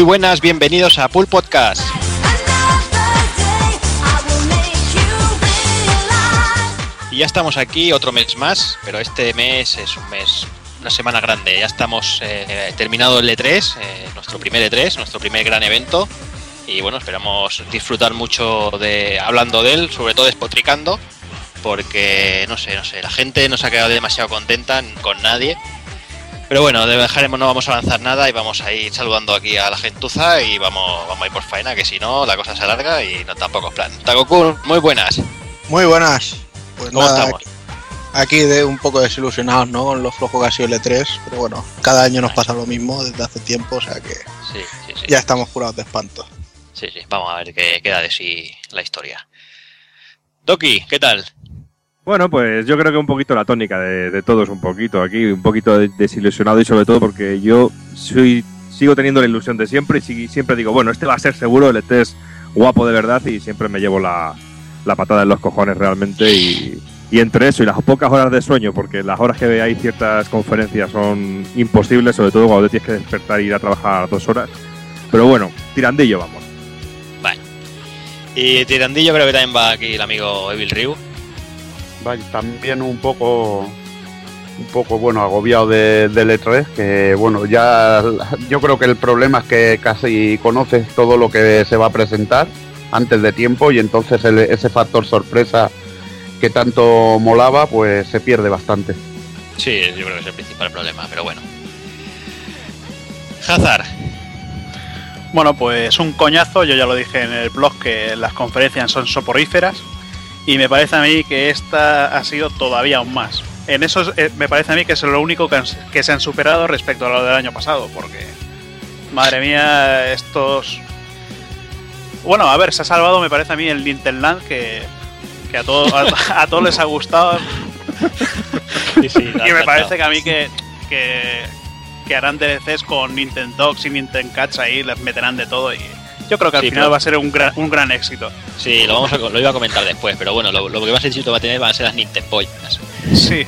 Muy buenas, bienvenidos a Pool Podcast. Y ya estamos aquí otro mes más, pero este mes es un mes, una semana grande. Ya estamos eh, terminado el E3, eh, nuestro primer E3, nuestro primer gran evento. Y bueno, esperamos disfrutar mucho de hablando de él, sobre todo despotricando, porque no sé, no sé, la gente no se ha quedado demasiado contenta con nadie. Pero bueno, dejaremos, no vamos a avanzar nada y vamos a ir saludando aquí a la gentuza y vamos, vamos a ir por faena, que si no la cosa se alarga y no tampoco es plan. Tagoku, muy buenas. Muy buenas. Pues ¿Cómo nada, estamos? Aquí de un poco desilusionados, ¿no? Con lo flojo que ha sido el E3, pero bueno, cada año nos pasa lo mismo desde hace tiempo, o sea que Sí, sí, sí. ya estamos curados de espanto. Sí, sí. Vamos a ver qué queda de sí la historia. Doki, ¿qué tal? Bueno, pues yo creo que un poquito la tónica de, todos, un poquito aquí, un poquito de- desilusionado y sobre todo porque yo soy, sigo teniendo la ilusión de siempre y si- siempre digo, bueno, este va a ser seguro, el este es guapo de verdad y siempre me llevo la, patada en los cojones realmente y, entre eso y las pocas horas de sueño, porque las horas que hay ciertas conferencias son imposibles, sobre todo cuando tienes que despertar y ir a trabajar dos horas. Pero bueno, tirandillo vamos. Y tirandillo creo que también va aquí el amigo Evil Ryu. Vaya, también un poco un poco bueno agobiado de, del E3 que bueno ya yo creo que el problema es que casi conoces todo lo que se va a presentar antes de tiempo y entonces el- ese factor sorpresa que tanto molaba pues se pierde bastante. Sí, yo creo que es el principal problema, pero bueno. Hazard, Bueno, pues un coñazo, yo ya lo dije en el blog que las conferencias son soporíferas y me parece a mí que esta ha sido todavía aún más. En eso eh, me parece a mí que es lo único que, han- que se han superado respecto a lo del año pasado, porque madre mía, estos... Bueno, a ver, se ha salvado me parece a mí el Nintendo Land que, que a, todo- a, a todos les ha gustado y me parece que a mí que, que, que harán DLCs con Nintendo Dogs y Nintendo Cats ahí, les meterán de todo y yo creo que al Sí, final pero- va a ser un gran, un gran éxito. Sí, lo, vamos a, lo iba a comentar después, pero bueno, lo, lo que más éxito va a tener van a ser las Nintempollas. Sí,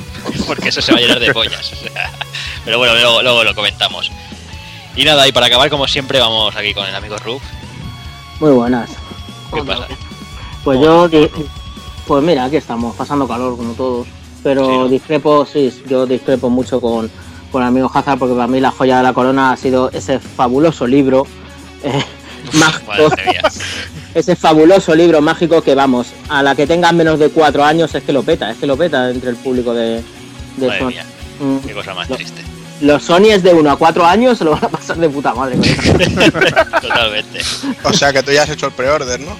Porque eso se va a llenar de pollas. pero bueno, luego, luego lo comentamos. Y nada, y para acabar, como siempre, vamos aquí con el amigo Rub. Muy buenas. ¿Qué pasa? Pues yo, pues mira, aquí estamos, pasando calor como todos. Pero Sí, ¿no? discrepo, sí, yo discrepo mucho con, con el amigo Hazard porque para mí la joya de la corona ha sido ese fabuloso libro. eh, ese fabuloso libro mágico que vamos, a la que tengan menos de cuatro años es que lo peta, es que lo peta entre el público de, de Madre Sony. mía, Mm. qué cosa más Lo- triste. Los Sonys de 1 a 4 años se lo van a pasar de puta madre con eso. Totalmente. O sea que tú ya has hecho el pre-order, ¿no?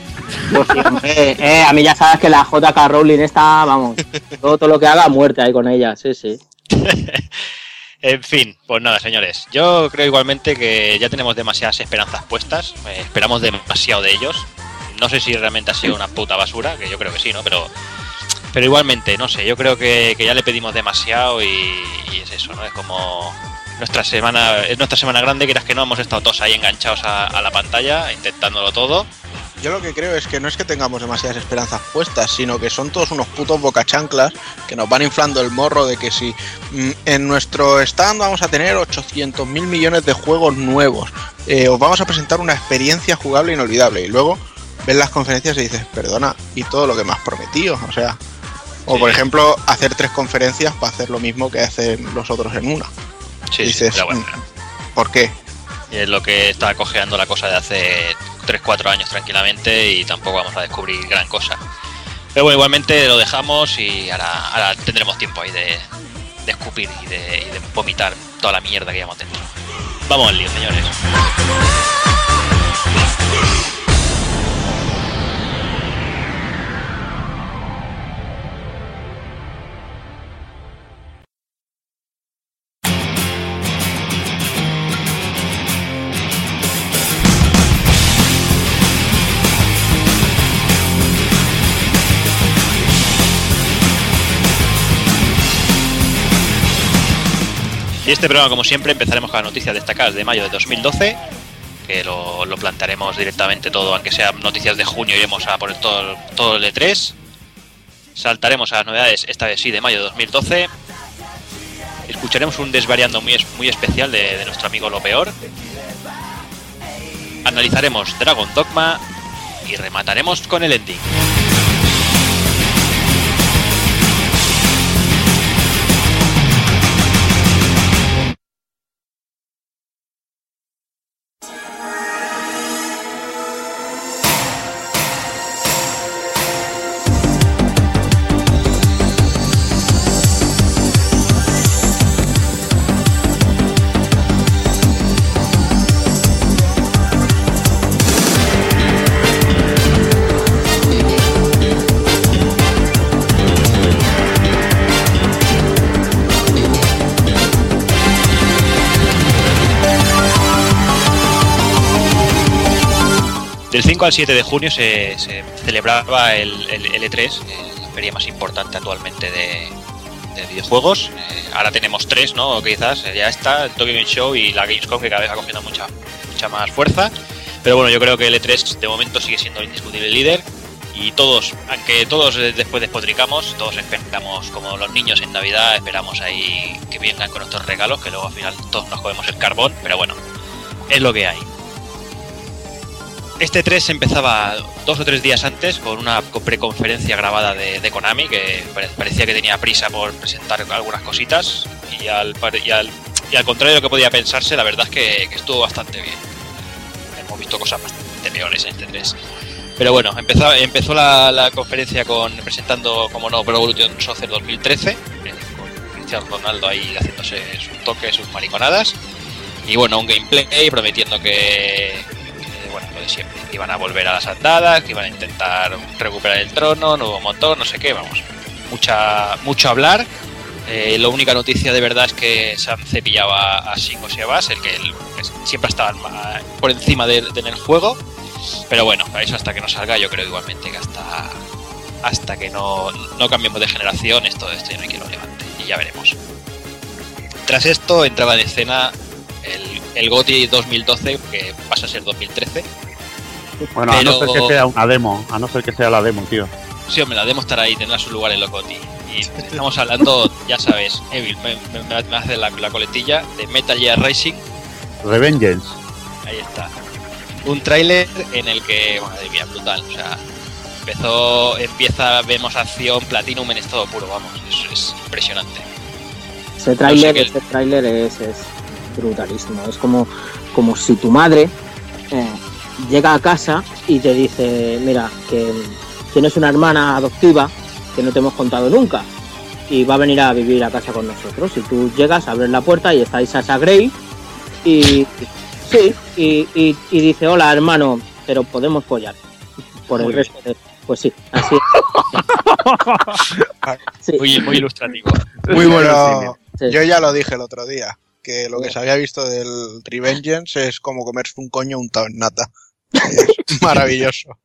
Pues sí, hombre, eh, a mí ya sabes que la JK Rowling está, vamos, todo, todo lo que haga, muerte ahí con ella, sí, sí. En fin, pues nada, señores. Yo creo igualmente que ya tenemos demasiadas esperanzas puestas. eh, esperamos demasiado de ellos. No sé si realmente ha sido una puta basura, que yo creo que sí, ¿no? Pero, pero igualmente, no sé, yo creo que, ya le pedimos demasiado y, y es eso, ¿no? Es como nuestra semana, es nuestra semana grande, quieras que no, hemos estado todos ahí enganchados a, a la pantalla, intentándolo todo. Yo lo que creo es que no es que tengamos demasiadas esperanzas puestas, sino que son todos unos putos bocachanclas que nos van inflando el morro de que si mm, en nuestro stand vamos a tener 800 mil millones de juegos nuevos, eh, os vamos a presentar una experiencia jugable inolvidable y luego ves las conferencias y dices, perdona, y todo lo que me has prometido, o sea, o Sí. por ejemplo hacer tres conferencias para hacer lo mismo que hacen los otros en una. Sí, sí, dices, pero bueno. mm, ¿por qué? Y es lo que está cojeando la cosa de hace 3-4 años tranquilamente y tampoco vamos a descubrir gran cosa. Pero bueno, igualmente lo dejamos y ahora, tendremos tiempo ahí de, de escupir y de, y de vomitar toda la mierda que llevamos dentro. Vamos al lío, señores. Y este programa, como siempre, empezaremos con las noticias destacadas de mayo de 2012, que lo, lo plantearemos directamente todo, aunque sean noticias de junio, iremos a por el todo, todo el E3. Saltaremos a las novedades, esta vez sí, de mayo de 2012. Escucharemos un desvariando muy, muy especial de, de nuestro amigo Lo Peor. analizaremos Dragon Dogma y remataremos con el ending. 5 al 7 de junio se, celebraba el, el L3, eh, la feria más importante actualmente de, de videojuegos. Eh, ahora tenemos tres, ¿no? Quizás eh, ya está, el Tokyo Game Show y la Gamescom que cada vez va cogiendo mucha, mucha más fuerza. Pero bueno, yo creo que el E3 de momento sigue siendo el indiscutible líder. Y todos, aunque todos después despotricamos, todos esperamos, como los niños en Navidad, esperamos ahí que vengan con nuestros regalos, que luego al final todos nos comemos el carbón, pero bueno, es lo que hay. Este 3 empezaba dos o tres días antes con una preconferencia grabada de, de Konami que pare- parecía que tenía prisa por presentar algunas cositas y al, y al, y al contrario de lo que podía pensarse, la verdad es que, estuvo bastante bien. Hemos visto cosas bastante peores en este 3. Pero bueno, empezó, empezó la, conferencia con presentando, como no, Pro Evolution Soccer 2013, eh, con Cristiano Ronaldo ahí haciéndose sus toques, sus mariconadas. Y bueno, un gameplay prometiendo que, bueno, lo de siempre, iban a volver a las andadas, iban a intentar recuperar el trono, nuevo motor, no sé qué, vamos. Mucha, mucho hablar. Eh, la única noticia de verdad es que se han cepillado a, a Shingo Sebas, el que, el- que siempre estaba por encima de, de en el juego. Pero bueno, eso hasta que no salga, yo creo igualmente que hasta hasta que no, no cambiemos de generación, esto, esto ya no hay que lo levante. Y ya veremos. Tras esto entraba en escena el, el GOTY 2012, que pasa a ser 2013. Bueno, a no ser que sea una demo, a no ser que sea la demo, tío. Sí, hombre, la demo estará ahí, tendrá su lugar en los GOTY. Y estamos hablando, ya sabes, Evil, me, me- me hace la, la coletilla de Metal Gear Racing. Revengeance. Ahí está. Un tráiler en el que, madre mía, brutal. O sea, empezó, empieza, vemos acción, Platinum en estado puro, vamos. Es, es impresionante. Ese tráiler, No sé qué- ese tráiler es, es brutalísimo. Es como, como si tu madre eh, llega a casa y te dice, mira, que tienes una hermana adoptiva que no te hemos contado nunca y va a venir a vivir a casa con nosotros. Y tú llegas, abres la puerta y está Sasha Grey y sí, y, y- y dice, hola hermano, pero podemos follar. Por el Muy resto de... Pues sí, así es. Sí, Muy, muy ilustrativo. Muy bueno sí. yo ya lo dije el otro día, que lo que se había visto del Revengeance es como comerse un coño untado en nata. Es maravilloso.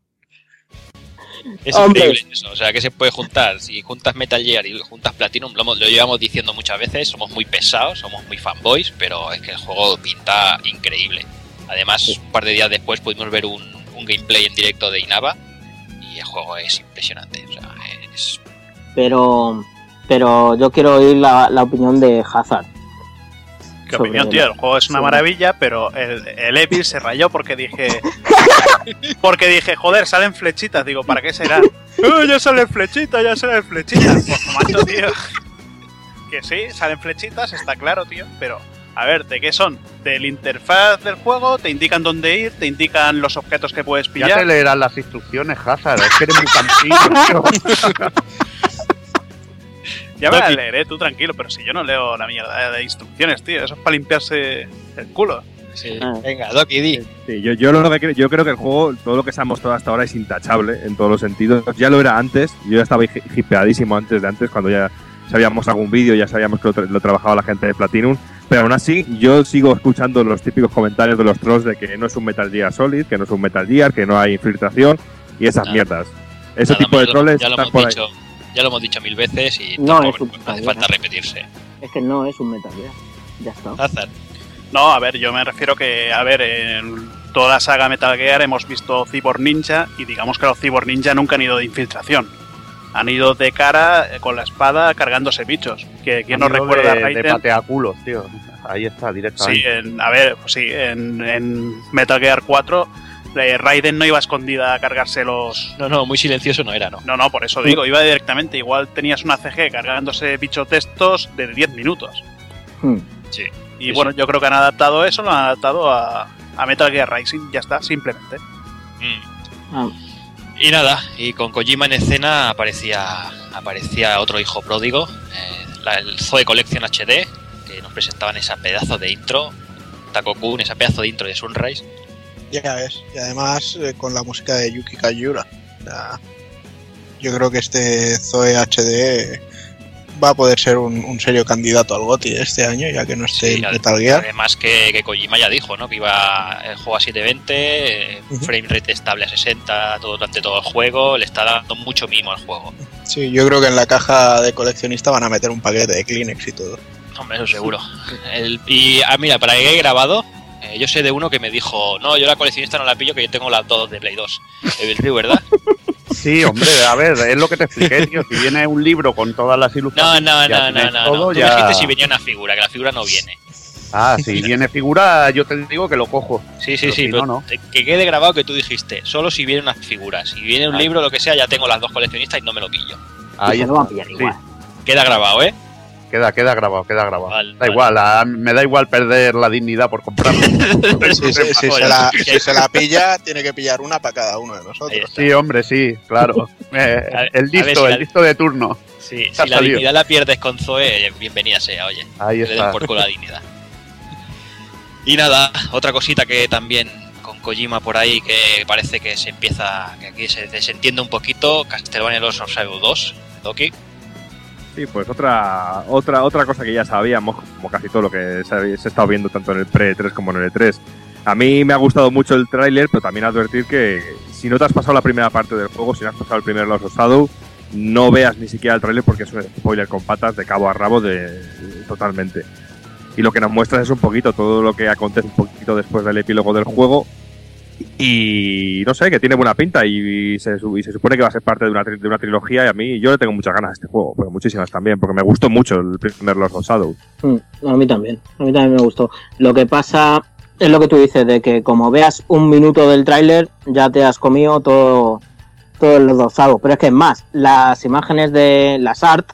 Es Hombre. increíble eso. O sea, que se puede juntar. Si juntas Metal Gear y juntas Platinum, lo, llevamos diciendo muchas veces. Somos muy pesados, somos muy fanboys, pero es que el juego pinta increíble. Además, un par de días después pudimos ver un, un gameplay en directo de Inaba y el juego es impresionante. O sea, es pero pero yo quiero oír la, la opinión de Hazard. Qué Sobre opinión, tío. El juego es una maravilla, pero el, el Evil se rayó porque dije. Porque dije, joder, salen flechitas. Digo, ¿para qué será? "Eh, ya salen flechitas, ya salen flechitas. Pues macho, tío. Que sí, salen flechitas, está claro, tío. Pero, a ver, ¿de qué son? Del interfaz del juego, te indican dónde ir, te indican los objetos que puedes Ya pillar. te leerán las instrucciones, Hazard. Es que eres muy cansino, tío. Ya me la leeré, tú tranquilo, pero si yo no leo la mierda de instrucciones, tío. Eso es para limpiarse el culo. Sí. Ah. Venga, Doki, di. Sí, yo, yo, lo que creo, yo creo que el juego, todo lo que se ha mostrado hasta ahora es intachable en todos los sentidos. Ya lo era antes, yo ya estaba hi- hipeadísimo antes de antes, cuando ya sabíamos algún vídeo, ya sabíamos que lo, tra- lo trabajaba la gente de Platinum. Pero aún así, yo sigo escuchando los típicos comentarios de los trolls de que no es un Metal Gear Solid, que no es un Metal Gear, que no hay infiltración y esas Nada. mierdas. Ese tipo de trolls ya lo, están hemos por ahí. Ya lo hemos dicho mil veces y No, tampoco es un- hace falta repetirse. Es que no es un Metal Gear. Ya está. Hazard. No, a ver, yo me refiero que, a ver, en toda la saga Metal Gear hemos visto Cyborg Ninja y digamos que los Cyborg Ninja nunca han ido de infiltración. Han ido de cara eh, con la espada cargándose bichos. Que quien no recuerda a de, de Raiden. pateaculos, tío. Ahí está, Sí, directamente. en, a ver, pues sí, en, en Metal Gear 4 eh, Raiden no iba escondida a cargarse los... No, no, muy silencioso no era, ¿no? No, no, por eso digo, iba directamente. Igual tenías una CG cargándose bichos de estos de 10 minutos. Hmm. Sí. Y Sí, bueno, yo creo que han adaptado eso, lo han adaptado a, a Metal Gear Rising, ya está, simplemente. Mm. Ah, Y nada, y con Kojima en escena aparecía aparecía otro hijo pródigo, eh, la- el Zoe Collection HD, que nos presentaban esa pedazo de intro, Takokun, esa pedazo de intro de Sunrise. Ya ves. Y además eh, con la música de Yuki Kayura. Sea, yo creo que este Zoe HD va a poder ser un, un serio candidato al GOTY de este año, ya que no esté Sí, Metal Gear. Además que, que Kojima ya dijo, ¿no? Que iba el juego a 720, eh, Ujú. frame rate estable a 60 todo, durante todo el juego, le está dando mucho mimo al juego. Sí, yo creo que en la caja de coleccionista van a meter un paquete de Kleenex y todo. Hombre, eso seguro. El- y ah, mira, para que he grabado, eh, yo sé de uno que me dijo, no, yo la coleccionista no la pillo, que yo tengo las dos de Play 2. Evil ¿verdad? Sí, hombre, a ver, es lo que te expliqué, tío. Si viene un libro con todas las No, ilustraciones. no, no, no, tienes no. todo, no. Tú ya- dijiste si venía una figura, que la figura no viene. Ah, si viene figura, yo te digo que lo cojo. Sí, sí, Pero sí, si pero no, no. que quede grabado que tú dijiste, solo si viene una figura. Si viene un Ah. libro, lo que sea, ya tengo las dos coleccionistas y no me lo pillo. Ahí lo van a pillar Sí, igual. Queda grabado, ¿eh? Queda, queda grabado, queda grabado. Vale, da vale. igual, a- me da igual perder la dignidad por comprarlo. Si, se la, si se la pilla, tiene que pillar una para cada uno de nosotros. está. Sí, hombre, sí, claro. Eh, ver, el listo, si el la- listo de turno. Sí, si la dignidad la pierdes con Zoe, eh, bienvenida sea, oye. Ahí que le den está. por culo la dignidad. Y nada, otra cosita que también con Kojima por ahí que parece que se empieza, que aquí se desentiende un poquito, Castlevania Los of Shadow 2, Doki. Sí, pues otra, otra, otra cosa que ya sabíamos, como casi todo lo que se ha, se ha estado viendo tanto en el Pre-3 como en el E3. A mí me ha gustado mucho el tráiler, pero también advertir que si no te has pasado la primera parte del juego, si no has pasado el primer Lost Shadow, no veas ni siquiera el tráiler porque es un spoiler con patas de cabo a rabo de, totalmente. Y lo que nos muestra es un poquito todo lo que acontece un poquito después del epílogo del juego. Y no sé, que tiene buena pinta y se, supone que va a ser parte de una, tri- de una trilogía y a mí yo le tengo muchas ganas a este juego, pero muchísimas también, porque me gustó mucho el primer Lost of Shadow. Mm, a mí también, a mí también me gustó. Lo que pasa es lo que tú dices, de que como veas un minuto del tráiler, ya te has comido todo, todo el dosado. Pero es que es más, las imágenes de las art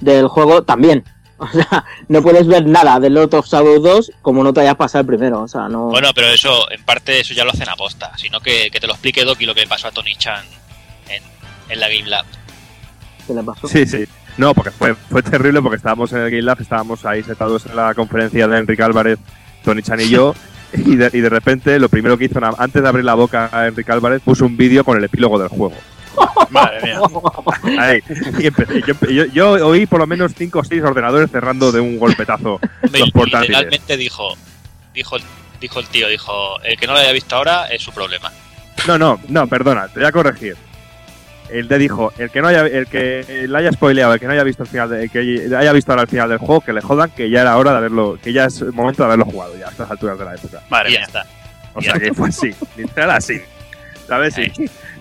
del juego también. O sea, no puedes ver nada del Lord of Shadow 2 como no te hayas pasado el primero. O sea, no. Bueno, pero eso, en parte, eso ya lo hacen a posta, sino que, que te lo explique Doki lo que pasó a Tony Chan en, en la Game Lab. ¿Qué le pasó? Sí, sí. No, porque fue, fue terrible porque estábamos en el Game Lab, estábamos ahí sentados en la conferencia de Enrique Álvarez, Tony Chan y yo, y de, y de repente lo primero que hizo, antes de abrir la boca a Enrique Álvarez, puso un vídeo con el epílogo del juego. Madre mía. Ahí. Yo, yo- yo oí por lo menos 5 o 6 ordenadores cerrando de un golpetazo los portátiles. literalmente dijo, dijo, dijo el tío, dijo, el que no lo haya visto ahora es su problema. No, no, no, perdona, te voy a corregir. El de dijo, el que no haya, el que le haya spoileado, el que no haya visto el final, de- el que haya visto ahora el final del juego, que le jodan, que ya era hora de haberlo, que ya es el momento de haberlo jugado ya a estas alturas de la época. Madre y ya mía. está. O sea que fue así, literal así. ¿Sabes? Sí.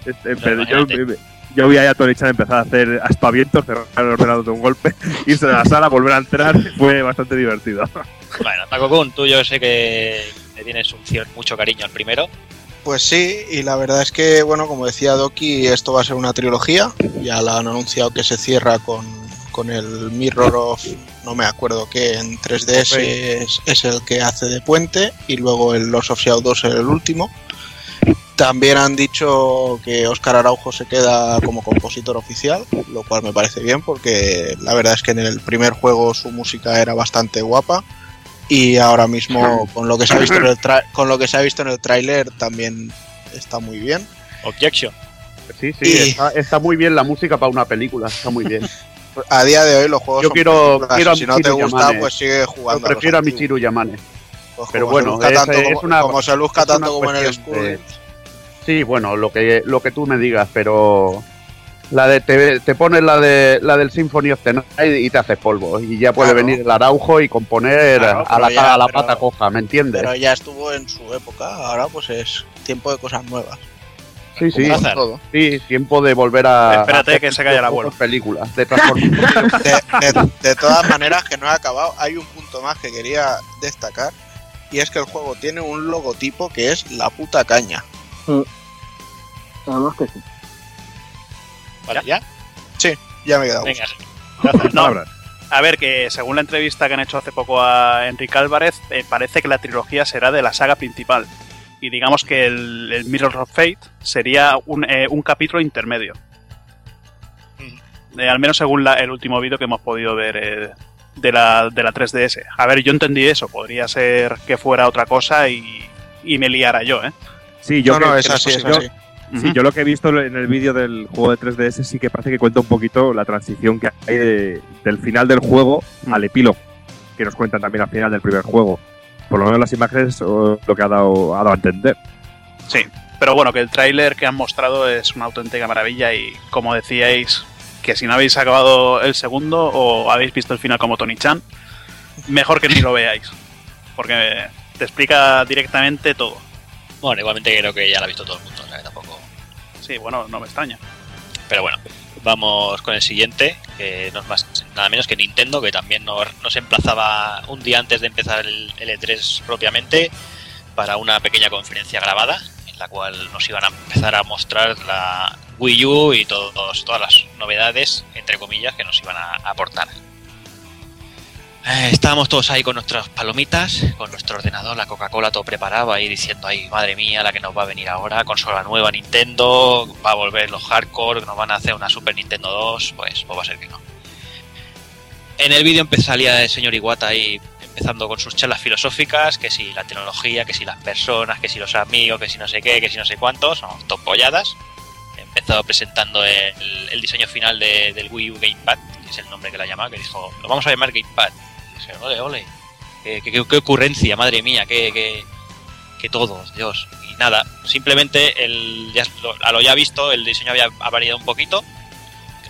Este, Pero pero yo, yo vi ahí a Tony Chan empezar a hacer aspavientos, cerrar el ordenador de un golpe, irse de la sala, volver a entrar, fue bastante divertido. Bueno, Takokun, tú yo sé que le tienes un mucho cariño al primero. Pues sí, y la verdad es que, bueno, como decía Doki, esto va a ser una trilogía. Ya la han anunciado que se cierra con, con el Mirror of, no me acuerdo qué, en 3DS es, es el que hace de puente, y luego el Lost of Shadow 2 es el último. También han dicho que Óscar Araujo se queda como compositor oficial, lo cual me parece bien porque la verdad es que en el primer juego su música era bastante guapa y ahora mismo con lo que se ha visto en el tra- con lo que se ha visto en el tráiler también está muy bien. Objection. Sí, sí, Y- está, está muy bien la música para una película, está muy bien. A día de hoy los juegos Yo son quiero- quiero a si no te gusta Yamane. pues sigue Yo jugando. prefiero a antiguos. Michiru Yamane. Pues pero bueno, es- tanto es como, una- como se luzca tanto como en el Skull. Sí, bueno, lo que lo que tú me digas, pero la de te, te pones la de la del Symphony of the Night y te haces polvo y ya puede Claro. venir el Araujo y componer Claro, a la, pero ya, a la pero- pata coja, ¿me entiendes? Pero ya estuvo en su época, ahora pues es tiempo de cosas nuevas. Sí, sí, todo. sí, tiempo de volver a. Espérate a que se calla abuelo. películas de. De, de- de todas maneras, que no he acabado, hay un punto más que quería destacar. Y es que el juego tiene un logotipo que es la puta caña. Además que sí. Vale, ¿ya? Ya me he quedado. Venga. Lázaro. No, a ver, que según la entrevista que han hecho hace poco a Enrique Álvarez, eh, parece que la trilogía será de la saga principal. Y digamos que el, el Mirror of Fate sería un, eh, un capítulo intermedio. Eh, al menos según la- el último vídeo que hemos podido ver eh, de, la, de la 3DS. A ver, yo entendí eso. Podría ser que fuera otra cosa y, y me liara yo, ¿eh? Sí, yo no, es que- así, es yo- Sí, yo lo que he visto en el vídeo del juego de 3DS sí que parece que cuenta un poquito la transición que hay de- del final del juego Mm. al epílogo, que nos cuentan también al final del primer juego. Por lo menos las imágenes lo que ha dado, ha dado a entender. Sí, pero bueno, que el tráiler que han mostrado es una auténtica maravilla y como decíais, que si no habéis acabado el segundo o habéis visto el final como Tony Chan, mejor que ni lo veáis, porque te explica directamente todo. Bueno, igualmente creo que ya lo ha visto todo el mundo, Sí, bueno, no me extraña. Pero bueno, vamos con el siguiente, que no es más nada menos que Nintendo, que también nos, emplazaba un día antes de empezar el L3 propiamente para una pequeña conferencia grabada, en la cual nos iban a empezar a mostrar la Wii U y todos, todas las novedades, entre comillas, que nos iban a aportar. Eh, estábamos todos ahí con nuestras palomitas, con nuestro ordenador, la Coca-Cola todo preparado ahí diciendo, ay, madre mía, la que nos va a venir ahora, consola nueva Nintendo, va a volver los hardcore, nos van a hacer una Super Nintendo 2, pues, pues va a ser que no. En el vídeo salía el señor Iwata ahí empezando con sus charlas filosóficas, que si la tecnología, que si las personas, que si los amigos, que si no sé qué, que si no sé cuántos, son topolladas. Empezó presentando el, diseño final de- del Wii U Gamepad, que es el nombre que la llamaba, que dijo, lo vamos a llamar Gamepad. Dije, ole, ole, qué, qué- ocurrencia, madre mía, qué, qué, qué todo, Dios. Y nada, simplemente el, ya, a lo ya visto, el diseño había ha variado un poquito.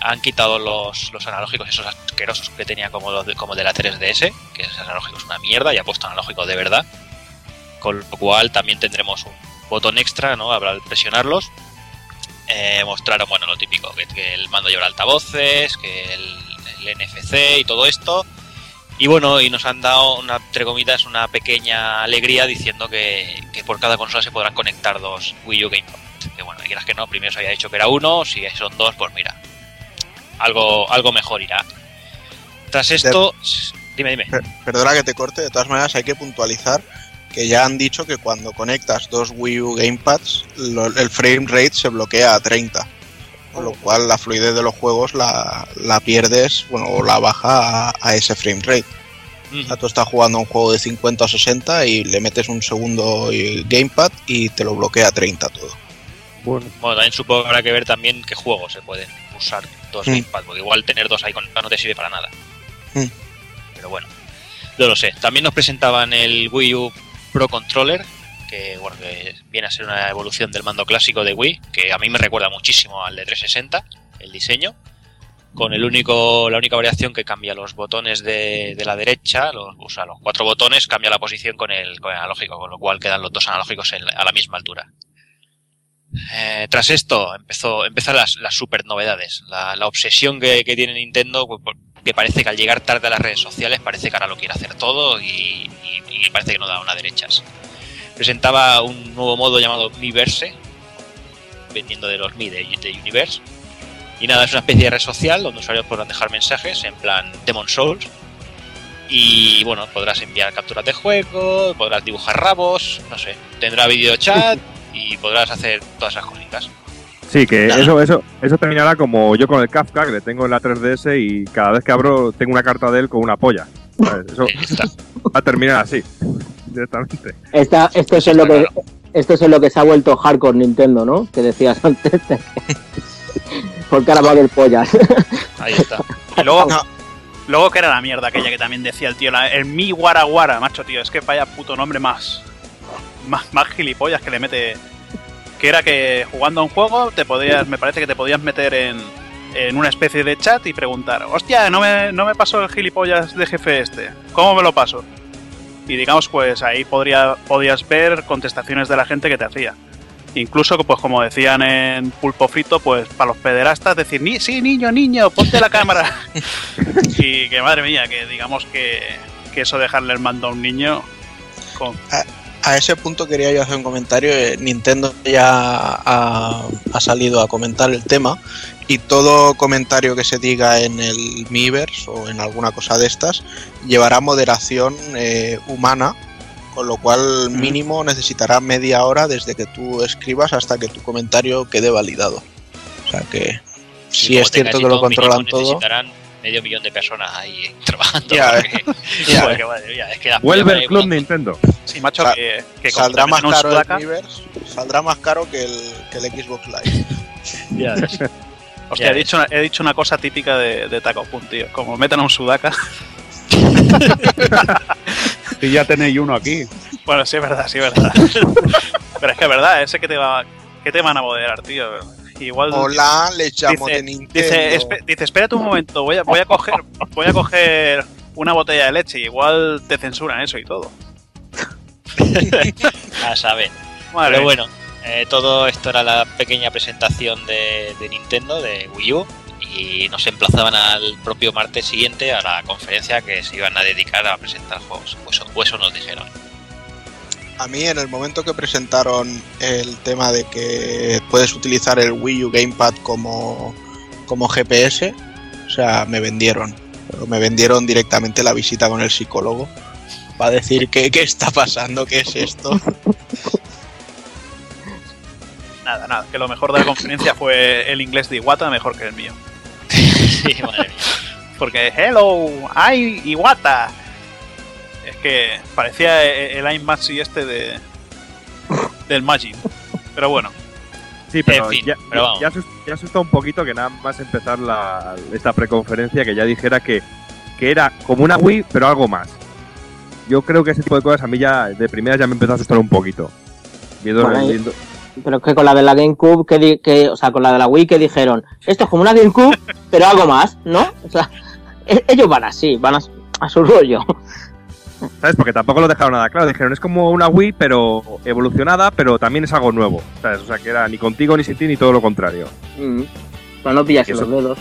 Han quitado los, los analógicos esos asquerosos que tenía como, de, como de la 3DS, que ese analógico es una mierda, y ha puesto analógico de verdad. Con lo cual también tendremos un botón extra, ¿no? Habrá presionarlos. Eh, mostraron, bueno, lo típico, que, el mando lleva altavoces, que el NFC y todo esto. Y bueno, y nos han dado, una, entre comillas, una pequeña alegría diciendo que, que por cada consola se podrán conectar dos Wii U Gamepad. Que bueno, quieras que no, primero se había dicho que era uno, si son dos, pues mira, algo, algo mejor irá. Tras esto, dime, dime. Per- Perdona que te corte, de todas maneras hay que puntualizar que ya han dicho que cuando conectas dos Wii U Gamepads, lo- el frame rate se bloquea a 30. Con lo cual la fluidez de los juegos la, la pierdes, bueno, o la baja a, a ese frame rate. O sea, tú estás jugando a un juego de 50 o 60 y le metes un segundo Gamepad y te lo bloquea a 30 todo. Bueno, Bueno, también supongo que habrá que ver también qué juegos se pueden usar dos Mm. Gamepad, porque igual tener dos ahí conectados no te sirve para nada. Mm. Pero bueno, no lo sé. También nos presentaban el Wii U Pro Controller, que bueno, que viene a ser una evolución del mando clásico de Wii, que a mí me recuerda muchísimo al de 360, el diseño. Con el único, la única variación que cambia los botones de, la derecha, los, o sea, los cuatro botones, cambia la posición con el, analógico, con lo cual quedan los dos analógicos a la misma altura. Eh, tras esto empezó empezar las, las super novedades, la, obsesión que, tiene Nintendo, pues, por- que parece que al llegar tarde a las redes sociales parece que ahora lo quiere hacer todo y, y- y parece que no da una derechas. Presentaba un nuevo modo llamado Miiverse, vendiendo de los Mi de, de Universe. Y nada, es una especie de red social donde usuarios podrán dejar mensajes en plan Demon Souls. Y bueno, podrás enviar capturas de juego, podrás dibujar rabos, no sé, tendrá video chat y podrás hacer todas esas cositas. sí, que Nada. eso, eso, eso terminará como yo con el Kafka, que le tengo en la 3DS y cada vez que abro tengo una carta de él con una polla. ¿Sabes? Eso va a terminar así, directamente. Esta, esto, es en lo que, esto es en lo que se ha vuelto hardcore Nintendo, ¿no? Que decías antes. Porque ahora va a haber pollas. Ahí está. Y luego, No. luego que era la mierda aquella que también decía el tío, la- el mi guaraguara, macho, tío, es que vaya puto nombre más, más, más gilipollas que le mete. Que era que jugando a un juego te podías, me parece que te podías meter en, en una especie de chat y preguntar, hostia, no me, no me pasó el gilipollas de jefe este, ¿cómo me lo paso? Y digamos, pues ahí podría, podías ver contestaciones de la gente que te hacía. Incluso, pues como decían en Pulpo Frito, pues para los pederastas decir, "Ni- sí, niño, niño, ponte la cámara. y que madre mía, que digamos que, que eso dejarle el mando a un niño con... A ese punto quería yo hacer un comentario. eh, Nintendo ya ha, ha salido a comentar el tema y todo comentario que se diga en el Miiverse o en alguna cosa de estas llevará moderación eh, humana, con lo cual mínimo necesitará media hora desde que tú escribas hasta que tu comentario quede validado. O sea que si es cierto que lo controlan todo. Necesitarán medio millón de personas ahí eh, trabajando. Ya, porque- ya. porque, madre mía, es que Vuelve el Club Nintendo. Sí, macho, Sa- que, que Saldrá más caro el Miiverse, saldrá más caro que el, que el Xbox Live. Ya. Hostia, he dicho, una, he dicho una cosa típica de, de Taco Pun, tío. Como metan a un sudaca. Si ya tenéis uno aquí. Bueno, sí, es verdad, sí, es verdad. Pero es que es verdad, ese que te va, que te van a moderar, tío. Igual. Hola, le llamo Dice- de Nintendo. Dice, espérate un momento, voy a, voy a coger, voy a coger una botella de leche. y Igual te censuran eso y todo. A saber. Madre Pero bueno, eh, todo esto era la pequeña presentación de, de Nintendo, de Wii U, y nos emplazaban al propio martes siguiente a la conferencia que se iban a dedicar a presentar juegos. Pues eso, pues eso nos dijeron. A mí en el momento que presentaron el tema de que puedes utilizar el Wii U Gamepad como, como GPS, o sea, me vendieron. Pero Me vendieron directamente la visita con el psicólogo para decir que, qué está pasando, qué es esto. Nada, nada, que lo mejor de la conferencia fue el inglés de Iwata, mejor que el mío. Sí, madre mía. Porque, hello, ay, Iwata. Es que parecía e- el I'm Maxi este de, del Magic. Pero bueno, Sí, pero, En fin, ya, pero vamos. ya, ya asusta un poquito que nada más empezar la, esta preconferencia que ya dijera que, que era como una Wii, pero algo más. Yo creo que ese tipo de cosas a mí ya de primeras ya me empezó a asustar un poquito. Y- viendo- Pero es que con la de la GameCube, que, di- que, o sea, con la de la Wii que dijeron, esto es como una GameCube, pero algo más, ¿no? O sea, e- ellos van así, van a, a su rollo. ¿Sabes? Porque tampoco lo dejaron nada claro. Dijeron, es como una Wii, pero evolucionada, pero también es algo nuevo. ¿Sabes? O sea, que era ni contigo, ni sin ti, ni todo lo contrario. Mm. Para no pillarse Eso- los dedos.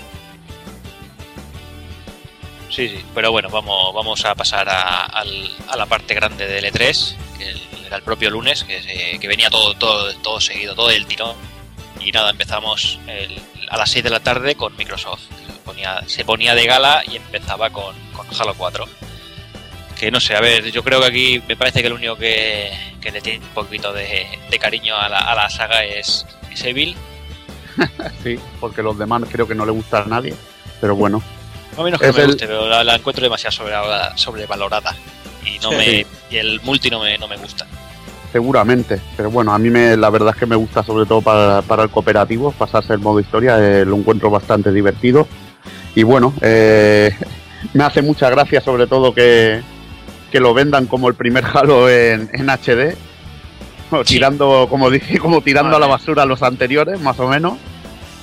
Sí, sí, pero bueno, vamos, vamos a pasar a, al- a la parte grande del E3, que el- era el propio lunes, que, se- que venía todo, todo, todo seguido, todo el tirón. Y nada, empezamos el- a las 6 de la tarde con Microsoft. Se ponía, se ponía de gala y empezaba con, con Halo 4. Que no sé, a ver, yo creo que aquí me parece que el único que, que le tiene un poquito de, de cariño a la, a la saga es, es Evil. Sí, porque los demás creo que no le gusta a nadie. Pero bueno, A menos que Es no me el- guste, pero la, la encuentro demasiado sobrevalorada. Y, no Sí. me, y el multi no me, no me gusta. seguramente. Pero bueno, a mí me, la verdad es que me gusta sobre todo para, para el cooperativo, pasarse el modo historia, eh, lo encuentro bastante divertido. Y bueno, eh, me hace mucha gracia sobre todo que, que lo vendan como el primer Halo en, en HD. Sí. Tirando, como dije, como tirando a la basura los anteriores, más o menos.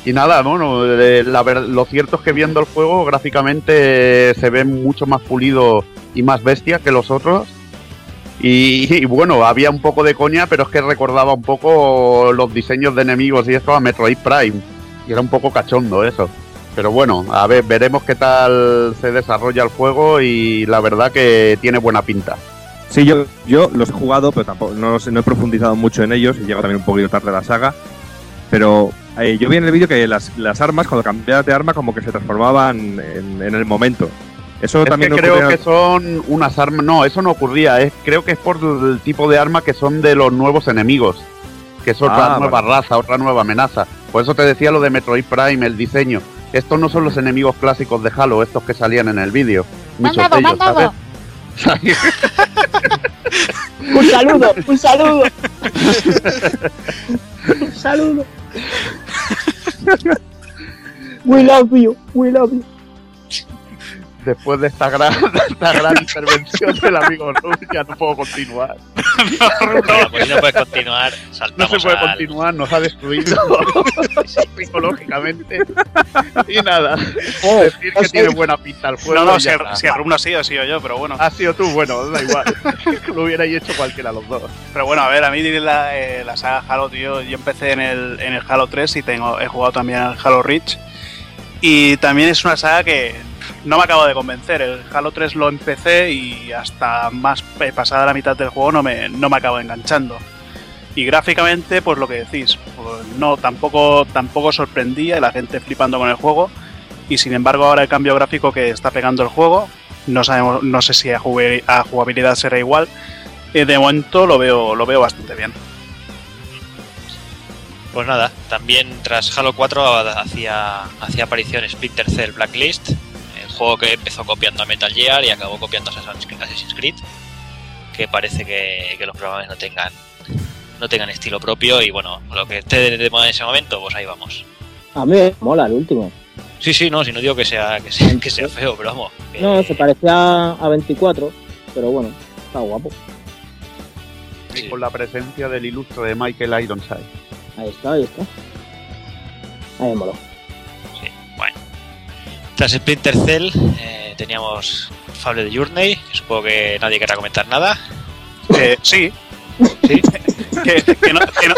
Y nada, bueno, eh, la lo cierto es que viendo el juego gráficamente eh, se ve mucho más pulido y más bestia que los otros. Y, bueno, había un poco de coña, pero es que recordaba un poco los diseños de enemigos y esto a Metroid Prime. Y era un poco cachondo eso. Pero bueno, a ver, veremos qué tal se desarrolla el juego y la verdad que tiene buena pinta. Sí, yo, yo los he jugado, pero tampoco no, los no he profundizado mucho en ellos y llego también un poquito tarde la saga. Pero eh, yo vi en el vídeo que las, las armas, cuando cambiabas de arma, como que se transformaban en el momento. Eso Es que también creo ocurría- que son unas armas. No, eso no ocurría. Es, creo que es por el tipo de arma que son de los nuevos enemigos. Que es otra Ah, nueva vale. raza, otra nueva amenaza. Por eso te decía lo de Metroid Prime, el diseño. Estos no son los enemigos clásicos de Halo, estos que salían en el vídeo. Muchos de ellos. ¿sabes? Un saludo, un saludo. un saludo. We love you, we love you. Después de esta gran, esta gran intervención del amigo Ruth, ya no puedo continuar. Bueno, pues si no puedes continuar, No se puede al- continuar, nos ha destruido psicológicamente. Y nada, Oh, decir que tiene buena pinta el juego. No, no, si, si el no ha sido, he sido yo, pero bueno. Has sido tú, bueno, da igual. Lo hubierais hecho cualquiera de los dos. Pero bueno, a ver, a mí la, eh, la saga Halo, tío, yo empecé en el, en el Halo 3 y tengo, he jugado también al Halo Reach. Y también es una saga que no me acabo de convencer. El Halo 3 lo empecé y hasta más eh, pasada la mitad del juego no me, no me acabo enganchando. Y gráficamente, pues lo que decís, pues no, tampoco, tampoco sorprendía la gente flipando con el juego. Y sin embargo, ahora el cambio gráfico que está pegando el juego, no sabemos, no sé si a, jugabilidad será igual. Eh, de momento lo veo, lo veo bastante bien. Pues nada, también tras Halo 4 hacía, hacía aparición Splinter Cell Blacklist, juego que empezó copiando a Metal Gear y acabó copiando a Assassin's Creed- que parece que, que los programas no tengan no tengan estilo propio y bueno, lo que esté de, de moda en ese momento, pues ahí vamos. A mí me mola el último. Sí, sí, no, si no digo que sea que sea, que sea feo, pero vamos. que- No, se parecía a 24, pero bueno, está guapo. Sí. Y con la presencia del ilustre de Michael Ironside. Ahí está, ahí está. Ahí me moló. Tras Splinter Cell eh, teníamos Fable de Journey, que supongo que nadie querrá comentar nada. Eh, sí, Sí. que, que no, que no-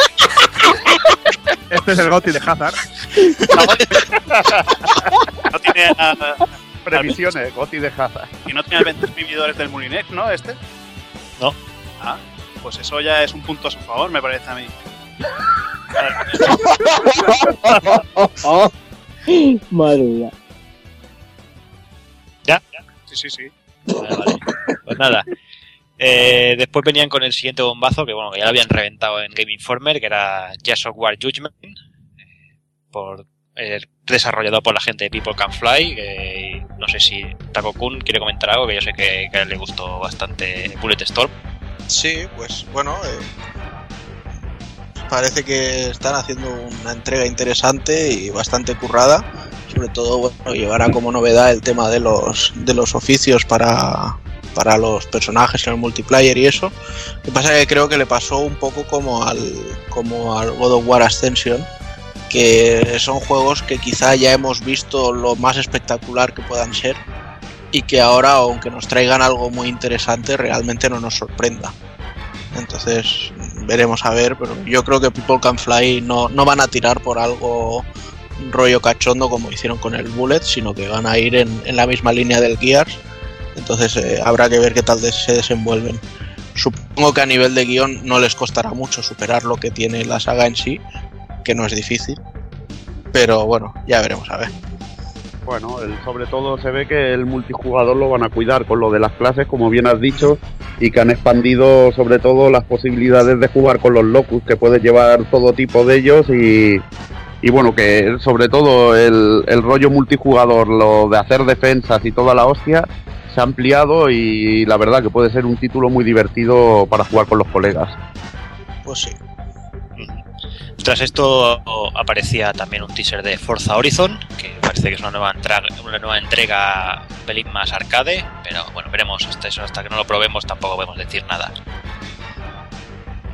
Este es el Goti de Hazard. no tiene, ah, Previsiones, Goti de Hazard. y no tiene 20 vividores del Moulinex, ¿no? Este. No. Ah, pues eso ya es un punto a su favor, me parece a mí. Madre mía. Sí, sí, sí. Vale, vale. Pues nada. Eh, después venían con el siguiente bombazo, que bueno, que ya lo habían reventado en Game Informer, que era Jazz of War Judgment, eh, por, eh, desarrollado por la gente de People Can Fly, que no sé si Taco Kun quiere comentar algo, que yo sé que, que a él le gustó bastante Bullet Storm. Sí, pues bueno, eh, parece que están haciendo una entrega interesante y bastante currada. Sobre todo, llevará como novedad el tema de los, de los oficios para, para los personajes en el multiplayer y eso. Lo que pasa es que creo que le pasó un poco como al, como al God of War Ascension, que son juegos que quizá ya hemos visto lo más espectacular que puedan ser y que ahora, aunque nos traigan algo muy interesante, realmente no nos sorprenda. Entonces, veremos a ver, pero yo creo que People Can Fly no, no van a tirar por algo rollo cachondo como hicieron con el Bullet, sino que van a ir en, en la misma línea del Gears. Entonces, eh, habrá que ver qué tal se desenvuelven. Supongo que a nivel de guion no les costará mucho superar lo que tiene la saga en sí, que no es difícil. Pero bueno, ya veremos a ver. Bueno, el- sobre todo se ve que el multijugador lo van a cuidar con lo de las clases, como bien has dicho, y que han expandido sobre todo las posibilidades de jugar con los locus, que puedes llevar todo tipo de ellos y, y bueno, que sobre todo el, el rollo multijugador, lo de hacer defensas y toda la hostia, se ha ampliado y la verdad que puede ser un título muy divertido para jugar con los colegas. Pues sí. Tras esto aparecía también un teaser de Forza Horizon, que parece que es una nueva, una nueva entrega un más arcade, pero bueno, veremos hasta eso, hasta que no lo probemos tampoco podemos decir nada.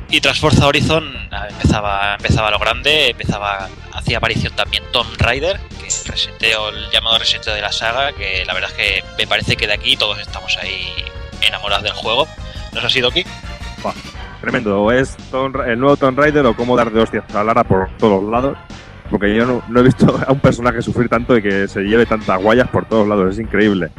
Y tras Forza Horizon ah, empezaba, empezaba lo grande, empezaba, hacía aparición también Tomb Raider, que el reseteo, el llamado reseteo de la saga, que la verdad es que me parece que de aquí todos estamos ahí enamorados del juego. ¿No es así, Doki? Tremendo. O es Tomb Ra- el nuevo Tomb Raider o cómo dar de hostias a Lara por todos lados. Porque yo no, no he visto a un personaje sufrir tanto y que se lleve tantas guayas por todos lados. Es increíble.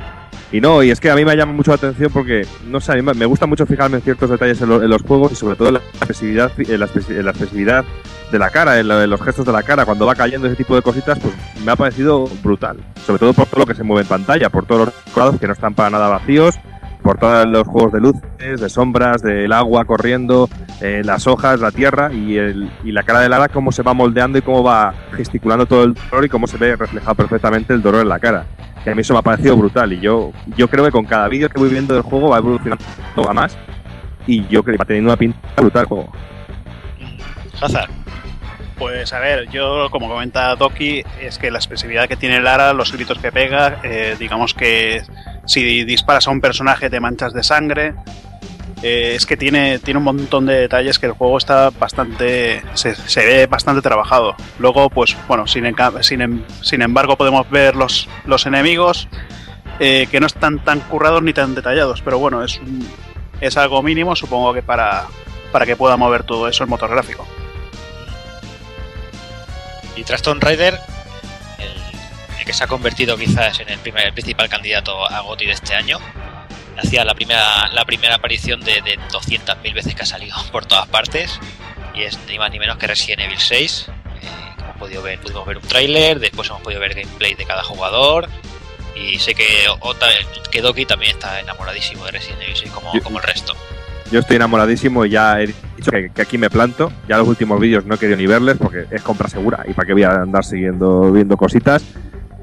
Y no, y es que a mí me llama mucho la atención porque, no sé, me gusta mucho fijarme en ciertos detalles en, en los juegos y sobre todo en la expresividad, en la, expresividad de la cara, en, lo- en los gestos de la cara, cuando va cayendo ese tipo de cositas, pues me ha parecido brutal. Sobre todo por todo lo que se mueve en pantalla, por todos los que no están para nada vacíos, por todos los juegos de luces, de sombras, del agua corriendo, eh, las hojas, la tierra y, el, y la cara de Lara, cómo se va moldeando y cómo va gesticulando todo el dolor y cómo se ve reflejado perfectamente el dolor en la cara. Que a mí eso me ha parecido brutal y yo, yo creo que con cada vídeo que voy viendo del juego va evolucionando a más y yo creo que va teniendo una pinta brutal el juego. Hazard. Pues a ver, yo como comenta Doki, es que la expresividad que tiene Lara, los gritos que pega, eh, digamos que si disparas a un personaje te manchas de sangre. Eh, es que tiene, tiene un montón de detalles que el juego está bastante. Se, ve bastante trabajado. Luego, pues bueno, sin, sin, sin embargo, podemos ver los, los enemigos eh, que no están tan currados ni tan detallados. Pero bueno, es, es algo mínimo, supongo que para, para que pueda mover todo eso el motor gráfico. Y tras Tomb Raider, el, que se ha convertido quizás en el, primer, principal candidato a GOTY de este año, hacía la primera, la primera aparición de, de 200.000 veces que ha salido por todas partes, y es ni más ni menos que Resident Evil 6. eh, que hemos podido ver, pudimos ver un tráiler, después hemos podido ver gameplay de cada jugador, y sé que, Ota, que Doki también está enamoradísimo de Resident Evil 6 como, Yo- como el resto. Yo estoy enamoradísimo y ya he dicho que, que aquí me planto. Ya los últimos vídeos no he querido ni verles porque es compra segura y para qué voy a andar siguiendo viendo cositas.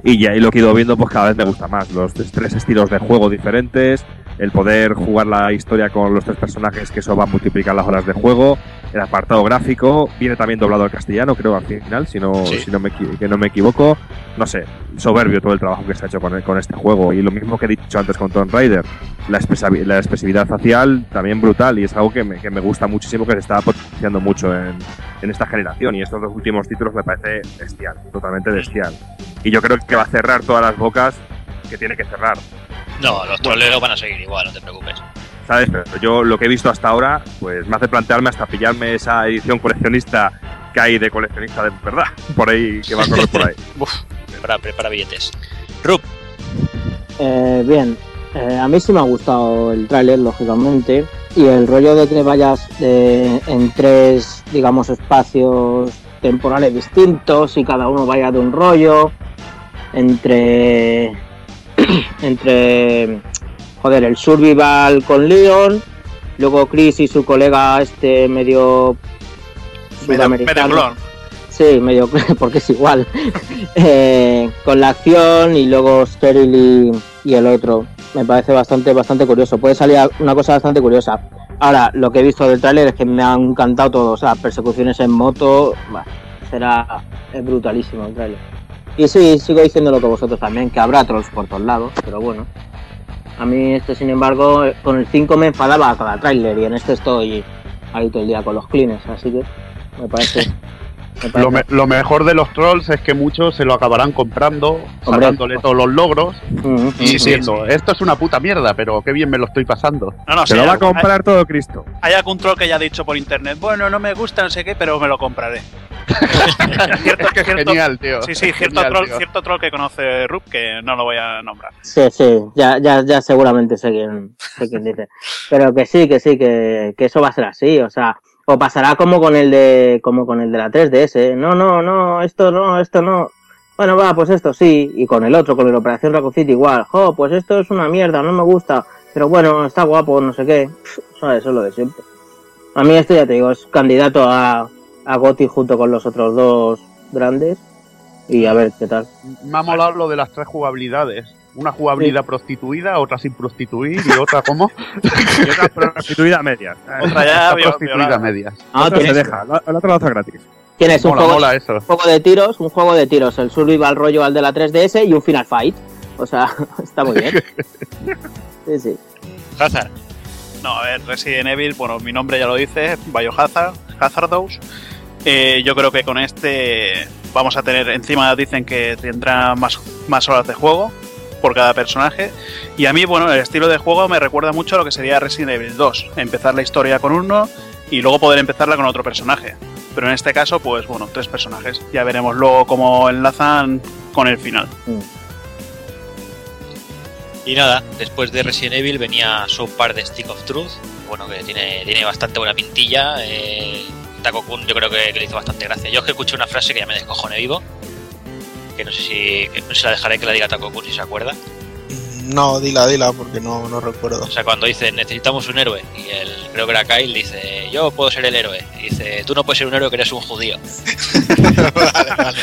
Y ya y lo que he ido viendo, pues cada vez me gusta más. Los tres estilos de juego diferentes, el poder jugar la historia con los tres personajes, que eso va a multiplicar las horas de juego, el apartado gráfico, viene también doblado al castellano, creo, al final, si no, Sí. si no me, que no me equivoco. No sé, soberbio todo el trabajo que se ha hecho con, con este juego. Y lo mismo que he dicho antes con Tomb Raider, la, la expresividad facial también brutal y es algo que me, que me gusta muchísimo, que se está potenciando mucho en, en esta generación. Y estos dos últimos títulos me parece bestial, totalmente bestial. Y yo creo que va a cerrar todas las bocas que tiene que cerrar. No, los troleros van a seguir igual, no te preocupes. ¿Sabes? Pero yo lo que he visto hasta ahora, pues me hace plantearme hasta pillarme esa edición coleccionista que hay de coleccionista de verdad, por ahí, que va a correr por ahí. Prepara, prepara billetes. Rup, Eh, bien, eh, a mí sí me ha gustado el tráiler, lógicamente, y el rollo de que vayas de- en tres, digamos, espacios temporales distintos y cada uno vaya de un rollo, entre, entre, joder, el survival con Leon, luego Chris y su colega este medio sudamericano. Sí, medio porque es igual. Eh, con la acción y luego Steril y, y el otro. Me parece bastante, bastante curioso. Puede salir una cosa bastante curiosa. Ahora, lo que he visto del tráiler es que me han encantado todo. O sea, persecuciones en moto. bah, será es brutalísimo el tráiler. Y sí, sigo diciendo lo que vosotros también, que habrá trolls por todos lados, pero bueno. A mí este, sin embargo, con el 5 me enfadaba a cada tráiler y en este estoy ahí todo el día con los cleans, así que me parece... Lo, me- lo mejor de los trolls es que muchos se lo acabarán comprando, Hombre. sacándole todos los logros y Sí, diciendo, esto es una puta mierda, pero qué bien me lo estoy pasando. No, no, Se sí, lo va a hay- comprar todo Cristo. Hay algún troll que ya ha dicho por internet, bueno, no me gusta, no sé qué, pero me lo compraré. cierto, Qué cierto- genial, tío. Sí, sí, cierto Genial, troll, tío. cierto troll que conoce Rup, que no lo voy a nombrar. Sí, sí, ya, ya, ya seguramente sé quién, sé quién dice. Pero que sí, que sí, que, que eso va a ser así, o sea, o pasará como con el de, como con el de la 3DS, ¿eh? no, no, no, esto no, esto no. Bueno, va, pues esto sí, y con el otro, con la Operación Raccoon igual, jo, pues esto es una mierda, no me gusta, pero bueno, está guapo, no sé qué. Eso es lo de siempre. A mí este ya te digo, es candidato a, a Gotti junto con los otros dos grandes, y a ver qué tal. Me ha molado lo de las tres jugabilidades. Una jugabilidad prostituida, otra sin prostituir y otra como Y otra prostituida a medias. Otra ya otra vio- prostituida medias. Ah, Otra se deja, la, la otra la hace gratis. tienes un Mola, juego mola eso. un juego de tiros, un juego de tiros, el Survival Royal de la 3DS y un Final Fight. O sea, está muy bien. Sí, sí. Hazard. No, a ver, Resident Evil, bueno, mi nombre ya lo dice, Biohazard, Hazardous. Eh, yo creo que con este vamos a tener, encima dicen que tendrá más, más horas de juego por cada personaje. Y a mí, bueno, el estilo de juego me recuerda mucho a lo que sería Resident Evil 2. Empezar la historia con uno y luego poder empezarla con otro personaje. Pero en este caso, pues bueno, tres personajes. Ya veremos luego cómo enlazan con el final. Y nada, después de Resident Evil venía South Park de Stick of Truth. Bueno, que tiene, tiene bastante buena pintilla. Eh, Kun yo creo que, que le hizo bastante gracia. Yo es que escuché una frase que ya me descojone vivo. Que no sé si no se la dejaré que la diga Taco Kun si se acuerda. No, dila, dila, porque no, no recuerdo. O sea, cuando dice necesitamos un héroe. Y él, creo que era Kyle, dice yo puedo ser el héroe. Y dice tú no puedes ser un héroe que eres un judío. vale, vale.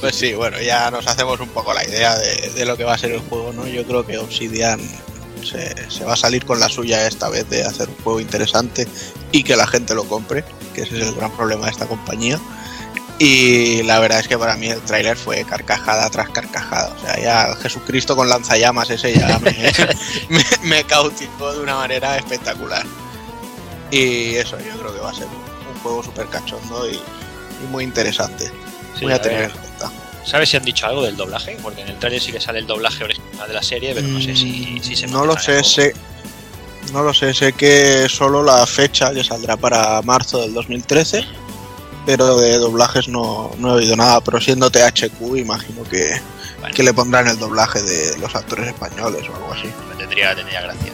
pues sí, bueno, ya nos hacemos un poco la idea de, de lo que va a ser el juego, ¿no? Yo creo que Obsidian se, se va a salir con la suya esta vez de hacer un juego interesante y que la gente lo compre, que ese es el gran problema de esta compañía. Y la verdad es que para mí el tráiler fue carcajada tras carcajada. O sea, ya Jesucristo con lanzallamas ese ya me, me, me cautivó de una manera espectacular. Y eso, yo creo que va a ser un juego súper cachondo y, y muy interesante. Sí, Voy a a tener en cuenta. ¿Sabes si han dicho algo del doblaje? Porque en el trailer sí que sale el doblaje original de la serie, pero no sé si, si se Mm, No lo sé, sé. No lo sé, sé que solo la fecha que saldrá para marzo del 2013, pero de doblajes no, no he oído nada. Pero siendo THQ, imagino que, Bueno. que le pondrán el doblaje de los actores españoles o algo así. Me tendría, tendría gracia.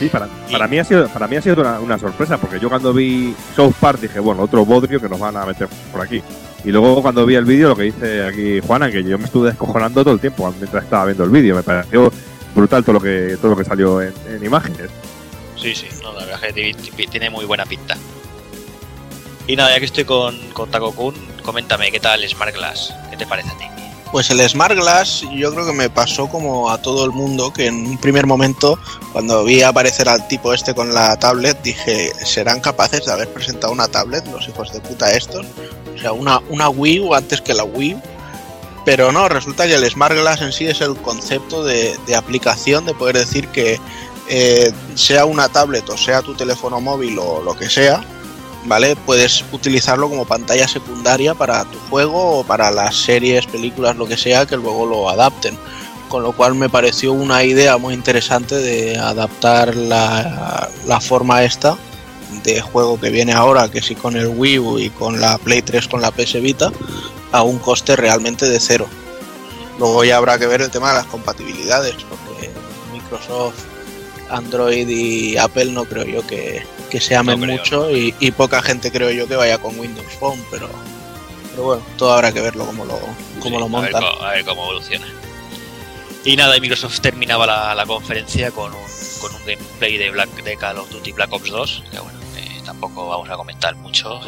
Sí, para, para mí ha sido, para mí ha sido una, una sorpresa, porque yo cuando vi South Park dije, bueno, otro bodrio que nos van a meter por aquí. Y luego cuando vi el vídeo, lo que dice aquí Juana, que yo me estuve descojonando todo el tiempo mientras estaba viendo el vídeo. Me pareció brutal todo lo que, todo lo que salió en, en imágenes. Sí, sí, no, la verdad es que ti- tiene muy buena pinta. Y nada, ya que estoy con, con Taco Kun, coméntame, ¿qué tal Smart Glass? ¿Qué te parece a ti? Pues el Smart Glass yo creo que me pasó como a todo el mundo que en un primer momento cuando vi aparecer al tipo este con la tablet dije, ¿serán capaces de haber presentado una tablet los hijos de puta estos? O sea, una, una Wii U antes que la Wii. Pero no, resulta que el Smart Glass en sí es el concepto de, de aplicación de poder decir que eh, sea una tablet o sea tu teléfono móvil o lo que sea, ¿vale? Puedes utilizarlo como pantalla secundaria para tu juego o para las series, películas, lo que sea, que luego lo adapten. Con lo cual me pareció una idea muy interesante de adaptar la, la forma esta de juego que viene ahora, que sí con el Wii U y con la Play 3 con la PS Vita, a un coste realmente de cero. Luego ya habrá que ver el tema de las compatibilidades, porque Microsoft, Android y Apple no creo yo que, que se amen No creo, mucho y, y poca gente creo yo que vaya con Windows Phone, pero, pero bueno, todo habrá que verlo como lo, como Sí, lo a ver montan. A ver, cómo evoluciona. Y nada, y Microsoft terminaba la, la conferencia con un, con un gameplay de, Black, de Call of Duty Black Ops 2, que bueno, eh, tampoco vamos a comentar mucho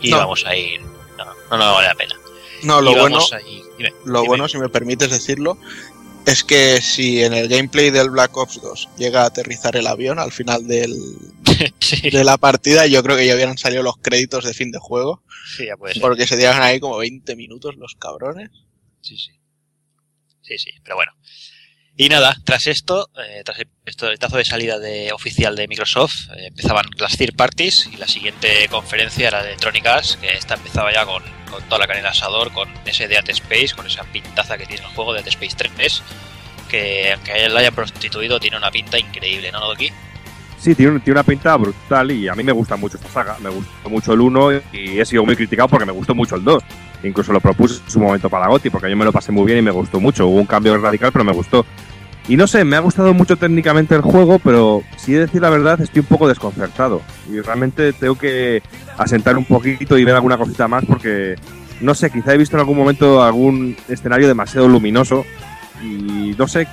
y, y No. vamos a ir... No, no, no vale la pena. No, lo bueno, dime, lo dime. bueno, si me permites decirlo, es que si en el gameplay del Black Ops 2 llega a aterrizar el avión al final del, sí, de la partida, yo creo que ya hubieran salido los créditos de fin de juego, sí, ya puede ser. porque se tiran ahí como 20 minutos los cabrones. Sí, sí. Sí, sí, pero bueno. Y nada, tras esto, eh, tras el pistoletazo de salida de, oficial de Microsoft, eh, empezaban las third parties y la siguiente conferencia era de Electronic Arts, que esta empezaba ya con, con toda la carne al asador, con ese Dead Space, con esa pintaza que tiene el juego de Dead Space 3, que aunque él lo haya prostituido, tiene una pinta increíble, ¿no, Doki? Sí, tiene, tiene una pinta brutal y a mí me gusta mucho esta saga. Me gustó mucho el 1 y he sido muy criticado porque me gustó mucho el 2. Incluso lo propuse en su momento para GOTY porque yo me lo pasé muy bien y me gustó mucho. Hubo un cambio radical, pero me gustó. Y no sé, me ha gustado mucho técnicamente el juego, pero si he de decir la verdad, estoy un poco desconcertado. Y realmente tengo que asentar un poquito y ver alguna cosita más porque, no sé, quizá he visto en algún momento algún escenario demasiado luminoso y no sé,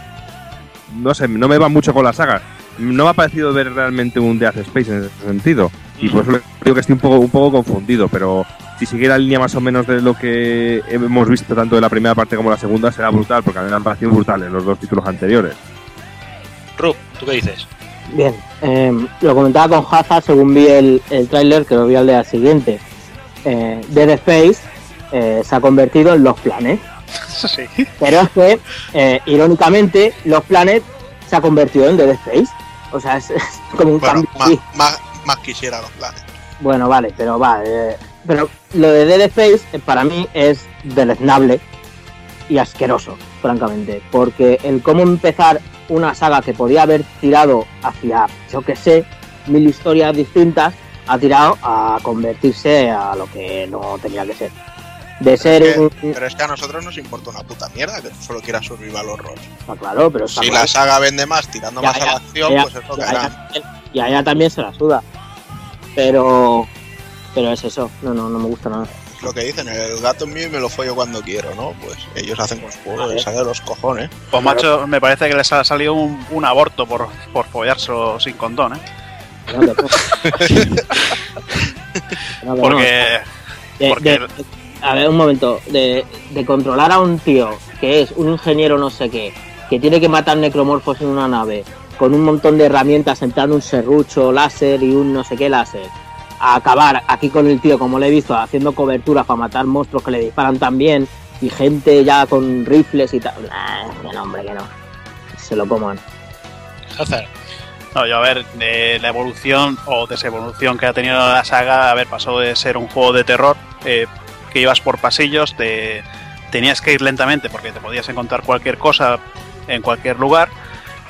no sé, no me va mucho con la saga. No me ha parecido ver realmente un Death Space en ese sentido. Y por eso creo que estoy un poco, un poco confundido, pero si siguiera la línea más o menos de lo que hemos visto tanto de la primera parte como la segunda, será brutal, porque a mí me han parecido brutales los dos títulos anteriores. Rub, ¿tú qué dices? Bien, eh, lo comentaba con Haza según vi el, el tráiler que lo vi al día siguiente. Eh, Dead Space eh, se ha convertido en los planes, Sí. pero es que, eh, irónicamente, los planes se ha convertido en Dead Space. O sea, es, es como un Bueno, cambio. más, más quisiera los planes. Bueno, vale, pero va. eh, pero lo de Dead Space eh, para mí es deleznable y asqueroso, francamente. Porque el cómo empezar una saga que podía haber tirado hacia, yo que sé, mil historias distintas, ha tirado a convertirse a lo que no tenía que ser. De ser Es que- un. Pero es que a nosotros nos importa una puta mierda que tú solo quieras survival horror. Está claro, pero está Si la saga vende más tirando Ya, más a la acción, ya, pues es lo que y a ella también se la suda. Pero. Pero es eso, no, no, no me gusta nada. Es lo que dicen, el gato mío y me lo follo cuando quiero, ¿no? Pues ellos hacen con su juego, les sale de los cojones. Pues macho, me parece que les ha salido un, un aborto por, por follárselo sin condón, ¿eh? No, que no. No, que no. Porque De- porque- de- a ver, un momento. De, de controlar a un tío que es un ingeniero no sé qué, que tiene que matar necromorfos en una nave, con un montón de herramientas, entrando un serrucho, láser y un no sé qué láser, a acabar aquí con el tío, como le he visto, haciendo coberturas para matar monstruos que le disparan también y gente ya con rifles y tal. Nah, no, hombre, que no. Se lo coman. Hazard. No, yo a ver, la evolución o desevolución que ha tenido la saga, a ver, pasó de ser un juego de terror eh, que ibas por pasillos, te, tenías que ir lentamente porque te podías encontrar cualquier cosa en cualquier lugar,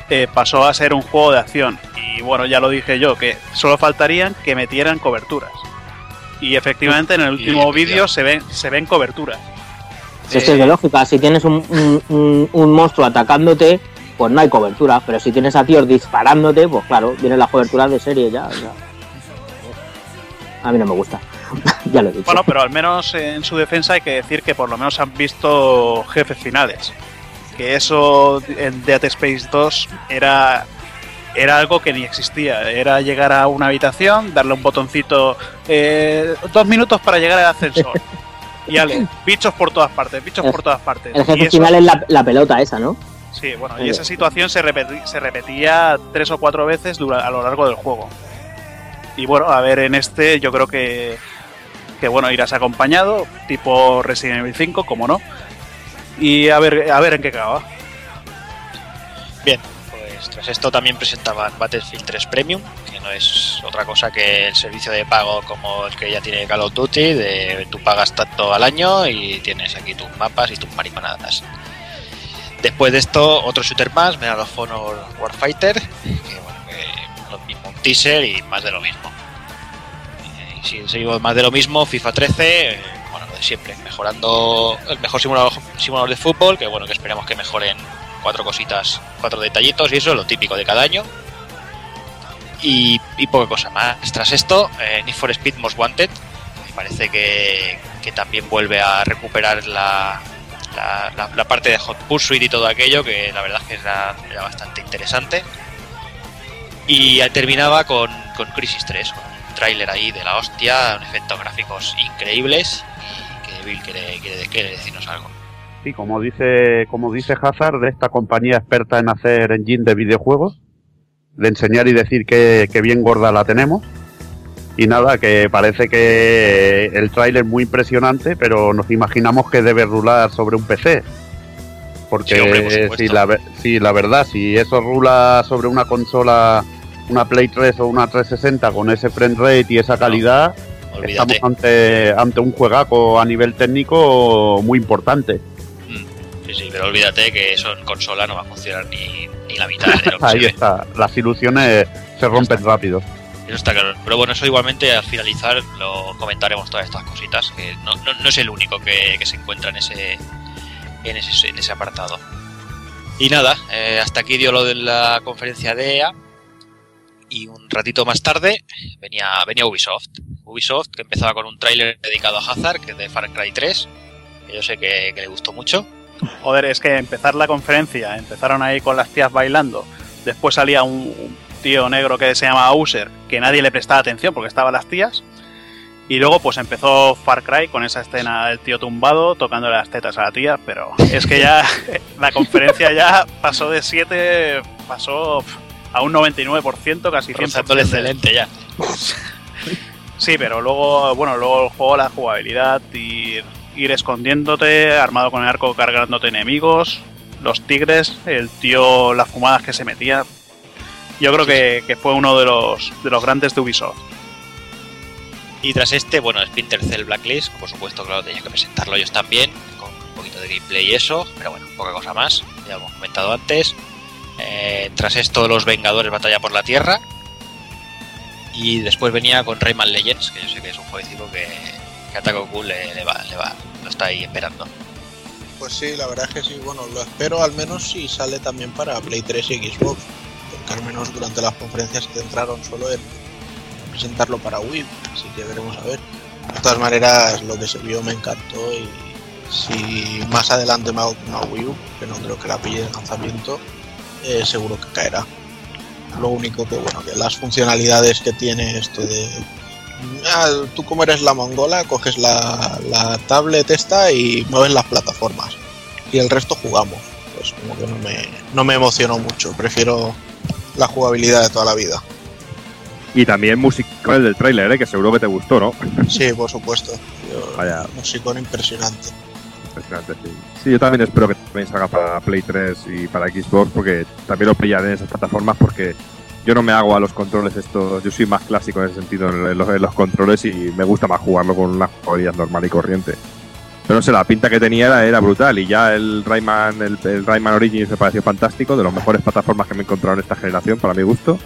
eh, pasó a ser un juego de acción. Y bueno, ya lo dije yo, que solo faltarían que metieran coberturas. Y efectivamente en el último vídeo se ven, se ven coberturas. Si es de lógica, si tienes un, un- un- un monstruo atacándote, pues no hay cobertura. Pero si tienes a tíos disparándote, pues claro, vienen las coberturas de serie ya. sea. A mí no me gusta. ya lo he dicho. Bueno, pero al menos en su defensa hay que decir que por lo menos han visto jefes finales. Que eso en Dead Space 2 era, era algo que ni existía. Era llegar a una habitación, darle un botoncito, eh, dos minutos para llegar al ascensor. Y ale, bichos por todas partes, bichos por todas partes. el jefe final es la, la pelota esa, ¿no? Sí, bueno, y esa situación se, repeti- se repetía tres o cuatro veces a lo largo del juego. Y bueno, a ver, en este yo creo que, que bueno, irás acompañado, tipo Resident Evil 5, como no. Y a ver, a ver en qué acaba. Bien, pues tras esto también presentaban Battlefield 3 Premium, que no es otra cosa que el servicio de pago como el que ya tiene Call of Duty, de tú pagas tanto al año y tienes aquí tus mapas y tus mariconadas. Después de esto, otro shooter más, Medal of Honor Warfighter, que bueno, que lo mismo, un teaser y más de lo mismo. Eh, Y si seguimos más de lo mismo, FIFA 13, eh, bueno, lo siempre, mejorando el mejor simulador, de fútbol, que bueno, que esperamos que mejoren cuatro cositas, cuatro detallitos y eso, lo típico de cada año. Y, y poca cosa más. Tras esto, eh, Need for Speed Most Wanted, me parece que, que también vuelve a recuperar la, la, parte de Hot Pursuit y todo aquello, que la verdad es que era, bastante interesante. Y terminaba con, con Crisis 3, con un tráiler ahí de la hostia, efectos gráficos increíbles Bill quiere, quiere, quiere decirnos algo. Sí, como dice, como dice Hazard, de esta compañía experta en hacer engine de videojuegos, de enseñar y decir que, que bien gorda la tenemos. Y nada, que parece que el tráiler muy impresionante, pero nos imaginamos que debe rular sobre un PC. Porque Sí, hombre, por supuesto. si, la, si la verdad, si eso rula sobre una consola, una Play 3 o una 360 con ese frame rate y esa calidad, Olvídate. estamos ante, ante un juegaco a nivel técnico muy importante. Sí, sí, pero olvídate que eso en consola no va a funcionar ni, ni la mitad de lo que Ahí se ve. está, las ilusiones se rompen rápido. Eso está claro. Pero bueno, eso igualmente al finalizar lo comentaremos todas estas cositas, que no, no- no es el único que, que se encuentra en ese, en ese, en ese apartado. Y nada, eh, hasta aquí dio lo de la conferencia de EA. Y un ratito más tarde venía, venía Ubisoft. Ubisoft que empezaba con un tráiler dedicado a Hazard, que es de Far Cry 3. Que yo sé que, que le gustó mucho. Joder, es que empezar la conferencia, empezaron ahí con las tías bailando, después salía un, tío negro que se llama User, que nadie le prestaba atención porque estaban las tías, y luego pues empezó Far Cry con esa escena del tío tumbado tocándole las tetas a la tía, pero es que ya la conferencia ya pasó de 7, pasó a un 99%, casi 100%. Rozando el excelente ya. Sí, pero luego, bueno, luego el juego, la jugabilidad, ir, ir escondiéndote, armado con el arco cargándote enemigos, los tigres, el tío, las fumadas que se metía. Yo creo que, que fue uno de los, de los grandes de Ubisoft. Y tras este, bueno, Splinter Cell Blacklist, por supuesto, claro, tenía que presentarlo ellos también, con un poquito de gameplay y eso, pero bueno, poca cosa más, ya lo hemos comentado antes. Eh, tras esto, los Vengadores Batalla por la Tierra. Y después venía con Rayman Legends, que yo sé que es un jueguecito que, que a Cool le, va, le va, lo está ahí esperando. Pues sí, la verdad es que sí, bueno, lo espero al menos si sale también para Play 3 y Xbox, porque al menos durante las conferencias se centraron solo en presentarlo para Wii, así que veremos a ver. De todas maneras, lo que se vio me encantó y si más adelante me hago una Wii U, que no creo que la pille de lanzamiento, eh, seguro que caerá. Lo único que, bueno, que las funcionalidades que tiene esto de Ah, tú como eres la mongola, coges la, la tablet esta y mueves las plataformas. Y el resto jugamos. Pues como que no me, no me emocionó mucho. Prefiero la jugabilidad de toda la vida. Y también musical del tráiler, ¿eh? que seguro que te gustó, ¿no? Sí, por supuesto. Yo- Vaya. Musicón impresionante. Impresionante, sí. Sí, yo también espero que también salga para Play 3 y para Xbox, porque también lo pillaré en esas plataformas, porque yo no me hago a los controles estos, yo soy más clásico en ese sentido en los, en los controles y me gusta más jugarlo con una jugabilidad normal y corriente. Pero no sé, la pinta que tenía era, era brutal y ya el Rayman, el, el Rayman Origins me pareció fantástico, de las mejores plataformas que me he encontrado en esta generación, para mi gusto.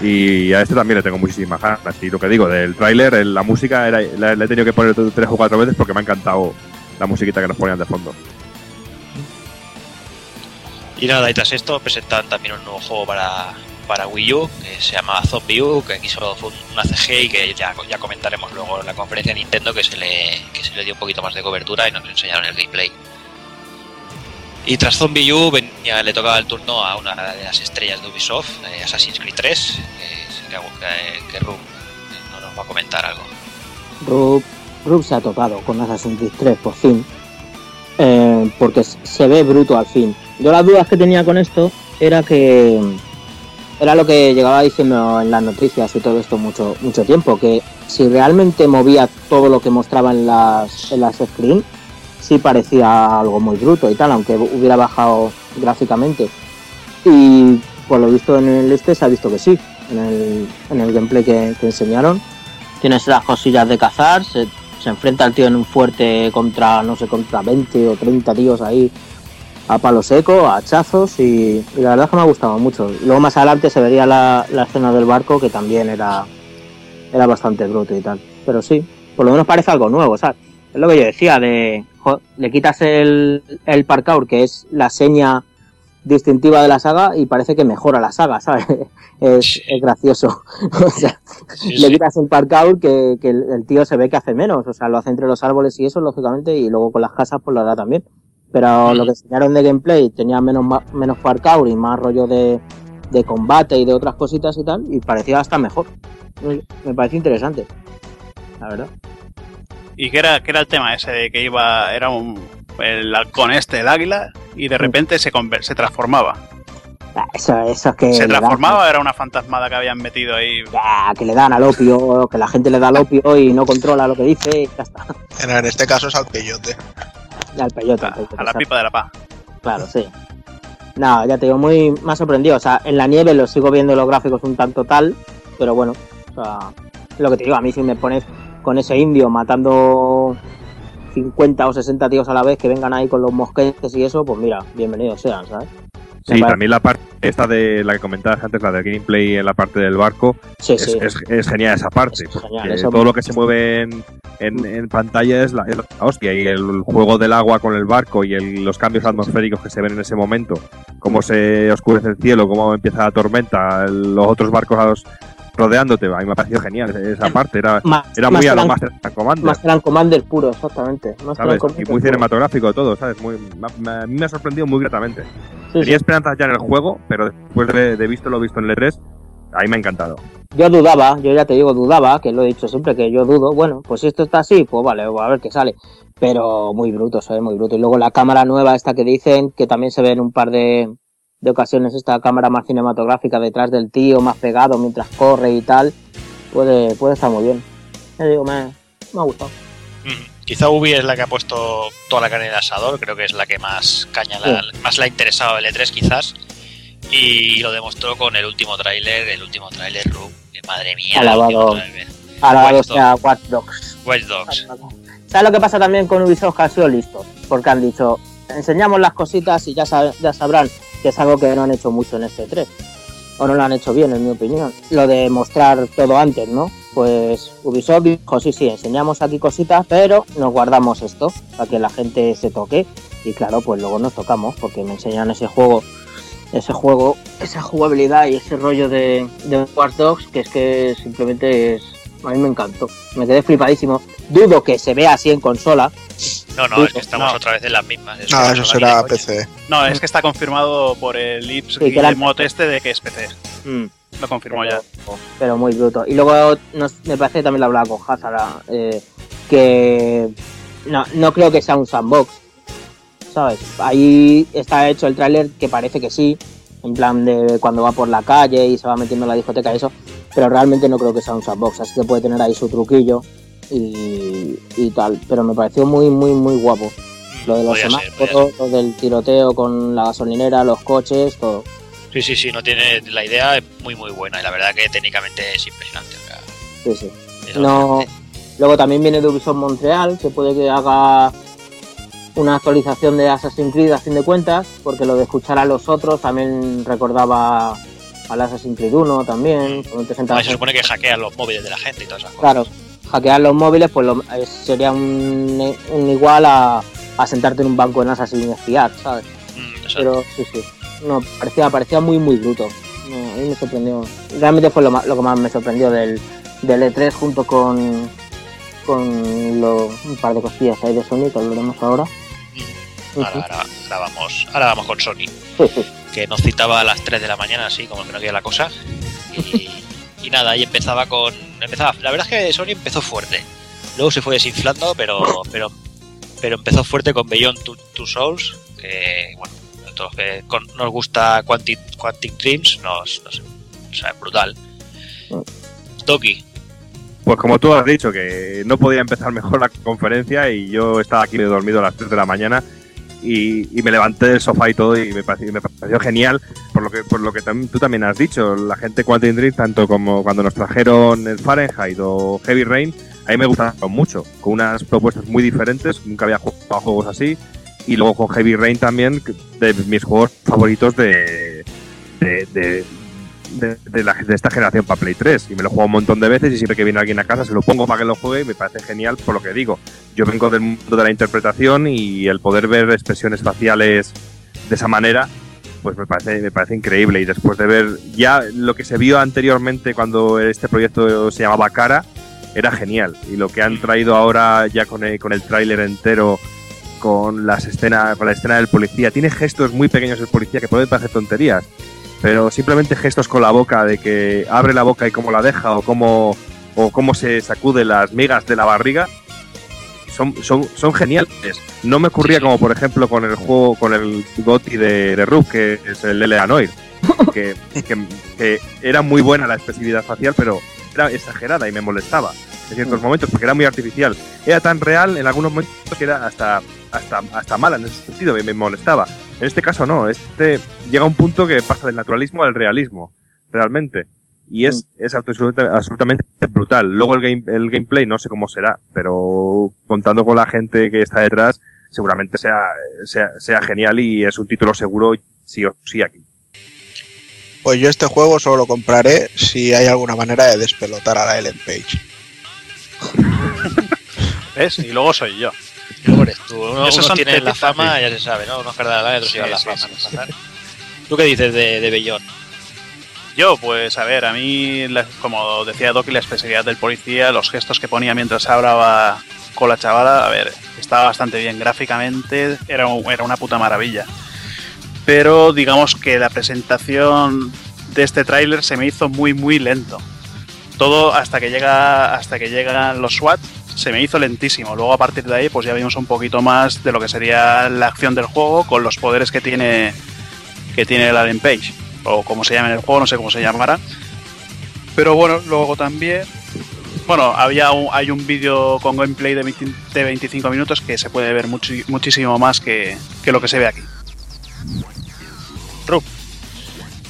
Y a este también le tengo muchísimas ganas. Y lo que digo, del tráiler, la música era, la, la he tenido que poner tres o cuatro veces porque me ha encantado la musiquita que nos ponían de fondo. Y nada, y tras esto presentan también un nuevo juego para, para Wii U que se llama Zombie U, que aquí solo fue una CG y que ya, ya comentaremos luego en la conferencia de Nintendo que se, le, que se le dio un poquito más de cobertura y nos enseñaron el gameplay. Y tras Zombie U le tocaba el turno a una de las estrellas de Ubisoft, eh, Assassin's Creed 3, que, que, que Rum eh, no nos va a comentar algo. Rub, Rub se ha topado con Assassin's Creed 3 por fin. Eh, porque se ve bruto al fin. Yo las dudas que tenía con esto era que era lo que llegaba diciendo en las noticias y todo esto mucho mucho tiempo, que si realmente movía todo lo que mostraba en las, en las screen, sí parecía algo muy bruto y tal, aunque hubiera bajado gráficamente. Y por lo visto en el este se ha visto que sí, en el, en el gameplay que, enseñaron. Tienes las cosillas de cazar, se, se enfrenta el tío en un fuerte contra, no sé, contra 20 o 30 tíos ahí a palo seco, a hachazos y, y la verdad es que me ha gustado mucho. Luego más adelante se vería la, la escena del barco que también era, era bastante bruto y tal. Pero sí, por lo menos parece algo nuevo, ¿sabes? Es lo que yo decía, de jo, le quitas el, el parkour, que es la seña distintiva de la saga, y parece que mejora la saga, ¿sabes? Es, es gracioso. o sea, Sí, le quitas el parkour que, que el, el tío se ve que hace menos, o sea, lo hace entre los árboles y eso, lógicamente, y luego con las casas pues lo hará también. Pero lo que enseñaron de gameplay tenía menos, menos parkour y más rollo de, de combate y de otras cositas y tal, y parecía hasta mejor. Me- parece interesante, la verdad. ¿Y qué era, qué era el tema ese de que iba, era un, el halcón este, el águila, y de repente se, conver- se transformaba? Ah, Eso, eso es que. ¿Se dan- transformaba o era una fantasmada que habían metido ahí? Ah, que le dan al opio, que la gente le da al opio y no controla lo que dice, y ya está. En, en este caso es al peyote. Al peyote. A, al peyote, a la exacto. pipa de la paz. Claro, sí. No, ya te digo, muy más sorprendido. O sea, en la nieve lo sigo viendo los gráficos un tanto tal, pero bueno, o sea, lo que te digo, a mí si me pones con ese indio matando 50 o 60 tíos a la vez que vengan ahí con los mosquetes y eso, pues mira, bienvenidos sean, ¿sabes? Sí, también la parte esta de la que comentabas antes, la del gameplay en la parte del barco, Sí, es, sí. es- es genial esa parte. Es porque genial, eso- todo lo que se mueve en, en- en pantalla es la, es la hostia. Y el juego del agua con el barco y el- los cambios atmosféricos que se ven en ese momento, cómo se oscurece el cielo, cómo empieza la tormenta, los otros barcos a los- rodeándote, a mí me ha parecido genial esa parte. Era, Más, era muy a lo Master and Commander. Master and Commander puro, exactamente. ¿sabes? Y muy cinematográfico todo, ¿sabes? Muy, a mí me ha sorprendido muy gratamente. Sí, Tenía sí. esperanzas ya en el juego, pero después de, de visto lo visto en el E3, ahí me ha encantado. Yo dudaba, yo ya te digo, dudaba, que lo he dicho siempre que yo dudo. Bueno, pues si esto está así, pues vale, a ver qué sale. Pero muy bruto, ve muy bruto. Y luego la cámara nueva, esta que dicen, que también se ve en un par de, de ocasiones, esta cámara más cinematográfica detrás del tío, más pegado mientras corre y tal, puede, puede estar muy bien. Ya digo, me, me ha gustado. Mm, Quizá Ubi es la que ha puesto toda la carne en el asador, creo que es la que más caña, la- más le ha interesado el E3 quizás. Y lo demostró con el último tráiler, el último tráiler madre mía. Alabado. Alabado sea Watch Dogs. Watch Dogs. ¿Sabes lo que pasa también con Ubisoft? Que han sido listos. Porque han dicho, enseñamos las cositas y ya, sab- ya sabrán que es algo que no han hecho mucho en este 3. O no lo han hecho bien, en mi opinión. Lo de mostrar todo antes, ¿no? Pues Ubisoft dijo, sí, sí, enseñamos aquí cositas, pero nos guardamos esto para que la gente se toque. Y claro, pues luego nos tocamos porque me enseñan ese juego, ese juego, esa jugabilidad y ese rollo de, de Watch Dogs que es que simplemente es... A mí me encantó. Me quedé flipadísimo. Dudo que se vea así en consola. No, no, es que estamos No. otra vez en las mismas. Es No, que eso será. PC. No, es que está confirmado por el Ips Sí, que era- Guillemot este de que es PC. Lo confirmó ya. pero, muy bruto. Y luego nos- me parece que también lo hablaba con Hazard, eh, que no, no creo que sea un sandbox, ¿sabes? Ahí está hecho el tráiler que parece que sí, en plan de cuando va por la calle y se va metiendo en la discoteca y eso, pero realmente no creo que sea un sandbox, así que puede tener ahí su truquillo y, y tal, pero me pareció muy, muy, muy guapo. Lo de los semáforos, lo del tiroteo con la gasolinera, los coches, todo. Sí, sí, sí, no tiene la idea es muy muy buena y la verdad que técnicamente es impresionante. o sea, Sí, sí. No, luego también viene de Ubisoft Montreal, se puede que haga una actualización de Assassin's Creed a fin de cuentas, porque lo de escuchar a los otros también recordaba al Assassin's Creed 1 también. Ah, se supone que hackean los móviles de la gente y todas esas cosas. Claro, hackear los móviles pues lo- es- sería un, un igual a, a sentarte en un banco en Assassin's y espiar, ¿sabes? Mm. Pero sí, sí. No, parecía, parecía muy, muy bruto. No, a mí me sorprendió. Realmente fue lo, ma- lo que más me sorprendió del, del E3 junto con, con lo- un par de cosillas ahí de Sony que hablaremos ahora. Mm, Ahora, ahora, ahora vamos, ahora vamos con Sony, Sí, sí. Que nos citaba a las 3 de la mañana, así como que no quería la cosa. Y, nada, y empezaba con. Empezaba, la verdad es que Sony empezó fuerte. Luego se fue desinflando, pero pero pero empezó fuerte con Beyond Two, Two Souls, que bueno, todos los que nos gusta Quantic, Quantic Dreams, nos, nos o sea, es brutal. Toki, Pues como tú has dicho, que no podía empezar mejor la conferencia y yo estaba aquí medio dormido a las 3 de la mañana y, me levanté del sofá y todo y me pareció, genial por lo que por lo que tú también has dicho. La gente Quantum Dream, tanto como cuando nos trajeron el Fahrenheit o Heavy Rain, a mí me gustaron mucho, con unas propuestas muy diferentes, nunca había jugado juegos así. Y luego con Heavy Rain también, de mis juegos favoritos de, de, de, de la- de esta generación para Play 3 y me lo juego un montón de veces y siempre que viene alguien a casa se lo pongo para que lo juegue y me parece genial por lo que digo. Yo vengo del mundo de la interpretación y el poder ver expresiones faciales de esa manera pues me parece, me parece increíble. Y después de ver ya lo que se vio anteriormente cuando este proyecto se llamaba Cara era genial. Y lo que han traído ahora ya con el, con el tráiler entero con las escenas con la escena del policía tiene gestos muy pequeños el policía que pueden parecer tonterías pero simplemente gestos con la boca de que abre la boca y cómo la deja o cómo o cómo se sacude las migas de la barriga son, son, son geniales. No me ocurría como por ejemplo con el juego, con el GOTI de, de Rub, que es el Eleanoid, que, que, que era muy buena la expresividad facial, pero era exagerada y me molestaba en ciertos momentos porque era muy artificial. Era tan real en algunos momentos que era hasta, hasta, hasta mala en ese sentido, me, me molestaba. En este caso no, este llega a un punto que pasa del naturalismo al realismo, realmente. Y es, es absolutamente, absolutamente brutal. Luego el, game, el gameplay no sé cómo será, pero contando con la gente que está detrás, seguramente sea, sea, sea genial y es un título seguro sí o sí aquí. Pues yo este juego solo lo compraré si hay alguna manera de despelotar a la Ellen Page. ¿Ves? Y luego soy yo. Y luego eres tú. Uno, unos tienen la fama, ya se sabe, ¿no? Unos cardan la otros Sí, llevan la sí, fama. sí. ¿Tú qué dices de, de Bellón? Yo, pues a ver, a mí, como decía Doki, la especialidad del policía, los gestos que ponía mientras hablaba con la chavala, a ver, estaba bastante bien gráficamente, era, un- era una puta maravilla. Pero digamos que la presentación de este tráiler se me hizo muy, muy lento. Todo hasta que llega hasta que llegan los SWAT se me hizo lentísimo. Luego a partir de ahí pues ya vimos un poquito más de lo que sería la acción del juego con los poderes que tiene que tiene el Alien Page o como se llama en el juego, no sé cómo se llamará. Pero bueno, luego también bueno, había un- hay un vídeo con gameplay de, 20 de 25 minutos que se puede ver muchísimo más que, que lo que se ve aquí.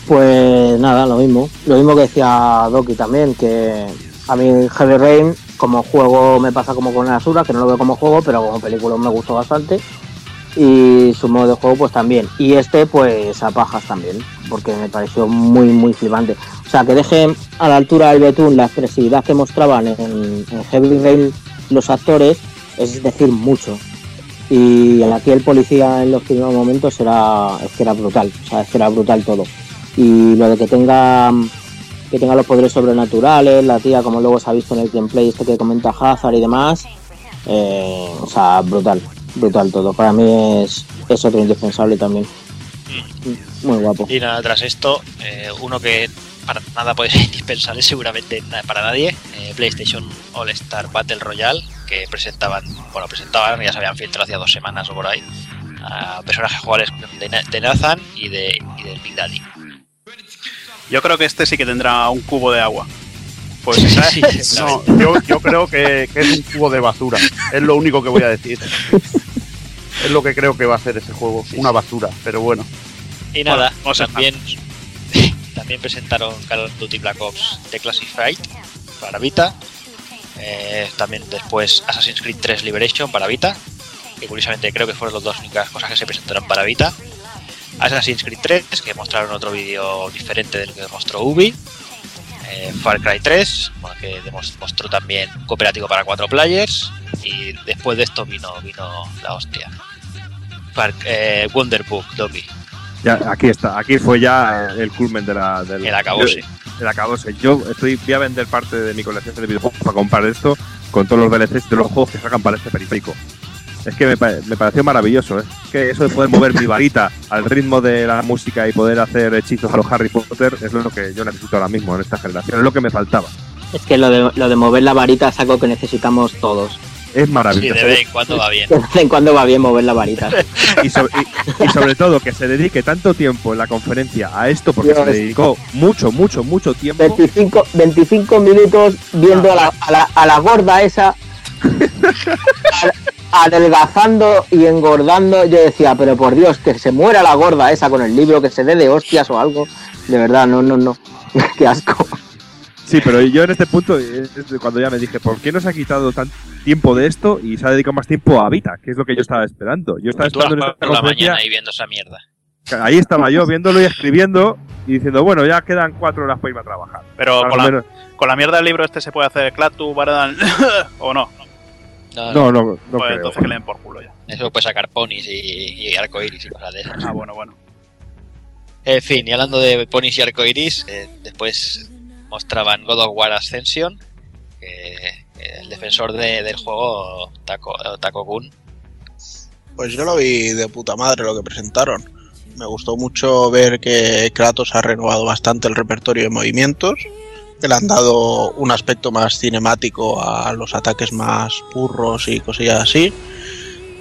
Pues nada, lo mismo. Lo mismo que decía Doki también, que a mí Heavy Rain como juego me pasa como con Asura, que no lo veo como juego, pero como película me gustó bastante. Y su modo de juego pues también. Y este pues a pajas también, porque me pareció muy muy flipante. O sea, que dejen a la altura del betún la expresividad que mostraban en, en Heavy Rain los actores, es decir, mucho. Y aquí el policía en los primeros momentos era, es que era brutal, o sea, es que era brutal todo y lo de que tenga que tenga los poderes sobrenaturales, la tía como luego se ha visto en el gameplay este que comenta Hazard y demás, eh, o sea, brutal, brutal todo. Para mí es, es otro indispensable también. Muy guapo. Y nada, tras esto, eh, uno que para nada puede ser indispensable, seguramente para nadie, eh, PlayStation All Star Battle Royale, que presentaban, bueno, presentaban, ya se habían filtrado hace dos semanas o por ahí, a personajes jugables de, Na- de Nathan y de, y del Big Daddy. Yo creo que este sí que tendrá un cubo de agua. Pues Sí. No, yo, yo creo que, que es un cubo de basura. Es lo único que voy a decir. Es lo que creo que va a ser ese juego. Una basura, pero bueno. Y nada, Bueno, también, también presentaron Call of Duty Black Ops The Classified para Vita. Eh, también después Assassin's Creed 3 Liberation para Vita. Que curiosamente creo que fueron las dos únicas cosas que se presentaron para Vita. Assassin's Creed 3, que mostraron otro vídeo diferente del que mostró Ubi. Eh, Far Cry 3, bueno, que mostró también cooperativo para cuatro players. Y después de esto vino, vino la hostia. Far, eh, Wonderbook, Doki. Ya, aquí está, aquí fue ya el culmen de la, del El acabose. El acabose. Yo estoy, voy a vender parte de mi colección de videojuegos para comprar esto con todos los DLCs de los juegos que sacan para este periférico. Es que me, me pareció maravilloso, ¿eh? Es que eso de poder mover mi varita al ritmo de la música y poder hacer hechizos a los Harry Potter es lo que yo necesito ahora mismo en esta generación, es lo que me faltaba. Es que lo de, lo de mover la varita es algo que necesitamos todos. Es Sí, maravilloso. de vez en cuando va bien. De vez en cuando va bien mover la varita. y, so- y- y sobre todo que se dedique tanto tiempo en la conferencia a esto, porque Dios. se dedicó mucho, mucho, mucho tiempo. 25, 25 minutos viendo a la, a la, a la gorda esa adelgazando y engordando. Yo decía, pero por Dios, que se muera la gorda esa con el libro, que se dé de hostias o algo. De verdad, no, no, no. Qué asco. Sí, pero yo en este punto es cuando ya me dije, ¿por qué no se ha quitado tanto tiempo de esto y se ha dedicado más tiempo a Vita? Que es lo que yo estaba esperando. Yo estaba esperando en esta por la mañana ahí viendo esa mierda. ahí estaba yo viéndolo y escribiendo y diciendo, bueno, ya quedan cuatro horas para irme a trabajar. Pero con la, menos. con la mierda del libro este se puede hacer Clatu, Baradan o no. No, no, No, no, no pues creo. entonces que le den por culo ya. Eso puede sacar ponis y, y arcoiris y cosas de esas. Ah, bueno, bueno. En fin, y hablando de ponis y arcoiris, eh, después mostraban God of War Ascension, que el defensor de- del juego, Taco. Pues yo lo vi de puta madre lo que presentaron. Me gustó mucho ver que Kratos ha renovado bastante el repertorio de movimientos, le han dado un aspecto más cinemático a los ataques más burros y cosillas así.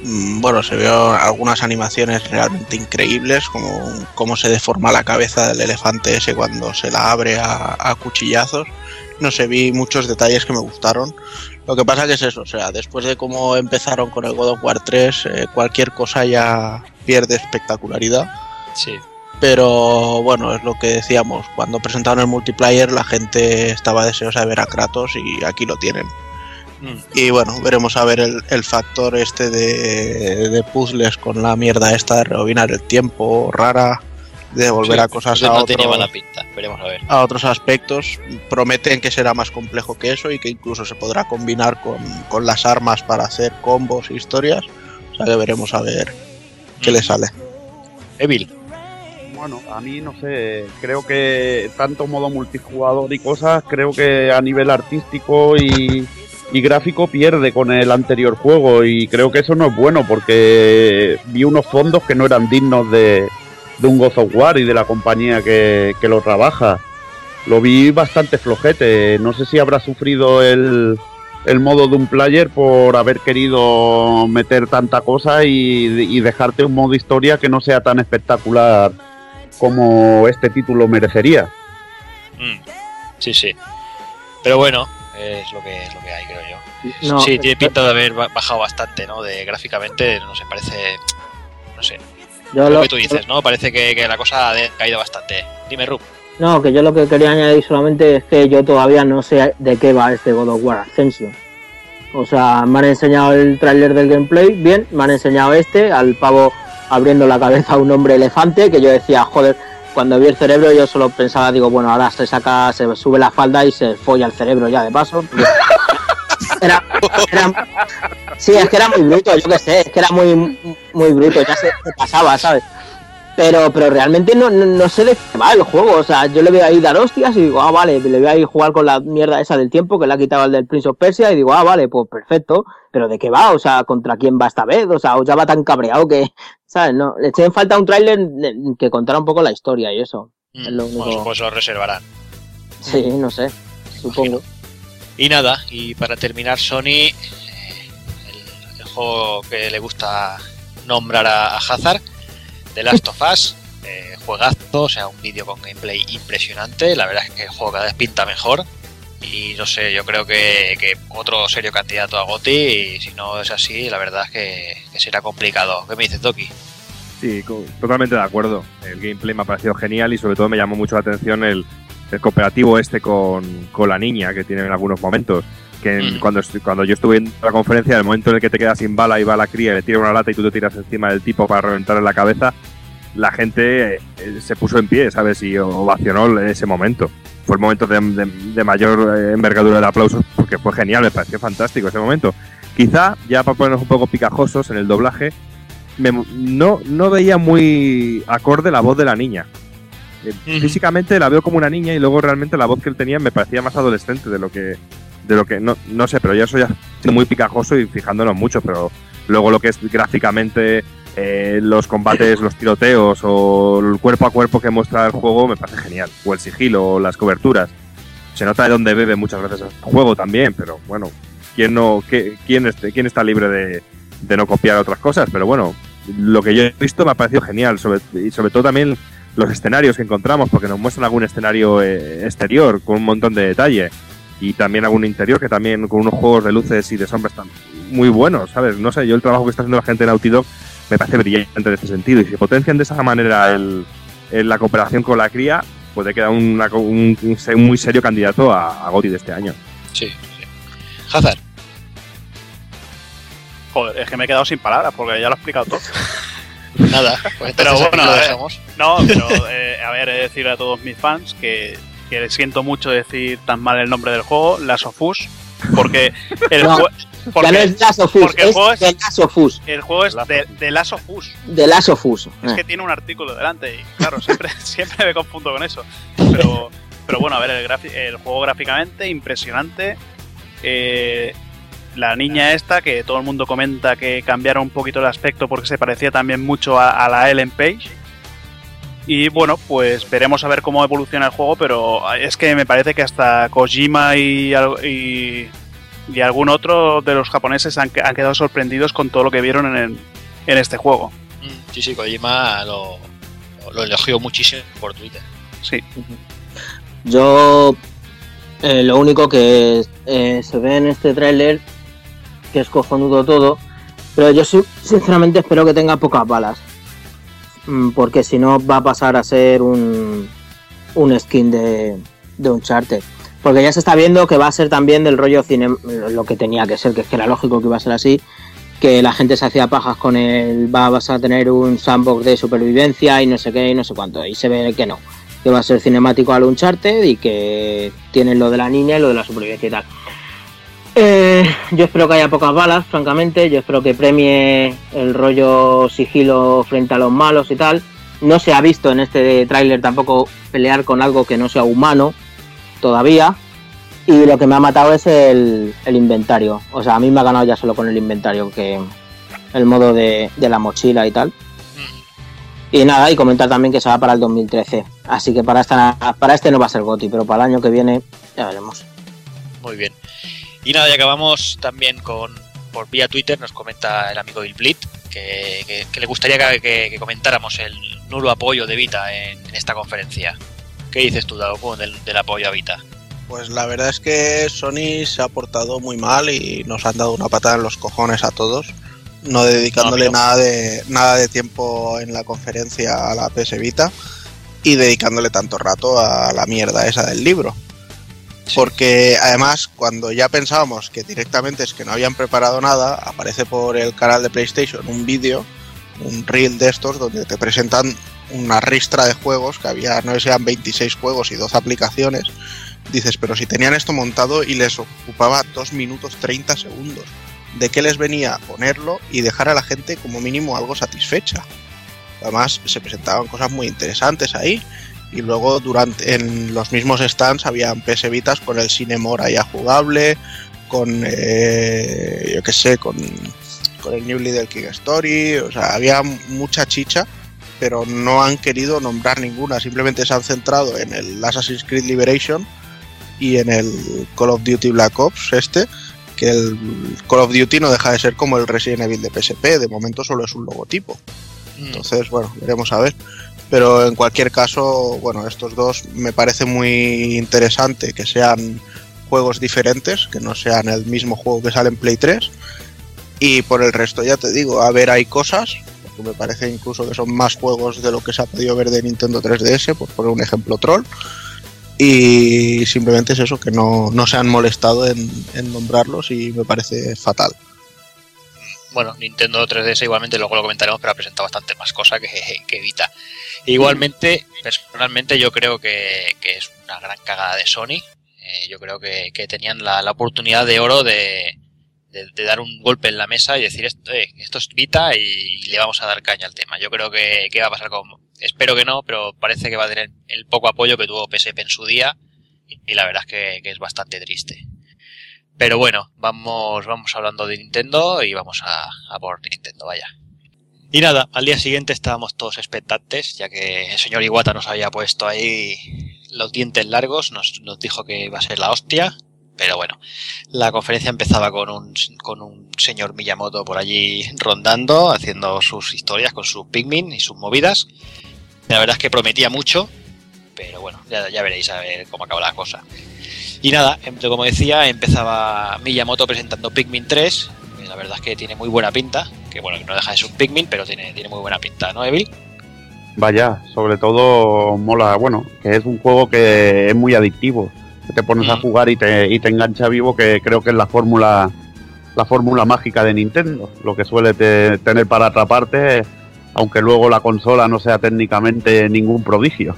Mm, Bueno, se vio algunas animaciones realmente increíbles, como cómo se deforma la cabeza del elefante ese cuando se la abre a, a cuchillazos. No sé, vi muchos detalles que me gustaron. Lo que pasa que es eso, o sea, después de cómo empezaron con el God of War 3, eh, cualquier cosa ya pierde espectacularidad. Sí. Pero bueno, es lo que decíamos, cuando presentaron el multiplayer la gente estaba deseosa de ver a Kratos y aquí lo tienen. Mm. Y bueno, veremos a ver el, el factor este de, de puzzles con la mierda esta de rebobinar el tiempo rara, de volver Sí, a cosas a no tenía otros- mala pinta. Veremos a ver. a otros aspectos. Prometen que será más complejo que eso y que incluso se podrá combinar con, con las armas para hacer combos e historias. O sea que veremos a ver qué le sale. Evil. Bueno, a mí no sé, creo que tanto modo multijugador y cosas, creo que a nivel artístico y, y gráfico pierde con el anterior juego y creo que eso no es bueno porque vi unos fondos que no eran dignos de, de un God of War y de la compañía que, que lo trabaja. Lo vi bastante flojete, no sé si habrá sufrido el, el modo de un player por haber querido meter tanta cosa y, y dejarte un modo historia que no sea tan espectacular como este título merecería. Mm. Sí, sí. Pero bueno, es lo que, es lo que hay, creo yo. No, sí, tiene pinta de haber ba- bajado bastante, ¿no? De gráficamente, no sé, parece. No sé. yo Lo lo- que tú dices, ¿no? Parece que, que la cosa ha de- caído bastante. Dime, Rub. No, que yo lo que quería añadir solamente es que yo todavía no sé de qué va este God of War Ascension. O sea, me han enseñado el tráiler del gameplay, bien, me han enseñado este, al pavo abriendo la cabeza a un hombre elefante, que yo decía, joder, cuando vi el cerebro yo solo pensaba, digo, bueno, ahora se saca, se sube la falda y se folla el cerebro ya de paso. Era, era- sí, es que era muy bruto, yo qué sé, es que era muy, muy bruto, ya se, se pasaba, ¿sabes? Pero, pero realmente no, no, no sé de qué va el juego. O sea, yo le veo ahí dar hostias y digo, ah, vale, le veo ahí jugar con la mierda esa del tiempo que le ha quitado al del Prince of Persia y digo, ah, vale, pues perfecto. Pero ¿de qué va? O sea, ¿contra quién va esta vez? O sea, o ya va tan cabreado que, ¿sabes? No, le eché en falta un tráiler que contara un poco la historia y eso. Es lo único. Bueno, pues lo reservarán. Sí, no sé, supongo. Y nada, y para terminar, Sony, eh, el, el juego que le gusta nombrar a, a Hazard, The Last of Us, eh, juegazo, o sea, un vídeo con gameplay impresionante. La verdad es que el juego cada vez pinta mejor. Y no sé, yo creo que, que otro serio candidato a Goti y si no es así, la verdad es que, será complicado. ¿Qué me dices, Doki? Sí, totalmente de acuerdo. El gameplay me ha parecido genial y sobre todo me llamó mucho la atención el, el cooperativo este con, con la niña que tiene en algunos momentos. Que en- Mm. cuando, cuando yo estuve en la conferencia, en el momento en el que te quedas sin bala y va la cría y le tira una lata y tú te tiras encima del tipo para reventarle la cabeza, la gente eh, se puso en pie, ¿sabes? Y ovacionó ese momento. Fue el momento de, de- de mayor eh, envergadura de aplausos porque fue genial, me pareció fantástico ese momento. Quizá, ya para ponernos un poco picajosos en el doblaje, me- no, no veía muy acorde la voz de la niña. Eh. Físicamente la veo como una niña y luego realmente la voz que él tenía me parecía más adolescente de lo que. De lo que. No, no sé, pero yo eso ya estoy muy picajoso y fijándonos mucho, pero luego lo que es gráficamente. eh, los combates, los tiroteos o el cuerpo a cuerpo que muestra el juego me parece genial. O el sigilo o las coberturas. Se nota de dónde bebe muchas veces el juego también, pero bueno, ¿quién, no, qué- quién, este- quién está libre de, de no copiar otras cosas? Pero bueno, lo que yo he visto me ha parecido genial, sobre, y sobre todo también los escenarios que encontramos, porque nos muestran algún escenario eh, exterior con un montón de detalle y también algún interior que también con unos juegos de luces y de sombras están muy buenos, ¿sabes? No sé, yo el trabajo que está haciendo la gente en Naughty Dog me parece brillante en ese sentido y si potencian de esa manera el, el- la cooperación con la cría, puede quedar una un, un muy serio candidato a, a GOTY de este año. Sí, sí. Hazard. Joder, es que me he quedado sin palabras porque ya lo he explicado todo. Nada, pues Pero bueno, dejamos. No, pero eh, a ver, he de decirle a todos mis fans que, que siento mucho decir tan mal el nombre del juego, Last of Us, porque el, No, jue- ya no porque es Last of Us, porque el juego es- The Last of Us. el juego es de, de Last of Us. The Last of Us. Es Eh. que tiene un artículo delante y claro, siempre, siempre me confundo con eso. Pero, pero bueno, a ver, el, juego gráficamente impresionante. Eh, la niña esta, que todo el mundo comenta que cambiaron un poquito el aspecto porque se parecía también mucho a, a la Ellen Page. Y bueno, pues veremos a ver cómo evoluciona el juego, pero es que me parece que hasta Kojima y, y, y algún otro de los japoneses han, han quedado sorprendidos con todo lo que vieron en, el- en este juego. Mm, Sí, sí, Kojima lo, lo elogió muchísimo por Twitter. Sí. Yo eh, lo único que eh, se ve en este tráiler, que es cojonudo todo, pero yo sí- sinceramente espero que tenga pocas balas, porque si no va a pasar a ser un, un skin de, de Uncharted. Porque ya se está viendo que va a ser también del rollo cine, lo que tenía que ser, que es que era lógico que iba a ser así, que la gente se hacía pajas con el, va, vas a tener un sandbox de supervivencia y no sé qué y no sé cuánto, y se ve que no que va a ser cinemático al Uncharted y que tienen lo de la niña y lo de la supervivencia y tal. Eh, yo espero que haya pocas balas, francamente. Yo espero que premie el rollo sigilo frente a los malos y tal. No se ha visto en este tráiler tampoco pelear con algo que no sea humano todavía. Y lo que me ha matado es el, inventario. O sea, a mí me ha ganado ya solo con el inventario, que el modo de, de la mochila y tal. Y nada, y comentar también que se va para el 2013. Así que para, esta, para este no va a ser Goti, pero para el año que viene ya veremos. Muy bien. Y nada, ya acabamos también con por vía Twitter, nos comenta el amigo Bill Blit que, que- que le gustaría que, que- que comentáramos el nulo apoyo de Vita en, en esta conferencia. ¿Qué dices tú, Dago, del, del apoyo a Vita? Pues la verdad es que Sony se ha portado muy mal y nos han dado una patada en los cojones a todos, no dedicándole No, nada de nada de tiempo en la conferencia a la PS Vita y dedicándole tanto rato a la mierda esa del libro. Porque además, cuando ya pensábamos que directamente es que no habían preparado nada, aparece por el canal de PlayStation un vídeo, un reel de estos, donde te presentan una ristra de juegos, que había, no sé eran 26 juegos y 12 aplicaciones. Dices, pero si tenían esto montado y les ocupaba 2 minutos 30 segundos, ¿de qué les venía ponerlo y dejar a la gente como mínimo algo satisfecha? Además, se presentaban cosas muy interesantes ahí. Y luego durante en los mismos stands habían PS Vitas con el Cinemora ya jugable, con eh, yo qué sé, con, con el New Little King Story, o sea, había mucha chicha, pero no han querido nombrar ninguna, simplemente se han centrado en el Assassin's Creed Liberation y en el Call of Duty Black Ops este, que el Call of Duty no deja de ser como el Resident Evil de PSP, de momento solo es un logotipo. Entonces, bueno, veremos a ver. Pero en cualquier caso, bueno, estos dos me parece muy interesante que sean juegos diferentes, que no sean el mismo juego que sale en Play 3. Y por el resto, ya te digo, a ver, hay cosas, porque me parece incluso que son más juegos de lo que se ha podido ver de Nintendo 3DS, por poner un ejemplo troll. Y simplemente es eso, que no, no se han molestado en nombrarlos y me parece fatal. Bueno, Nintendo 3DS igualmente, luego lo comentaremos, pero ha presentado bastante más cosas que, que Vita. Igualmente, personalmente yo creo que, que es una gran cagada de Sony. Eh, yo creo que, que tenían la, la oportunidad de oro de, de, dar un golpe en la mesa y decir esto, eh, esto es Vita y le vamos a dar caña al tema. Yo creo que, que va a pasar con... Espero que no, pero parece que va a tener el poco apoyo que tuvo PSP en su día y, la verdad es que es bastante triste. Pero bueno, vamos, vamos hablando de Nintendo y vamos a, a por Nintendo, vaya. Y nada, al día siguiente estábamos todos expectantes, ya que el señor Iwata nos había puesto ahí los dientes largos, nos, nos dijo que iba a ser la hostia, pero bueno, la conferencia empezaba con un, con un señor Miyamoto por allí rondando, haciendo sus historias con sus Pikmin y sus movidas. La verdad es que prometía mucho, pero bueno, ya, ya veréis a ver cómo acaba la cosa. Y nada, em- como decía, empezaba Miyamoto presentando Pikmin 3. y La verdad es que tiene muy buena pinta. Que bueno, que no deja de ser un Pikmin, pero tiene, tiene muy buena pinta, ¿no, Evil? Vaya, sobre todo mola, bueno, que es un juego que es muy adictivo. Que te pones a Mm. jugar y te, y te engancha vivo, que creo que es la fórmula la fórmula mágica de Nintendo, lo que suele te- tener para atraparte, aunque luego la consola no sea técnicamente ningún prodigio.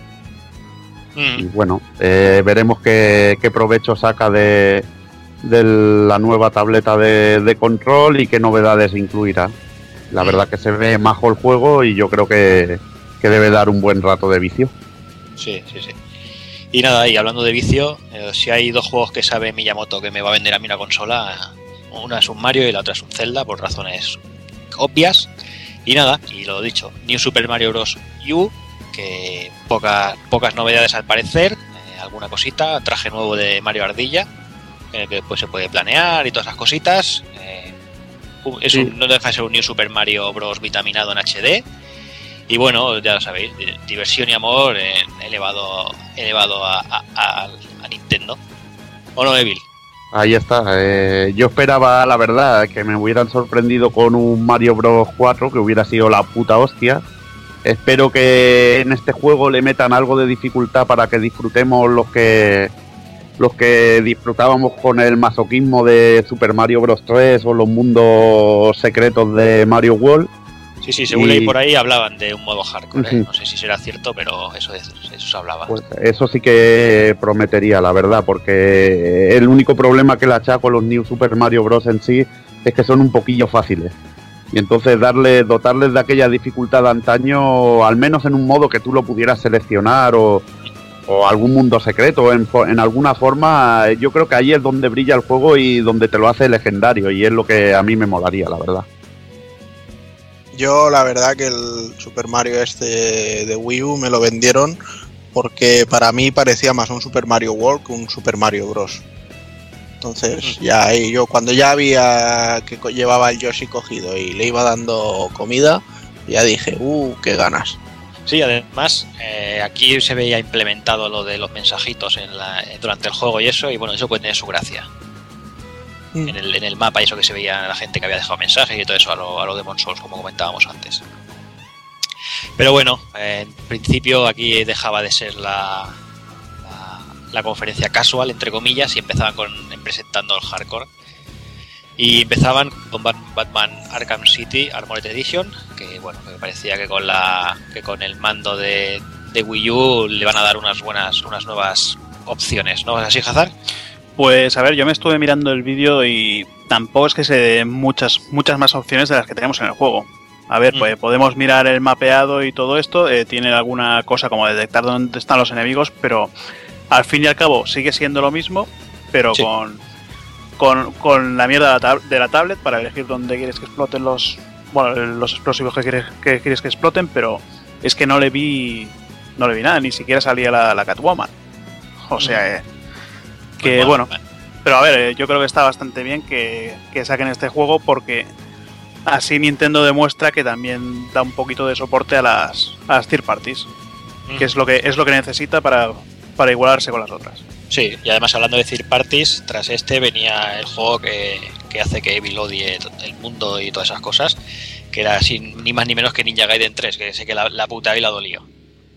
Y Mm, bueno, eh, veremos qué, qué provecho saca de, de la nueva tableta de, de control y qué novedades incluirá. La verdad que se ve majo el juego y yo creo que, que debe dar un buen rato de vicio. Sí, sí, sí. Y nada, y hablando de vicio, eh, si hay dos juegos que sabe Miyamoto que me va a vender a mí una consola, una es un Mario y la otra es un Zelda, por razones obvias. Y nada, y lo dicho, New Super Mario Bros. U, que pocas pocas novedades al parecer, eh, alguna cosita, traje nuevo de Mario Ardilla, que después se puede planear y todas esas cositas. eh, es Sí. un- no deja de ser un New Super Mario Bros. vitaminado en HD. Y bueno, ya lo sabéis, di- diversión y amor elevado, elevado a, a- a- a Nintendo. ¿O no, Evil? Ahí está. eh, yo esperaba, la verdad, que me hubieran sorprendido con un Mario Bros 4, que hubiera sido la puta hostia. Espero que en este juego le metan algo de dificultad para que disfrutemos los que los que disfrutábamos con el masoquismo de Super Mario Bros 3 o los mundos secretos de Mario World. Sí, sí, según Y- leí por ahí hablaban de un modo hardcore. ¿eh? No sé si será cierto, pero eso, eso se hablaba. Pues eso sí que prometería, la verdad, porque el único problema que le achaco a los New Super Mario Bros. en sí es que son un poquillo fáciles. Y entonces darle, dotarles de aquella dificultad de antaño, al menos en un modo que tú lo pudieras seleccionar o, algún mundo secreto, en, en alguna forma, yo creo que ahí es donde brilla el juego y donde te lo hace legendario, y es lo que a mí me molaría, la verdad. Yo la verdad que el Super Mario este de Wii U me lo vendieron porque para mí parecía más un Super Mario World que un Super Mario Bros. Entonces ya ahí yo cuando ya había que llevaba el Yoshi cogido y le iba dando comida, ya dije, uh, qué ganas. Sí, además, eh, aquí se veía implementado lo de los mensajitos en la- eh, durante el juego y eso, y bueno, eso puede tener su gracia. Mm. En, el, en el mapa y eso que se veía la gente que había dejado mensajes y todo eso a lo, a lo Demon Souls, como comentábamos antes. Pero bueno, eh, en principio aquí dejaba de ser la, la, conferencia casual, entre comillas, y empezaban con, presentando el hardcore. Y empezaban con Bat- Batman Arkham City Armored Edition, que bueno, que parecía que con la que con el mando de, de Wii U le van a dar unas buenas, unas nuevas opciones, ¿no? ¿Es así, Hazard? Pues a ver, yo me estuve mirando el vídeo y tampoco es que se den muchas, muchas más opciones de las que tenemos en el juego. A ver, Mm. pues podemos mirar el mapeado y todo esto, eh, tiene alguna cosa como detectar dónde están los enemigos, pero al fin y al cabo sigue siendo lo mismo, pero Sí. con, con, con la mierda de la, tablet para elegir dónde quieres que exploten los, bueno, los explosivos que quieres, que quieres que exploten, pero es que no le vi no le vi nada, ni siquiera salía la, la Catwoman. O sea, eh, que Pues bueno, pero a ver, eh, yo creo que está bastante bien que, que saquen este juego porque así Nintendo demuestra que también da un poquito de soporte a las, a las third parties, Mm. que es lo que es lo que necesita para, para igualarse con las otras. Sí, y además hablando de third parties, tras este venía el juego que, que hace que Evil odie el mundo y todas esas cosas, que era sin, ni más ni menos que Ninja Gaiden 3, que sé que la, la puta y la dolió.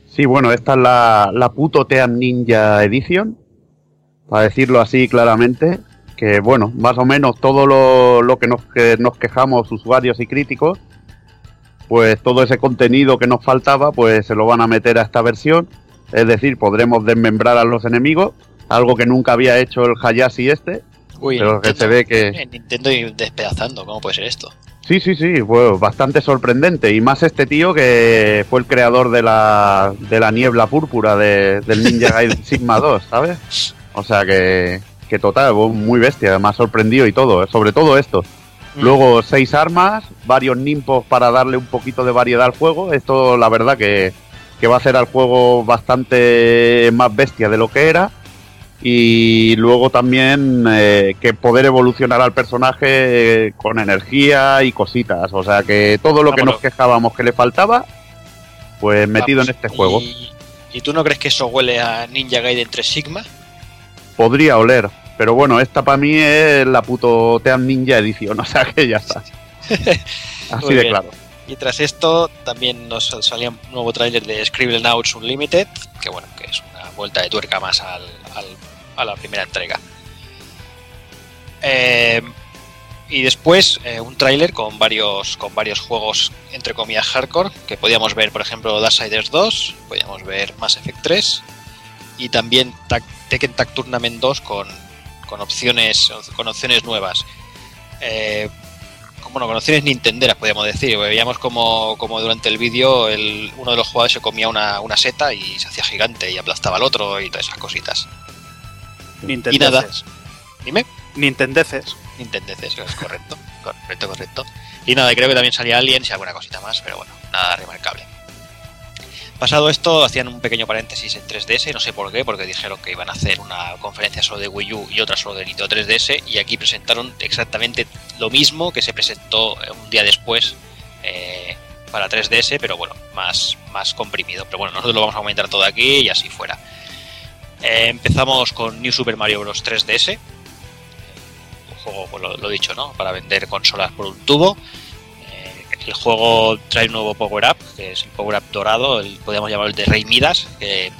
Sí, bueno, esta es la, la puto Team Ninja Edition, para decirlo así claramente, que bueno, más o menos todo lo, lo que, nos, que nos quejamos usuarios y críticos, pues todo ese contenido que nos faltaba, pues se lo van a meter a esta versión, es decir, podremos desmembrar a los enemigos, algo que nunca había hecho el Hayashi este, Uy, pero que se ve que... En Nintendo y despedazando, ¿cómo puede ser esto? Sí, sí, sí, fue bastante sorprendente. Y más este tío que fue el creador de la, de la niebla púrpura de, del Ninja Gaiden Sigma 2, ¿sabes? O sea que, que total, muy bestia, me ha sorprendido y todo, ¿eh? sobre todo esto. Luego seis armas, varios nimpos para darle un poquito de variedad al juego. Esto la verdad que, que va a hacer al juego bastante más bestia de lo que era. Y luego también eh, que poder evolucionar al personaje eh, con energía y cositas. O sea que todo lo que nos quejábamos que le faltaba, pues metido Vamos, en este juego. Y, ¿Y tú no crees que eso huele a Ninja Gaiden 3 Sigma? Podría oler. Pero bueno, esta para mí es la puto Team Ninja Edición. O sea que ya está. Así de claro. Y tras esto también nos salía un nuevo tráiler de Scribblenauts Unlimited, que bueno, que es una vuelta de tuerca más a la primera entrega. Eh, y después eh, un tráiler con varios con varios juegos entre comillas hardcore que podíamos ver, por ejemplo, Darksiders 2, podíamos ver Mass Effect 3 y también Tekken Tag Tournament 2 con, con opciones con opciones nuevas. Eh, bueno, con opciones nintenderas, podríamos decir. Veíamos como, como durante el vídeo el- uno de los jugadores se comía una, una seta y se hacía gigante y aplastaba al otro y todas esas cositas. Nintendeces. Dime. Nintendeces. Nintendeces, es correcto. Correcto, correcto. Y nada, creo que también salía Aliens y alguna cosita más, pero bueno, nada remarcable. Pasado esto, hacían un pequeño paréntesis en 3DS, no sé por qué, porque dijeron que iban a hacer una conferencia solo de Wii U y otra solo de Nintendo 3DS, y aquí presentaron exactamente lo mismo que se presentó eh, un día después eh, para 3DS, pero bueno, más, más comprimido. Pero bueno, nosotros lo vamos a comentar todo aquí y así fuera. Eh, empezamos con New Super Mario Bros. 3DS, un juego, pues lo, lo dicho, ¿no? Para vender consolas por un tubo. Eh, el juego trae un nuevo power-up, que es el power-up dorado, el, podríamos llamarlo el de Rey Midas, que,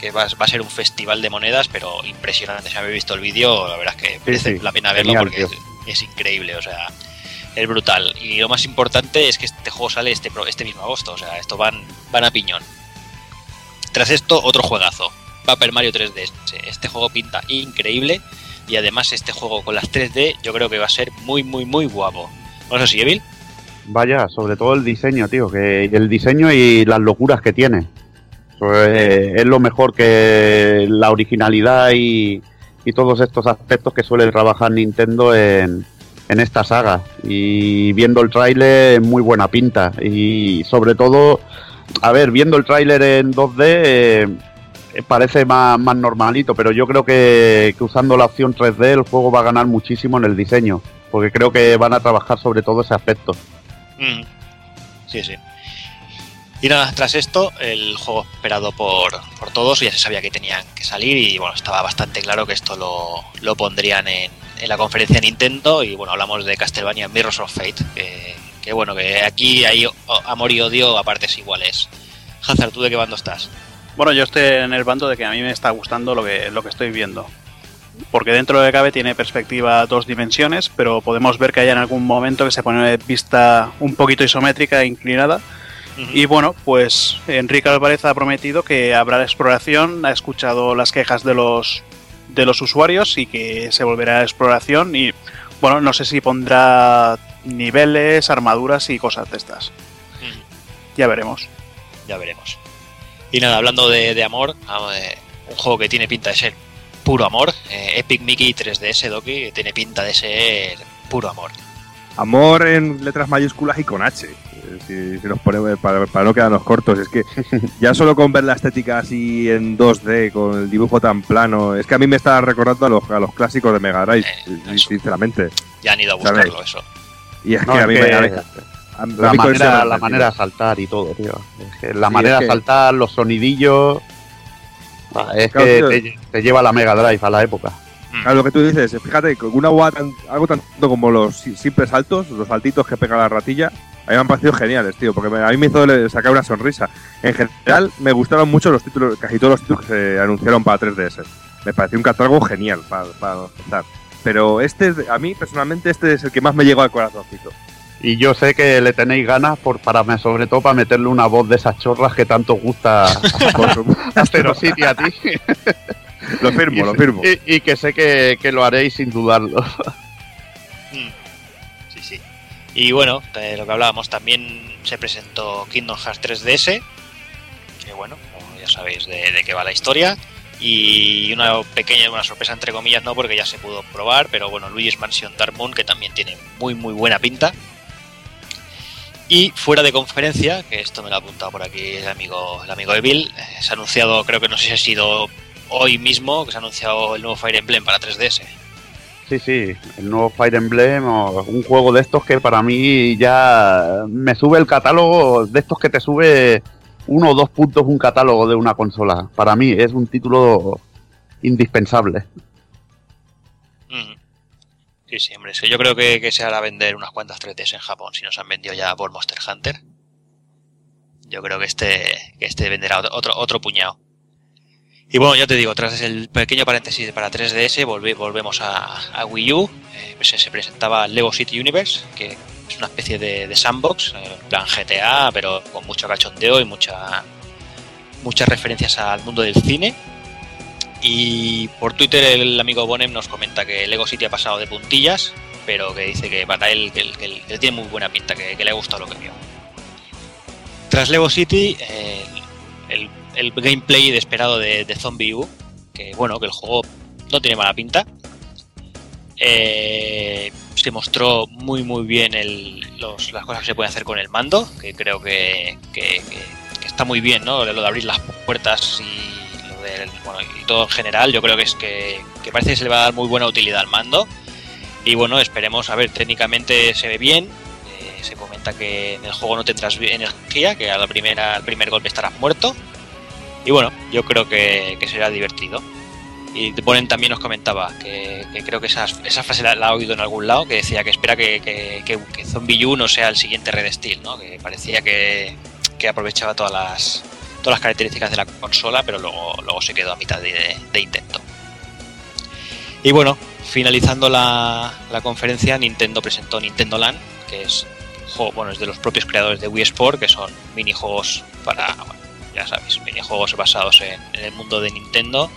que va, va a ser un festival de monedas, pero impresionante. Si habéis visto el vídeo, la verdad es que merece sí. la pena verlo Genial, porque es, increíble, o sea, es brutal. Y lo más importante es que este juego sale este, este mismo agosto, o sea, esto van, van a piñón. Tras esto, otro juegazo, Paper Mario 3D. Este juego pinta increíble y además este juego con las 3D yo creo que va a ser muy, muy, muy guapo. ¿No es así, Evil? Vaya, sobre todo el diseño, tío, que el diseño y las locuras que tiene. Es, lo mejor que la originalidad y, y todos estos aspectos que suele trabajar Nintendo en, en esta saga. Y viendo el tráiler, muy buena pinta. Y sobre todo, a ver, viendo el tráiler en 2D, eh, parece más, más normalito, pero yo creo que, que usando la opción 3D el juego va a ganar muchísimo en el diseño. Porque creo que van a trabajar sobre todo ese aspecto. Mm. Sí, sí. Y nada, tras esto, el juego esperado por, por todos, ya se sabía que tenían que salir y bueno, estaba bastante claro que esto lo, lo pondrían en, en la conferencia de Nintendo y bueno, hablamos de Castlevania Mirrors of Fate, que, bueno, que aquí hay amor y odio a partes iguales. Hazard, ¿tú de qué bando estás? Bueno, yo estoy en el bando de que a mí me está gustando lo que, lo que estoy viendo. Porque dentro de cabe tiene perspectiva dos dimensiones, pero podemos ver que hay en algún momento que se pone vista un poquito isométrica e inclinada. Y bueno, pues Enrique Álvarez ha prometido que habrá exploración, ha escuchado las quejas de los de los usuarios y que se volverá a exploración y bueno, no sé si pondrá niveles, armaduras y cosas de estas. Ya veremos. ya veremos. Y nada, hablando de, de amor, ah, eh, un juego que tiene pinta de ser puro amor, eh, Epic Mickey 3DS Doki tiene pinta de ser puro amor. Amor en letras mayúsculas y con H. Eh, Si, si nos ponemos para, para no quedarnos cortos, es que ya solo con ver la estética así en 2D, con el dibujo tan plano, es que a mí me está recordando a los, a los clásicos de Mega Drive, Eh, sinceramente. Ya han ido a ¿Sabes? buscarlo eso. Y es No, que a mí que me. a mí- a- a la manera, la manera de saltar y todo, tío. Es que la Sí, manera es de saltar, los sonidillos. Ah, Es Claro, que te, te lleva la Mega Drive a la época. Claro, lo que tú dices, fíjate, con una boa tan, algo tanto como los si- simples saltos, los saltitos que pega la ratilla, a mí me han parecido geniales, tío, porque me- a mí me hizo sacar una sonrisa. En general, me gustaron mucho los títulos, casi todos los títulos que se anunciaron para 3DS. Me pareció un catálogo genial para, para empezar. Pero este, a mí personalmente, este es el que más me llegó al corazoncito. Y yo sé que le tenéis ganas por para sobre todo para meterle una voz de esas chorras que tanto gusta a City a ti. lo firmo, lo firmo. Y, y que sé que, que lo haréis sin dudarlo. Mm. Sí, sí. Y bueno, de lo que hablábamos, también se presentó Kingdom Hearts 3DS, que bueno, como ya sabéis de, de qué va la historia. Y una pequeña, una sorpresa entre comillas, no, porque ya se pudo probar, pero bueno, Luigi's Mansion Dark Moon, que también tiene muy, muy buena pinta. Y fuera de conferencia, que esto me lo ha apuntado por aquí el amigo, el amigo Evil, eh, se ha anunciado, creo que no sé si ha sido hoy mismo, que se ha anunciado el nuevo Fire Emblem para 3DS. Sí, sí, el nuevo Fire Emblem, o un juego de estos que para mí ya me sube el catálogo, de estos que te sube uno o dos puntos un catálogo de una consola. Para mí es un título indispensable. Ujú. Sí, sí, hombre. Yo creo que, que se hará vender unas cuantas 3Ds en Japón si nos han vendido ya por Monster Hunter. Yo creo que este, que este venderá otro, otro, puñado. Y bueno, ya te digo, tras el pequeño paréntesis para 3DS, volve- volvemos a, a Wii U. Eh, pues se presentaba Lego City Universe, que es una especie de, sandbox, eh, plan GTA, pero con mucho cachondeo y mucha, muchas referencias al mundo del cine. Y por Twitter el amigo Bonem nos comenta que Lego City ha pasado de puntillas, pero que dice que para él que, que- que tiene muy buena pinta, que, le ha gustado lo que vio. Tras Lego City, eh, el, el gameplay de esperado de, de Zombie U, que bueno, que el juego no tiene mala pinta. Eh, se mostró muy muy bien el- los- las cosas que se pueden hacer con el mando, que creo que, está muy bien, ¿no? Lo de abrir las puertas y bueno, y todo en general, yo creo que es que, que parece que se le va a dar muy buena utilidad al mando. Y bueno, esperemos, a ver, técnicamente se ve bien. eh, se comenta que en el juego no tendrás energía, que a la primera, al primer golpe estarás muerto. Y bueno, yo creo que, será divertido. Y Bonen también nos comentaba que, creo que esa, esa frase la, la ha oído en algún lado, que decía que espera que, que, que, Zombie U no sea el siguiente Red Steel, ¿no? que parecía que aprovechaba todas las, las características de la consola, pero luego, luego se quedó a mitad de, de intento. Y bueno, finalizando la, la conferencia, Nintendo presentó Nintendo Land, que es, bueno, es de los propios creadores de Wii Sport, que son minijuegos para, ya sabéis, minijuegos basados en, el mundo de Nintendo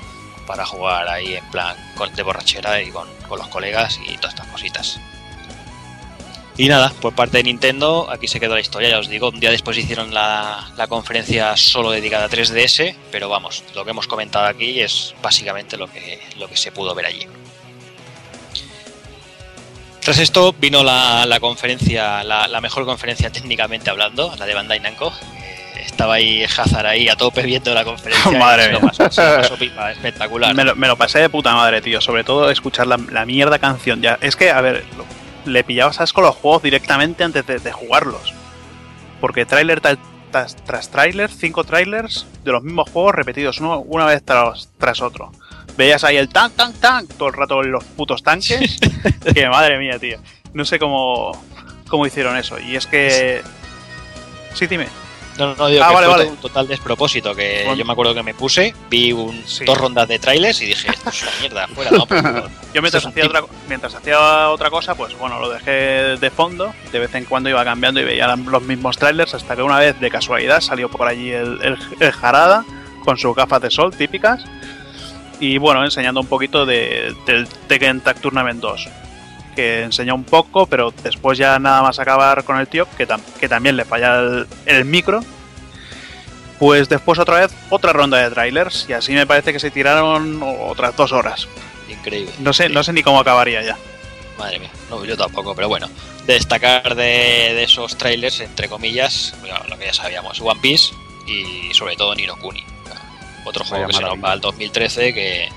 para jugar ahí en plan de borrachera y con, con los colegas y todas estas cositas. Y nada, por parte de Nintendo, aquí se quedó la historia, ya os digo, un día después hicieron la, la conferencia solo dedicada a 3DS, pero vamos, lo que hemos comentado aquí es básicamente lo que, lo que se pudo ver allí. Tras esto vino la, la conferencia, la, la mejor conferencia técnicamente hablando, la de Bandai Namco. Eh, estaba ahí Hazard ahí a tope viendo la conferencia. Madre mía. pasó- pipa, espectacular. Me lo, me lo pasé de puta madre, tío. Sobre todo escuchar la, la mierda canción. Ya, es que, a ver, lo- le pillabas asco a los juegos directamente antes de, de jugarlos. Porque tráiler tras, tras, tras tráiler, cinco trailers de los mismos juegos repetidos uno, una vez tras, tras otro. Veías ahí el tank, tank, tank, todo el rato en los putos tanques. que madre mía, tío. No sé cómo, cómo hicieron eso. Y es que... Sí, dime. No, no, digo Ah, que vale, fue vale. un total despropósito. Que Bueno. yo me acuerdo que me puse, vi un, Sí. dos rondas de trailers y dije, esto es una mierda, fuera, no. Yo hacía, otra, mientras hacía otra cosa, pues bueno, lo dejé de fondo. De vez en cuando iba cambiando y veía los mismos trailers hasta que una vez, de casualidad, salió por allí el, el, el Jarada con sus gafas de sol típicas. Y bueno, enseñando un poquito de, del Tekken Tag Tournament 2. Que enseñó un poco, pero después ya nada más acabar con el tío, que, tam- que también le falla el, el micro. Pues después otra vez otra ronda de trailers y así me parece que se tiraron otras dos horas. Increíble. No sé, no sé ni cómo acabaría ya. Madre mía, no, yo tampoco, pero bueno. Destacar de, de esos trailers, entre comillas, bueno, lo que ya sabíamos, One Piece y sobre todo Nino Kuni. Otro juego que se nos va al 2013 que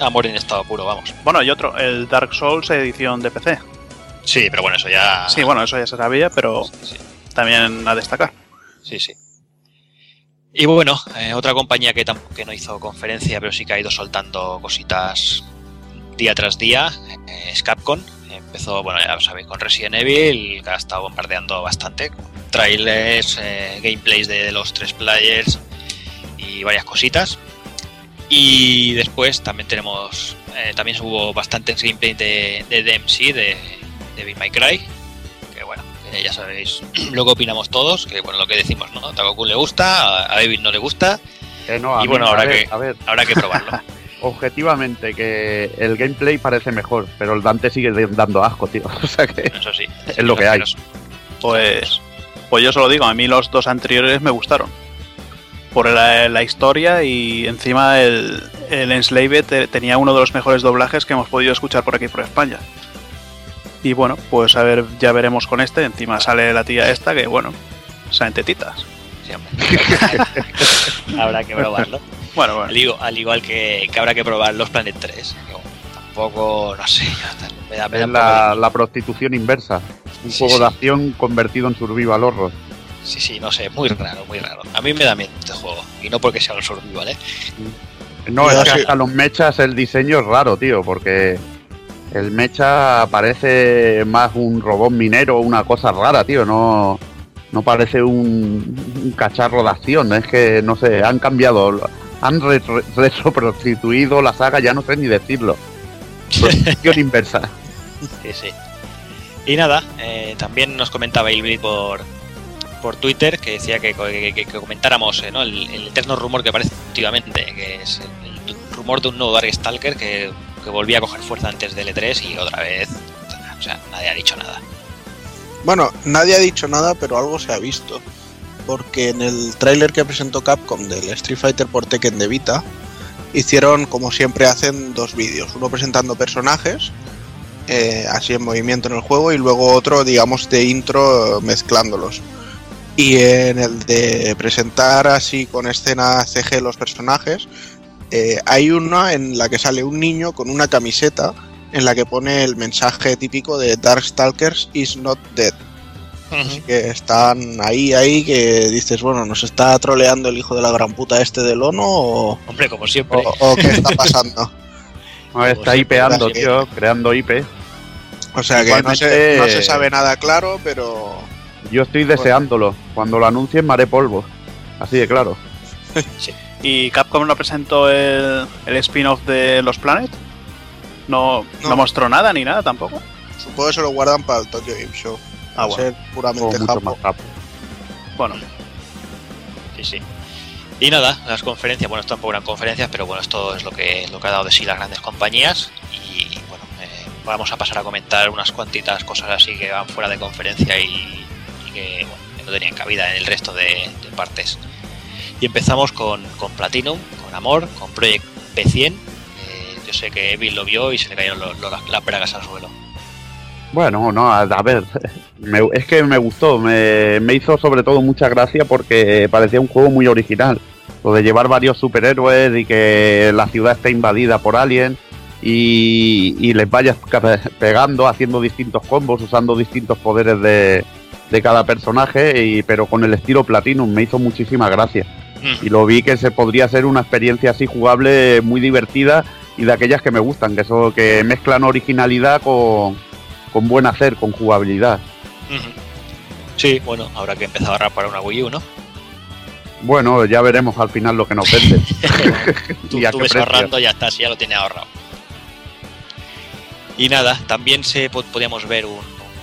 amor en estado puro, vamos. Bueno, y otro, el Dark Souls edición de PC. Sí, pero bueno, eso ya... Sí, bueno, eso ya se sabía, pero Sí, también a destacar. sí, sí. Y bueno, eh, otra compañía que tampoco que no hizo conferencia, pero sí que ha ido soltando cositas día tras día, eh, es Capcom. Empezó, bueno, ya lo sabéis, con Resident Evil, que ha estado bombardeando bastante. Trailers, eh, gameplays de los tres players y varias cositas. Y después también tenemos, eh, también hubo bastantes gameplay de, de DMC, de, de Be My Cry. Que bueno, ya sabéis lo que opinamos todos, que bueno, lo que decimos, ¿no? A Takoku le gusta, a David no le gusta, Eh, no, a y mí- bueno, a habrá ver, que- a ver, habrá que probarlo. objetivamente que el gameplay parece mejor, pero el Dante sigue dando asco, tío. O sea que Eso sí. Es lo que hay. Pues, pues yo solo digo, a mí los dos anteriores me gustaron. Por la, la historia y encima el, el Enslaved te- tenía uno de los mejores doblajes que hemos podido escuchar por aquí por España. Y bueno, pues a ver, ya veremos con este. Encima sale la tía esta que, bueno, salen tetitas. Sí, habrá que probarlo. Bueno, bueno. Al, igual, al igual que, que habrá que probar los Planet 3. que, bueno, tampoco, no sé, me da, me da la, la prostitución inversa. Un Sí, juego sí. de acción convertido en survival horror. Sí, sí, no sé, muy raro, muy raro. A mí me da miedo este juego. Y no porque sea un survival, ¿eh? No, es que hasta los mechas el diseño es raro, tío, porque el mecha parece más un robot minero, una cosa rara, tío, no, no parece un, un cacharro de acción, es que, no sé, han cambiado, han re- re- retroprostituido la saga, ya no sé ni decirlo. Prostitución inversa. Sí, sí. Y nada, eh, también nos comentaba Ilbrit por, por Twitter que decía que, que- que- que comentáramos eh, ¿no? el, el eterno rumor que aparece últimamente, que es el, rumor de un nuevo Darkstalker que, que volvía a coger fuerza antes del E3 y otra vez, o sea, nadie ha dicho nada. Bueno, nadie ha dicho nada, pero algo se ha visto. Porque en el tráiler que presentó Capcom del Street Fighter por Tekken de Vita, hicieron, como siempre hacen, dos vídeos. Uno presentando personajes, eh, así en movimiento en el juego, y luego otro, digamos, de intro eh, mezclándolos. Y en el de presentar así con escena CG los personajes, eh, hay una en la que sale un niño con una camiseta en la que pone el mensaje típico de Darkstalkers is not dead. Así que están ahí, ahí, que dices, bueno, ¿nos está troleando el hijo de la gran puta este del ONO o, Hombre, como siempre. o- o qué está pasando? No, está siempre, tío, creando IP. O sea que no se, no se sabe nada claro, pero Yo estoy deseándolo. Cuando lo anuncien, me haré polvo. Así de claro. ¿Y Capcom no presentó el, el spin-off de los Planet? No, no. No. mostró nada ni nada tampoco. supongo que se lo guardan para el Tokyo Game Show. Ah, a bueno. ser puramente japo. Bueno, Sí, sí. Y nada, las conferencias, bueno, tampoco eran conferencias, pero bueno, esto es lo que, lo que ha dado de sí las grandes compañías. Y bueno, eh, vamos a pasar a comentar unas cuantitas cosas así que van fuera de conferencia y que, bueno, no tenían cabida en el resto de, partes. Y empezamos con, con Platinum, con Amor, con Project P100. Eh, yo sé que Evil lo vio y se le cayeron lo- lo- las bragas al suelo. Bueno, no, a, ver, es que me gustó, me, hizo sobre todo mucha gracia porque parecía un juego muy original. Lo de llevar varios superhéroes y que la ciudad esté invadida por aliens y, y les vayas pegando, haciendo distintos combos, usando distintos poderes de, de cada personaje, y, pero con el estilo Platinum me hizo muchísima gracia. Y lo vi que se podría ser una experiencia así jugable muy divertida y de aquellas que me gustan, que, son, que mezclan originalidad con, con buen hacer, con jugabilidad. Sí, bueno, habrá que empezar a ahorrar para una Wii U, ¿no? Bueno, ya veremos al final lo que nos vende. tú, ¿Y a tú ves ahorrando, ya está, si ya lo tiene ahorrado. Y nada, también se po- podíamos ver un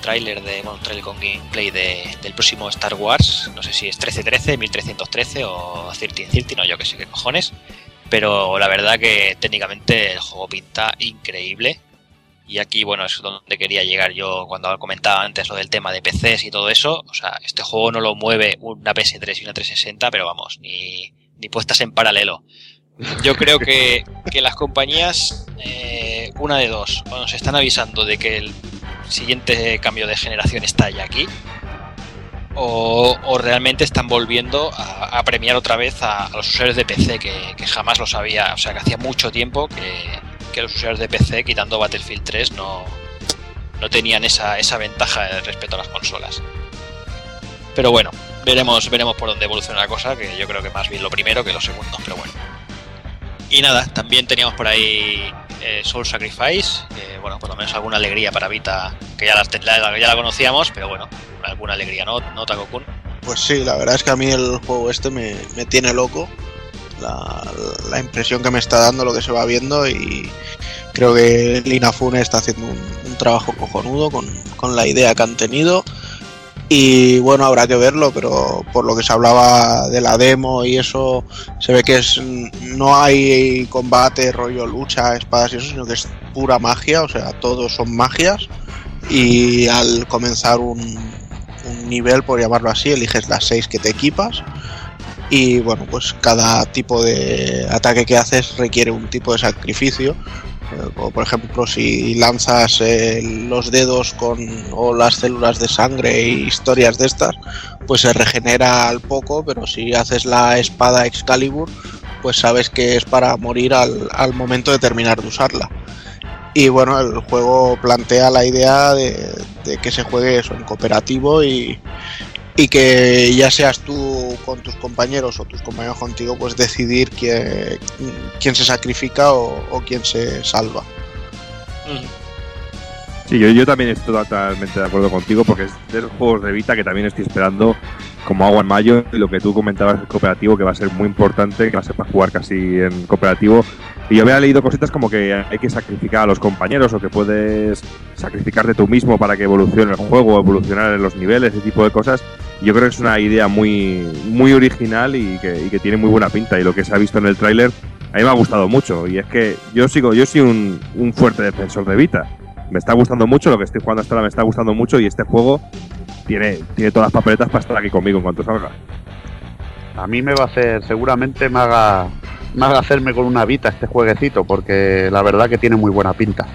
tráiler de bueno, un tráiler con gameplay de- del próximo Star Wars, no sé si es 1313, 1313 o 1313, no yo que sé qué cojones, pero la verdad que técnicamente el juego pinta increíble. Y aquí, bueno, es donde quería llegar yo cuando comentaba antes lo del tema de PCs y todo eso. O sea, este juego no lo mueve una PS3 y una 360, pero vamos, ni, ni puestas en paralelo. Yo creo que, que las compañías, eh, una de dos, o nos están avisando de que el siguiente cambio de generación está ya aquí, o, realmente están volviendo a, premiar otra vez a, los usuarios de PC, que, jamás lo sabía, o sea, que hacía mucho tiempo que, que los usuarios de PC, quitando Battlefield 3, no, no tenían esa, esa ventaja respecto a las consolas. Pero bueno, veremos, veremos por dónde evoluciona la cosa, que yo creo que más bien lo primero que lo segundo, pero bueno. Y nada, también teníamos por ahí eh, Soul Sacrifice, bueno, por lo menos alguna alegría para Vita, que ya la, la- conocíamos, pero bueno, alguna alegría, ¿no, no Takokun? Pues sí, la verdad es que a mí el juego este me, tiene loco. La, la impresión que me está dando, lo que se va viendo y creo que Lina Fune está haciendo un, un trabajo cojonudo con, con la idea que han tenido. Y bueno, habrá que verlo, pero por lo que se hablaba de la demo y eso, se ve que es no hay combate, rollo lucha, espadas y eso, sino que es pura magia, o sea, todos son magias. Y al comenzar un, un nivel, por llamarlo así, eliges las seis que te equipas. Y bueno, pues cada tipo de ataque que haces requiere un tipo de sacrificio. Como por ejemplo, si lanzas eh, los dedos con o las células de sangre y historias de estas, pues se regenera al poco, pero si haces la espada Excalibur, pues sabes que es para morir al, al momento de terminar de usarla. Y bueno, el juego plantea la idea de, de que se juegue eso en cooperativo y, y que ya seas tú con tus compañeros o tus compañeros contigo, pues decidir quién, quién se sacrifica o, o quién se salva. Sí, yo, yo también estoy totalmente de acuerdo contigo porque es de esos juegos de Vita que también estoy esperando como agua en mayo y lo que tú comentabas el cooperativo que va a ser muy importante, que va a ser para jugar casi en cooperativo. Y yo había leído cositas como que hay que sacrificar a los compañeros o que puedes sacrificarte tú mismo para que evolucione el juego, evolucionar en los niveles, ese tipo de cosas. Yo creo que es una idea muy, muy original y que, y que tiene muy buena pinta. Y lo que se ha visto en el tráiler a mí me ha gustado mucho. Y es que yo sigo, yo soy un, un fuerte defensor de Vita me está gustando mucho, lo que estoy jugando hasta ahora me está gustando mucho y este juego tiene, tiene todas las papeletas para estar aquí conmigo en cuanto salga. A mí me va a hacer, seguramente me haga, me haga hacerme con una Vita este jueguecito, porque la verdad que tiene muy buena pinta.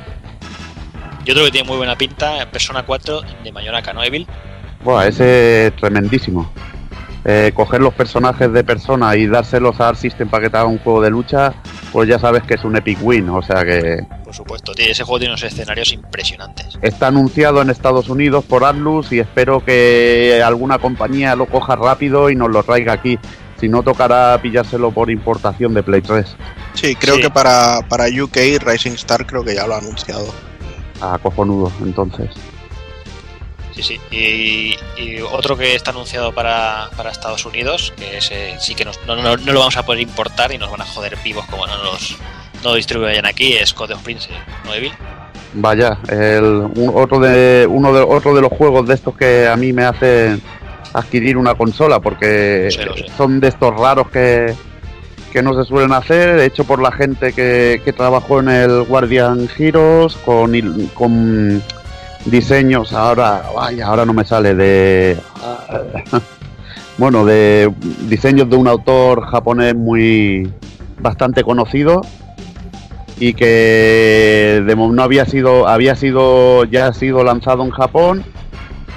Yo creo que tiene muy buena pinta Persona 4 de Mayonaka, ¿no, Evil? Buah, ese es tremendísimo. Eh, coger los personajes de persona y dárselos a Art System para que te haga un juego de lucha, pues ya sabes que es un epic win, o sea que Por supuesto, tiene- ese juego tiene unos escenarios impresionantes. está anunciado en Estados Unidos por Atlus y espero que alguna compañía lo coja rápido y nos lo traiga aquí. Si no, tocará pillárselo por importación de Play 3. Sí, creo Sí. que para, para UK Rising Star creo que ya lo ha anunciado. A cojonudo, entonces. Sí, sí. Y, y otro que está anunciado para, para Estados Unidos, que ese sí que nos- no, no- no lo vamos a poder importar y nos van a joder vivos como no los no distribuyen aquí, es Code of Prince, ¿no, Evil? Vaya, el, un- otro, de, uno de, otro de los juegos de estos que a mí me hacen adquirir una consola, porque sé, sé. son de estos raros que, que no se suelen hacer, hecho por la gente que, que trabajó en el Guardian Heroes, con, con diseños, ahora, vaya, ahora no me sale, de... Bueno, de diseños de un autor japonés muy bastante conocido y que de no había sido había sido ya ha sido lanzado en Japón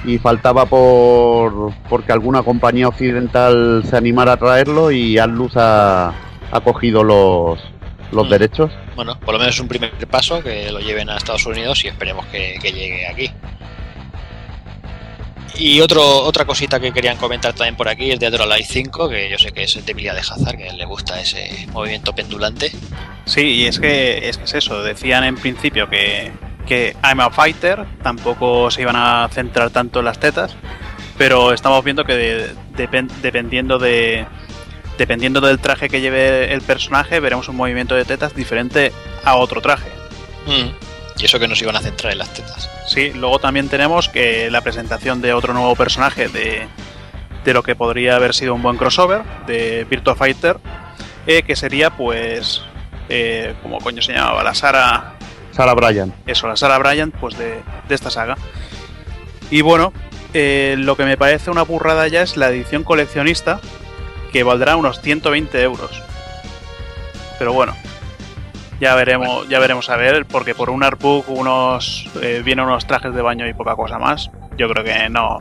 y faltaba por porque alguna compañía occidental se animara a traerlo y Atlus ha, ha cogido los los Mm. derechos. Bueno, por lo menos es un primer paso que lo lleven a Estados Unidos y esperemos que, que llegue aquí. Y otro, otra cosita que querían comentar también por aquí es Dead or Alive 5, que yo sé que es debilidad de Hazard, que le gusta ese movimiento pendulante. Sí, y es que es, que es eso. Decían en principio que, que I'm a fighter, tampoco se iban a centrar tanto en las tetas, pero estamos viendo que de- depen- dependiendo de dependiendo del traje que lleve el personaje, veremos un movimiento de tetas diferente a otro traje. Mm. Y eso que nos iban a centrar en las tetas. Sí, luego también tenemos que la presentación de otro nuevo personaje de, de lo que podría haber sido un buen crossover de Virtua Fighter, eh, que sería pues, eh, como coño se llamaba, la Sara, Sarah Bryan. eso, la Sara Bryant, pues de, de esta saga. Y bueno, eh, lo que me parece una burrada ya es la edición coleccionista, que valdrá unos 120 euros. Pero bueno, ya veremos, ya veremos a ver, porque por un artbook unos eh, vienen unos trajes de baño y poca cosa más. Yo creo que no,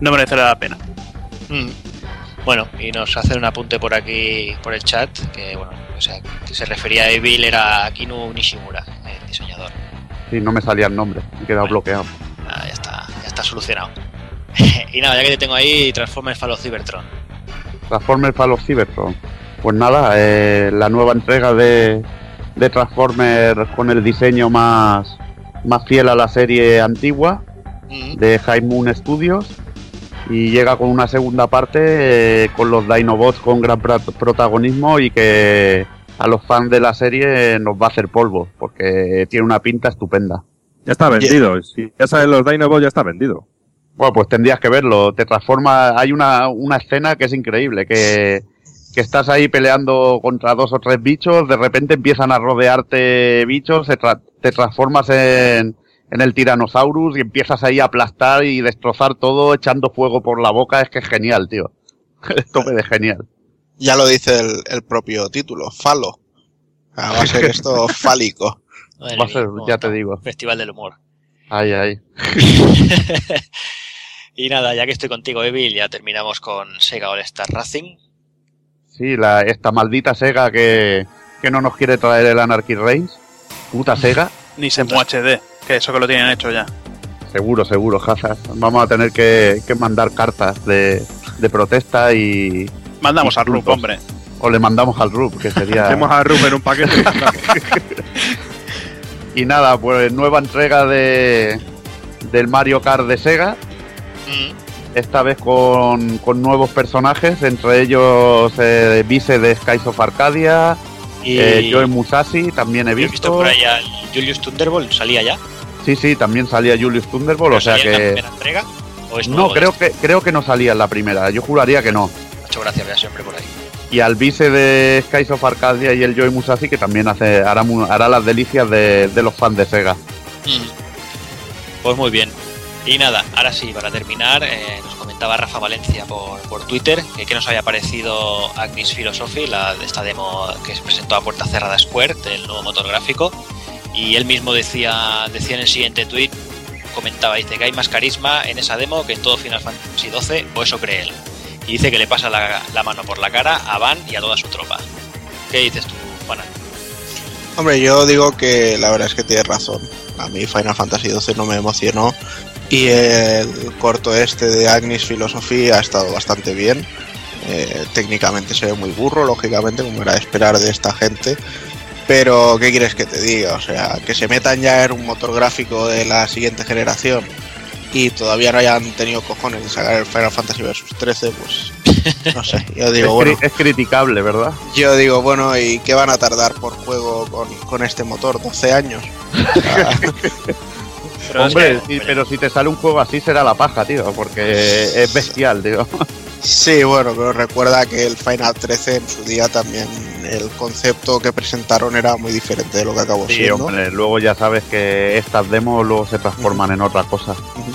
no merecerá la pena. Mm. Bueno, y nos hacen un apunte por aquí, por el chat, que bueno, o sea, que se refería a Evil, era Kinu Nishimura, el diseñador. Sí, no me salía el nombre, me he quedado Bueno. bloqueado. Ah, ya está, ya está solucionado. y nada, ya que te tengo ahí, Transformers Fall of Cybertron. Transformers Fall of Cybertron. Pues nada, eh, la nueva entrega de, de Transformers con el diseño más, más fiel a la serie antigua de High Moon Studios y llega con una segunda parte eh, con los Dinobots con gran protagonismo y que a los fans de la serie nos va a hacer polvo porque tiene una pinta estupenda. Ya está vendido. Si ya saben los Dinobots, ya está vendido. Bueno, pues tendrías que verlo. Te transforma. Hay una, una escena que es increíble, que, que estás ahí peleando contra dos o tres bichos, de repente empiezan a rodearte bichos, se tra- te transformas en, en el Tyrannosaurus y empiezas ahí a aplastar y destrozar todo echando fuego por la boca. Es que es genial, tío. Es tope de genial. Ya lo dice el, el propio título, falo. Ah, va a ser esto fálico. Madre Va a ser, mía, ya te digo. Festival del humor. Ay, ay. y nada, ya que estoy contigo, Evil, ya terminamos con Sega All Star Racing. Sí, la, esta maldita Sega que, que no nos quiere traer el Anarchy Reigns. Puta Sega. Ni Semu HD, que eso que lo tienen hecho ya. Seguro, seguro, Hazard. Vamos a tener que, que mandar cartas de, de protesta y. Mandamos al RUP, hombre. O le mandamos al RUP, que sería. Hacemos a Rubén un paquete. y nada, pues nueva entrega de del Mario Kart de Sega. Mm. Esta vez con, con nuevos personajes, entre ellos eh, Vice de Skies of Arcadia, Y eh, Joe Musashi, también he yo he visto. visto por ahí al Julius Thunderbolt, salía ya. Sí, sí, también salía Julius Thunderbolt, o sea ¿Salía en la que. primera entrega? ¿O es No, creo este? que, creo que no salía en la primera, yo juraría que no. Muchas gracias, vea siempre por ahí. y al vice de Skies of Arcadia y el Joey Musashi que también hace hará, hará las delicias de, de los fans de Sega. Mm. Pues muy bien. Y nada, ahora sí, para terminar, eh, nos comentaba Rafa Valencia por, por Twitter que qué nos había parecido Agnes Philosophy, la esta demo que se presentó a puerta cerrada Square del nuevo motor gráfico. Y él mismo decía, decía en el siguiente tweet, comentaba, dice que hay más carisma en esa demo que en todo Final Fantasy XII, o eso cree él. Y dice que le pasa la, la mano por la cara a Van y a toda su tropa. ¿Qué dices tú, Juana? Hombre, yo digo que la verdad es que tienes razón. A mí Final Fantasy XII no me emocionó. Y el corto este de Agnes Philosophy ha estado bastante bien. Eh, técnicamente se ve muy burro, lógicamente, como era de esperar de esta gente. Pero, ¿qué quieres que te diga? O sea, que se metan ya en un motor gráfico de la siguiente generación y todavía no hayan tenido cojones de sacar el Final Fantasy Versus 13, pues no sé. Yo Es, digo, cri- bueno, es criticable, ¿verdad? yo digo, bueno, ¿y qué van a tardar por juego con, con este motor? ¿12 años? Ah, Pero es Hombre, que- sí, pero si te sale un juego así será la paja, tío, porque es bestial, tío. Sí, bueno, pero recuerda que el Final 13 en su día también el concepto que presentaron era muy diferente de lo que acabó Sí, siendo. hombre, luego ya sabes que estas demos luego se transforman en otra cosa. Ujú.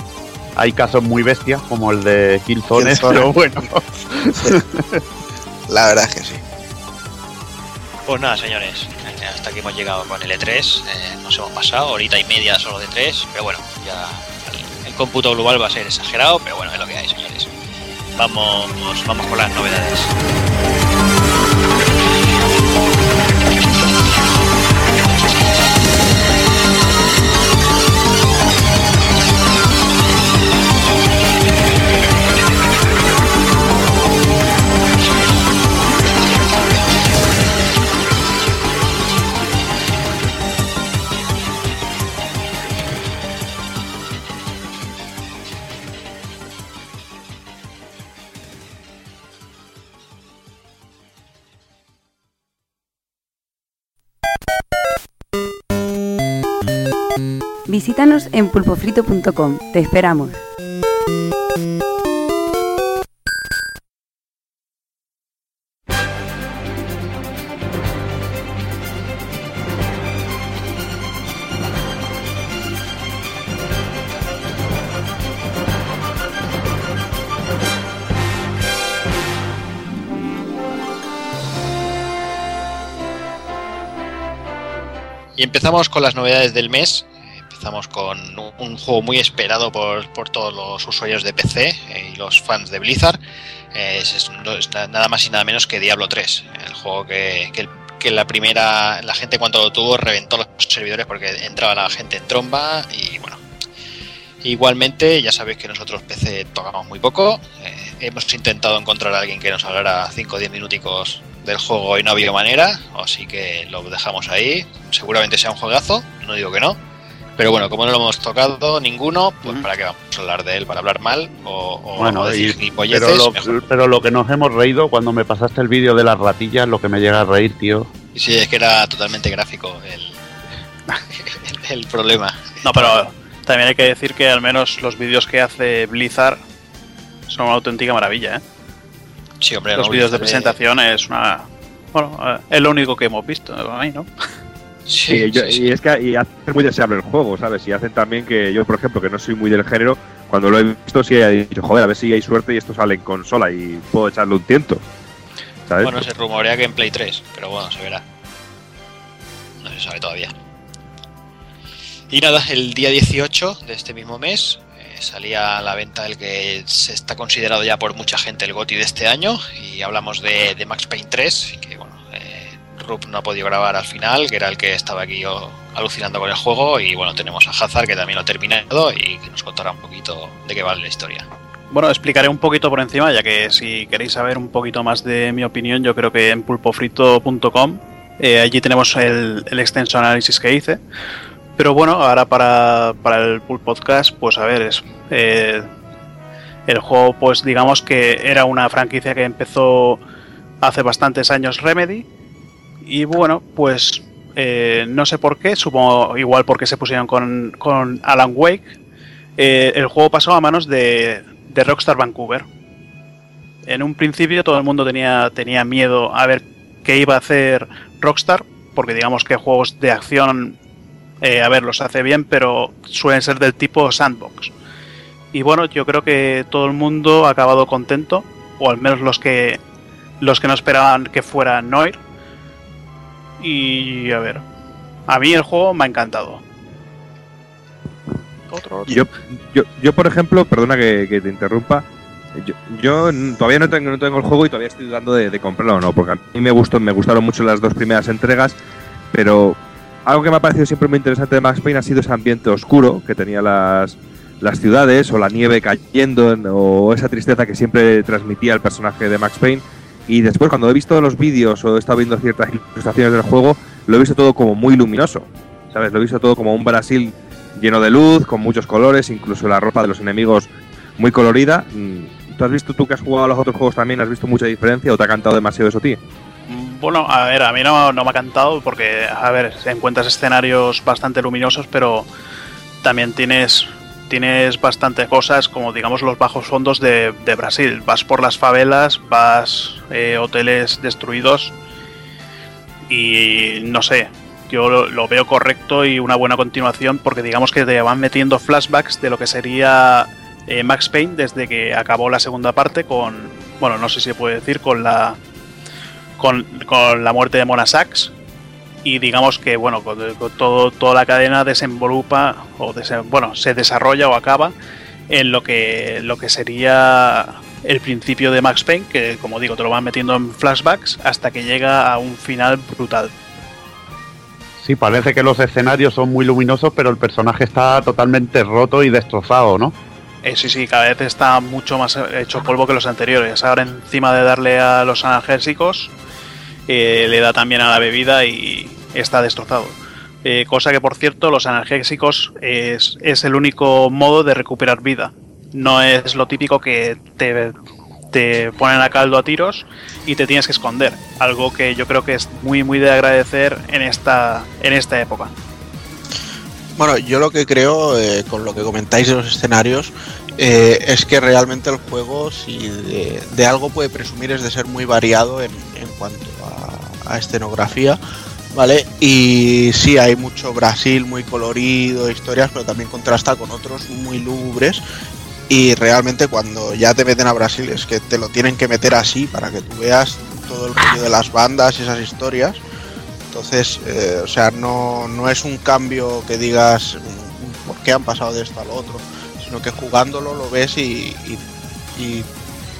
Hay casos muy bestias como el de Killzone, Killzone. pero bueno. La verdad es que sí. Pues nada, señores, hasta aquí hemos llegado con el E3. eh, nos hemos pasado, horita y media solo de 3, pero bueno, ya el cómputo global va a ser exagerado, pero bueno, es lo que hay, señores. Vamos, vamos con las novedades. Visítanos en pulpofrito.com. Te esperamos. Y empezamos con las novedades del mes. Empezamos con un, juego muy esperado por, por todos los usuarios de PC eh, y los fans de Blizzard. Eh, es, nada más y nada menos que Diablo 3, el juego que, que la primera, la gente cuando lo tuvo reventó los servidores porque entraba la gente en tromba y bueno. Igualmente, ya sabéis que nosotros PC tocamos muy poco. Eh, hemos intentado encontrar a alguien que nos hablara 5 o 10 minuticos del juego y no ha habido manera, así que lo dejamos ahí. Seguramente sea un juegazo, no digo que no. Pero bueno, como no lo hemos tocado ninguno, pues para qué vamos a hablar de él, para hablar mal o, o Bueno, decir y- pero, lo, mejor. pero lo que nos hemos reído cuando me pasaste el vídeo de las ratillas, lo que me llega a reír, tío. Sí, es que era totalmente gráfico el, el problema. No, pero también hay que decir que al menos los vídeos que hace Blizzard son una auténtica maravilla, ¿eh? Sí, hombre, Los no, vídeos de presentación es una... Bueno, eh, es lo único que hemos visto, a mí, ¿no? Sí, yo- sí. y es que y hace muy deseable el juego, ¿sabes? Y hacen también que yo, por ejemplo, que no soy muy del género, cuando lo he visto sí he dicho, joder, a ver si hay suerte y esto sale en consola y puedo echarle un tiento. ¿Sabes? Bueno, se rumorea que en Play 3, pero bueno, se verá. No se sabe todavía. Y nada, el día 18 de este mismo mes eh, salía a la venta el que se está considerado ya por mucha gente el GOTI de este año. Y hablamos de, de Max Payne 3, que bueno, no ha podido grabar al final, que era el que estaba aquí oh, alucinando con el juego. Y bueno, tenemos a Hazard, que también lo ha terminado y que nos contará un poquito de qué vale la historia. Bueno, explicaré un poquito por encima, ya que si queréis saber un poquito más de mi opinión, yo creo que en pulpofrito.com, eh, allí tenemos el, el extenso análisis que hice. Pero bueno, ahora para, para el Pulp Podcast, pues a ver, es, eh, el juego, pues digamos que era una franquicia que empezó hace bastantes años Remedy. Y bueno, pues eh, no sé por qué, supongo igual porque se pusieron con, con Alan Wake. eh, el juego pasó a manos de, de Rockstar Vancouver. En un principio todo el mundo tenía, tenía miedo a ver qué iba a hacer Rockstar, porque digamos que juegos de acción, eh, a ver, los hace bien, pero suelen ser del tipo sandbox. Y bueno, yo creo que todo el mundo ha acabado contento, o al menos los que los que no esperaban que fuera Noir. Y a ver, a mí el juego me ha encantado. Otro, Yo, yo, yo, por ejemplo, perdona que, que te interrumpa, yo, yo todavía no tengo, no tengo el juego y todavía estoy dudando de, de comprarlo o no, porque a mí me gustó, me gustaron mucho las dos primeras entregas, pero algo que me ha parecido siempre muy interesante de Max Payne ha sido ese ambiente oscuro que tenía las, las ciudades, o la nieve cayendo, en- o esa tristeza que siempre transmitía el personaje de Max Payne. Y después, cuando he visto los vídeos o he estado viendo ciertas ilustraciones del juego, lo he visto todo como muy luminoso. ¿Sabes? Lo he visto todo como un Brasil lleno de luz, con muchos colores, incluso la ropa de los enemigos muy colorida. Mm, ¿Tú has visto, tú que has jugado a los otros juegos también, has visto mucha diferencia o te ha cantado demasiado eso a ti? Bueno, a ver, a mí no, no me ha cantado porque, a ver, encuentras escenarios bastante luminosos, pero también tienes, tienes bastante cosas como, digamos, los bajos fondos de, Brasil. Vas por las favelas, vas eh, hoteles destruidos y no sé, yo lo, lo veo correcto y una buena continuación porque digamos que te van metiendo flashbacks de lo que sería eh, Max Payne desde que acabó la segunda parte con, bueno, no sé si se puede decir, con la con, con la muerte de Mona Sachs y digamos que bueno con, con todo toda la cadena desenvolupa o bueno se desarrolla o acaba en lo que lo que sería el principio de Max Payne que como digo te lo van metiendo en flashbacks hasta que llega a un final brutal Sí, parece que los escenarios son muy luminosos, pero el personaje está totalmente roto y destrozado, ¿no? Eh, sí, sí, cada vez está mucho más hecho polvo que los anteriores. Ahora encima de darle a los analgésicos, le da también a la bebida y está destrozado. Eh, cosa que, por cierto, los analgésicos es, es el único modo de recuperar vida. No es lo típico que te, te ponen a caldo a tiros y te tienes que esconder. Algo que yo creo que es muy, muy de agradecer en esta, en esta época. Bueno, yo lo que creo, eh, con lo que comentáis de los escenarios, eh, es que realmente el juego, si de, algo puede presumir, es de ser muy variado en, en cuanto a, a escenografía, ¿vale? Y sí, hay mucho Brasil muy colorido, historias, pero también contrasta con otros muy lúgubres. Y realmente cuando ya te meten a Brasil es que te lo tienen que meter así para que tú veas todo el rollo de las bandas y esas historias. Entonces, eh, o sea, no, no es un cambio que digas mm, por qué han pasado de esto al otro, sino que jugándolo lo ves y,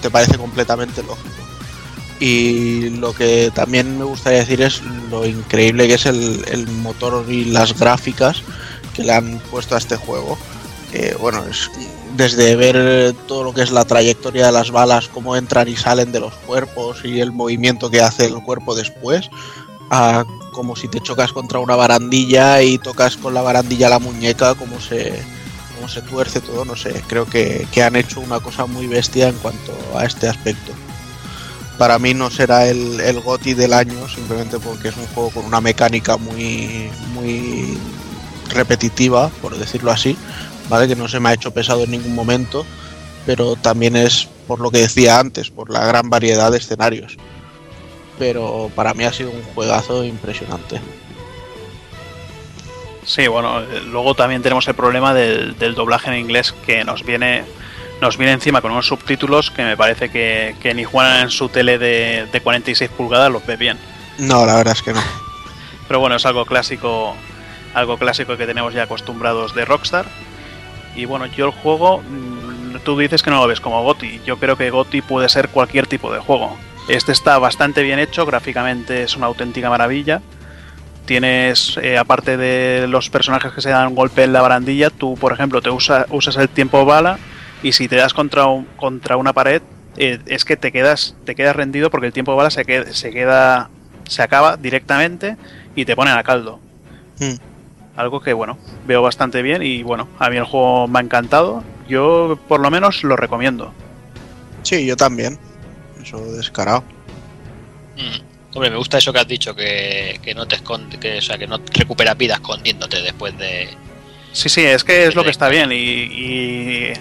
te parece completamente lógico. Y lo que también me gustaría decir es lo increíble que es el, el motor y las gráficas que le han puesto a este juego. eh, bueno, es desde ver todo lo que es la trayectoria de las balas, cómo entran y salen de los cuerpos y el movimiento que hace el cuerpo después, a como si te chocas contra una barandilla y tocas con la barandilla la muñeca, cómo se, se tuerce todo, no sé, creo que, que han hecho una cosa muy bestia en cuanto a este aspecto. Para mí no será el, el GOTI del año, simplemente porque es un juego con una mecánica muy, muy repetitiva, por decirlo así, ¿vale? Que no se me ha hecho pesado en ningún momento, pero también es por lo que decía antes, por la gran variedad de escenarios. Pero para mí ha sido un juegazo impresionante. Sí, bueno, eh, luego también tenemos el problema del, del doblaje en inglés que nos viene nos viene encima con unos subtítulos que me parece que, que ni Juan en su tele de, de 46 pulgadas los ve bien. No, la verdad es que no. Pero bueno, es algo clásico, algo clásico que tenemos ya acostumbrados de Rockstar. Y bueno, yo el juego, mm, tú dices que no lo ves como GOTI. Yo creo que GOTI puede ser cualquier tipo de juego. Este está bastante bien hecho, gráficamente es una auténtica maravilla. Tienes, eh, aparte de los personajes que se dan un golpe en la barandilla, tú, por ejemplo, te usa- usas el tiempo bala y si te das contra, un- contra una pared, eh, es que te quedas, te quedas rendido porque el tiempo bala se, qued- se queda, se acaba directamente y te ponen a caldo. Mm. Algo que, bueno, veo bastante bien y, bueno, a mí el juego me ha encantado. Yo, por lo menos, lo recomiendo. Sí, yo también. Eso descarado. Mm. Hombre, me gusta eso que has dicho, que, que no te esconde, que, o sea, que no recupera vida escondiéndote después de. Sí, sí, es que es lo que está bien y, y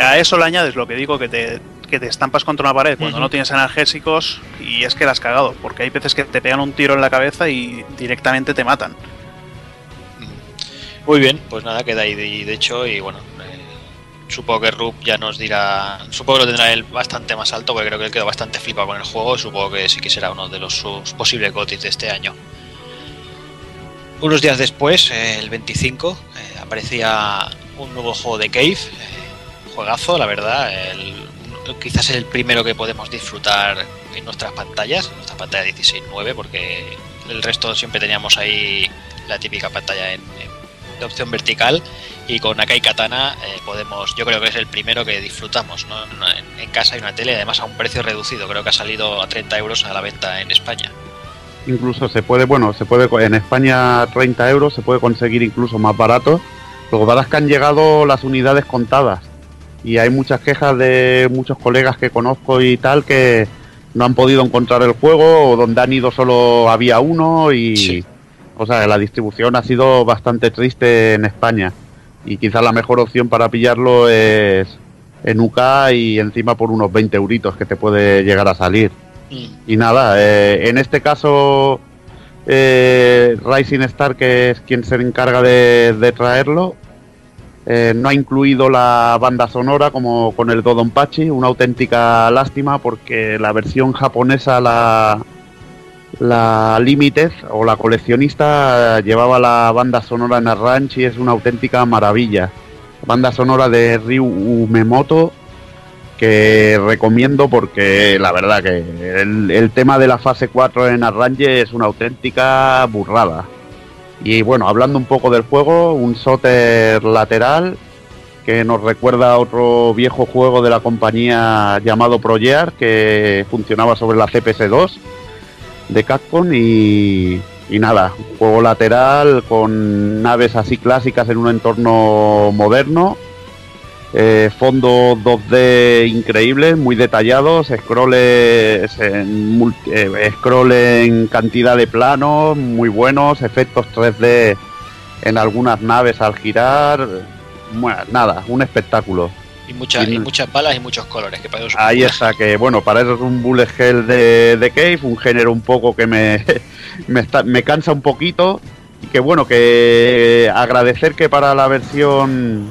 a eso le añades lo que digo, que te, que te estampas contra una pared cuando no tienes analgésicos y es que la has cagado, porque hay veces que te pegan un tiro en la cabeza y directamente te matan. Muy bien, pues nada, queda ahí de, de hecho y bueno, eh, supongo que Rup ya nos dirá, supongo que lo tendrá él bastante más alto porque creo que él quedó bastante flipado con el juego, supongo que sí que será uno de los sus posibles gotis de este año. Unos días después, eh, el 25, eh, aparecía un nuevo juego de Cave, eh, juegazo, la verdad, el- quizás el primero que podemos disfrutar en nuestras pantallas, en nuestra pantalla 16.9, porque el resto siempre teníamos ahí la típica pantalla en, en- de opción vertical y con Akai Katana eh, podemos, yo creo que es el primero que disfrutamos ¿no? en, en casa hay una tele, además a un precio reducido, creo que ha salido a 30 euros a la venta en España. Incluso se puede, bueno, se puede en España 30 euros, se puede conseguir incluso más barato. Lo que pasa es que han llegado las unidades contadas y hay muchas quejas de muchos colegas que conozco y tal que no han podido encontrar el juego o donde han ido solo había uno y Sí. O sea la distribución ha sido bastante triste en España y quizás la mejor opción para pillarlo es en UK y encima por unos 20 euritos que te puede llegar a salir. Y nada, eh, en este caso, eh, Rising Star, que es quien se encarga de, de traerlo, eh, no ha incluido la banda sonora como con el Dodonpachi, una auténtica lástima porque la versión japonesa, la, la Limited o la coleccionista, llevaba la banda sonora en Arrange y es una auténtica maravilla. Banda sonora de Ryu Umemoto que recomiendo porque la verdad que el, tema de la fase 4 en Arrange es una auténtica burrada. Y bueno, hablando un poco del juego, un shooter lateral que nos recuerda a otro viejo juego de la compañía llamado Progear que funcionaba sobre la CPS2 de Capcom y, y nada, juego lateral con naves así clásicas en un entorno moderno eh, fondo 2D increíbles, muy detallados, scrolls en, eh, scroll en cantidad de planos, muy buenos, efectos 3D en algunas naves al girar. Bueno, nada, un espectáculo. Y, muchas Y- y muchas balas y muchos colores, que para Ahí está, que bueno, para eso es un bullet hell de, de Cave, un género un poco que me, me, está- me cansa un poquito. Y que bueno, que agradecer que para la versión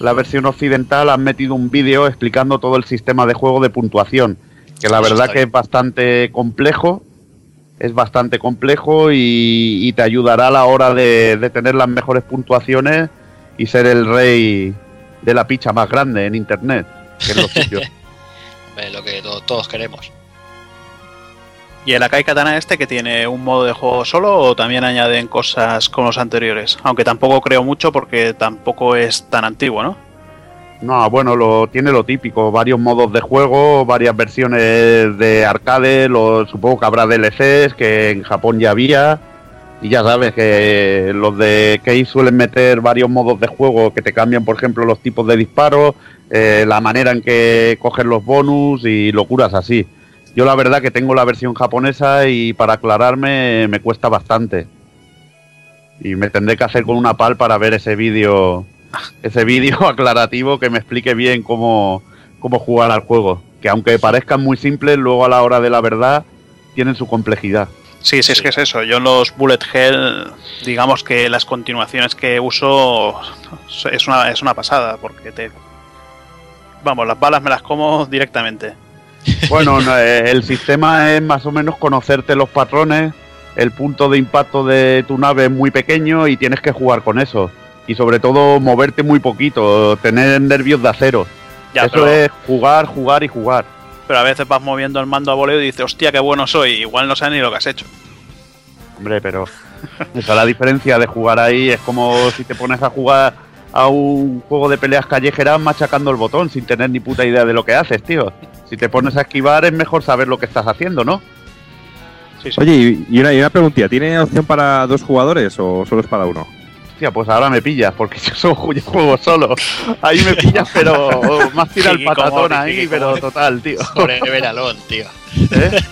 la versión occidental han metido un vídeo explicando todo el sistema de juego de puntuación. Que la verdad que es bastante complejo. Es bastante complejo y, y te ayudará a la hora de, de tener las mejores puntuaciones y ser el rey de la picha más grande en internet. Que es lo suyo. Hombre, lo que to- todos queremos. ¿Y el Akai Katana este que tiene un modo de juego solo o también añaden cosas con los anteriores? Aunque tampoco creo mucho porque tampoco es tan antiguo, ¿no? No, bueno, lo tiene lo típico, varios modos de juego, varias versiones de arcade, lo, supongo que habrá DLCs que en Japón ya había. Y ya sabes que los de Key suelen meter varios modos de juego que te cambian, por ejemplo, los tipos de disparos, eh, la manera en que cogen los bonus y locuras así. Yo la verdad que tengo la versión japonesa y para aclararme me cuesta bastante. Y me tendré que hacer con una pal para ver ese vídeo ese vídeo aclarativo que me explique bien cómo, cómo jugar al juego. Que aunque parezcan muy simples, luego a la hora de la verdad tienen su complejidad. Sí, sí, es que es eso. Yo en los Bullet Hell, digamos que las continuaciones que uso es una, es una pasada, porque te... Vamos, las balas me las como directamente. Bueno, no, eh, el sistema es más o menos conocerte los patrones, el punto de impacto de tu nave es muy pequeño y tienes que jugar con eso. Y sobre todo moverte muy poquito, tener nervios de acero. Ya, eso pero, es jugar, jugar y jugar. Pero a veces vas moviendo el mando a voleo y dices, hostia, qué bueno soy. Igual no sabes ni lo que has hecho. Hombre, pero esa es la diferencia de jugar ahí. Es como si te pones a jugar a un juego de peleas callejeras machacando el botón sin tener ni puta idea de lo que haces, tío. Si te pones a esquivar es mejor saber lo que estás haciendo, ¿no? Sí, sí. Oye, y y una, y una preguntilla, ¿tiene opción para dos jugadores o solo es para uno? Hostia, pues ahora me pillas, porque yo solo yo juego solo. Ahí me pillas, pero más tira el Sí, patatón ahí, sí, pero total, tío. Sobre Veralón, tío. ¿Eh?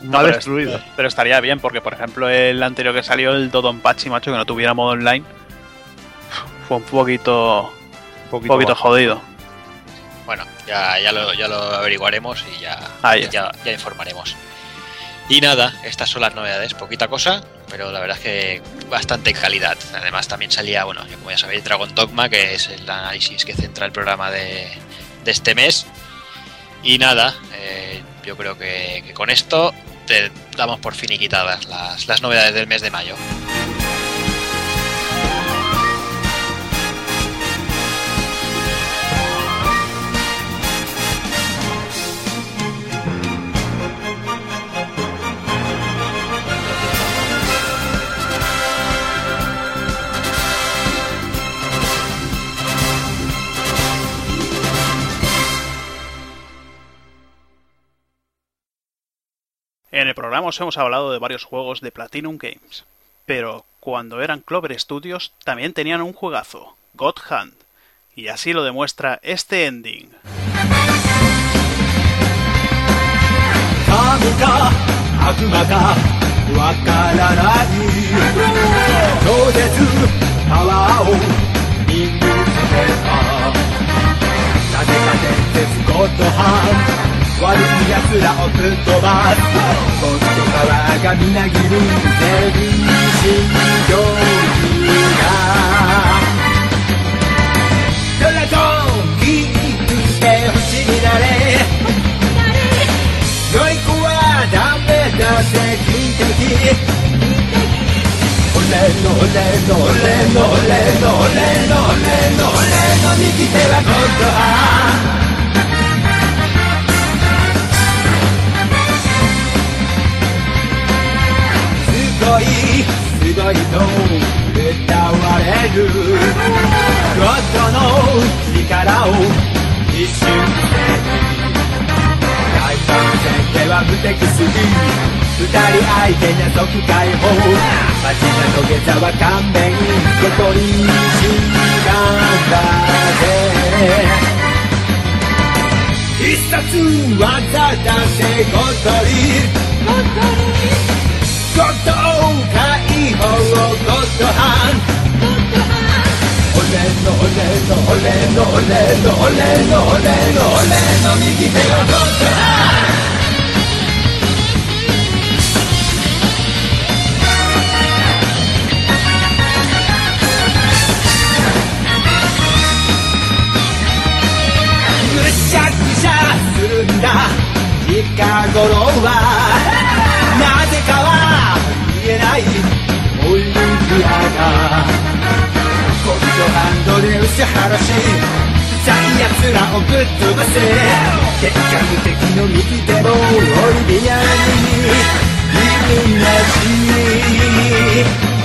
No, ha pero destruido. est- Pero estaría bien, porque por ejemplo el anterior que salió, el Dodonpachi, macho, que no tuviera modo online, fue un poquito, un poquito jodido. Bueno, ya, ya, lo, ya lo averiguaremos y ya, Ahí está. ya, ya informaremos. Y nada, estas son las novedades, poquita cosa, pero la verdad es que bastante calidad. Además también salía, bueno, como ya sabéis, Dragon Dogma, que es el análisis que centra el programa de, de este mes. Y nada, eh, yo creo que, que con esto te damos por finiquitadas las, las novedades del mes de mayo. En el programa os hemos hablado de varios juegos de Platinum Games, pero cuando eran Clover Studios también tenían un juegazo, God Hand, y así lo demuestra este ending. 神か悪魔かわからない超絶パワーを身につけたなぜか伝説ゴッドハン 悪い奴らをぶっ飛ばすゴッドパワーがみなぎる。全身競技がドラゴンキーって星になれ良い子はダメだぜ金敵俺の俺の俺の俺の俺の俺の俺の右手はゴッドい世代の歌われる。ゴッドの力を一瞬で大混戦では無敵すぎ二人相手な即解放街な土下座は勘弁ここに死んだぜ必殺技だぜゴッドリーゴッドリゴッドリむしゃくしゃするんだ近頃はコットハンドリューシらしさいやつらをぶっ飛ばせ。鉄管敵の右でもオリやるに。意味なし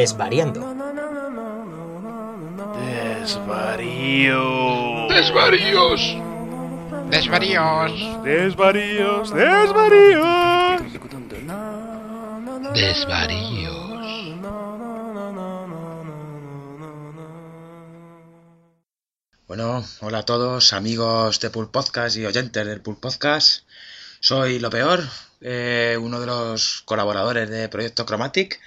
Desvariando. Desvarío. Desvaríos. Desvaríos. Desvaríos. Desvaríos. Desvaríos. Bueno, hola a todos, amigos de Pool Podcast y oyentes del Pool Podcast. Soy lo peor, eh, uno de los colaboradores de Proyecto Chromatic.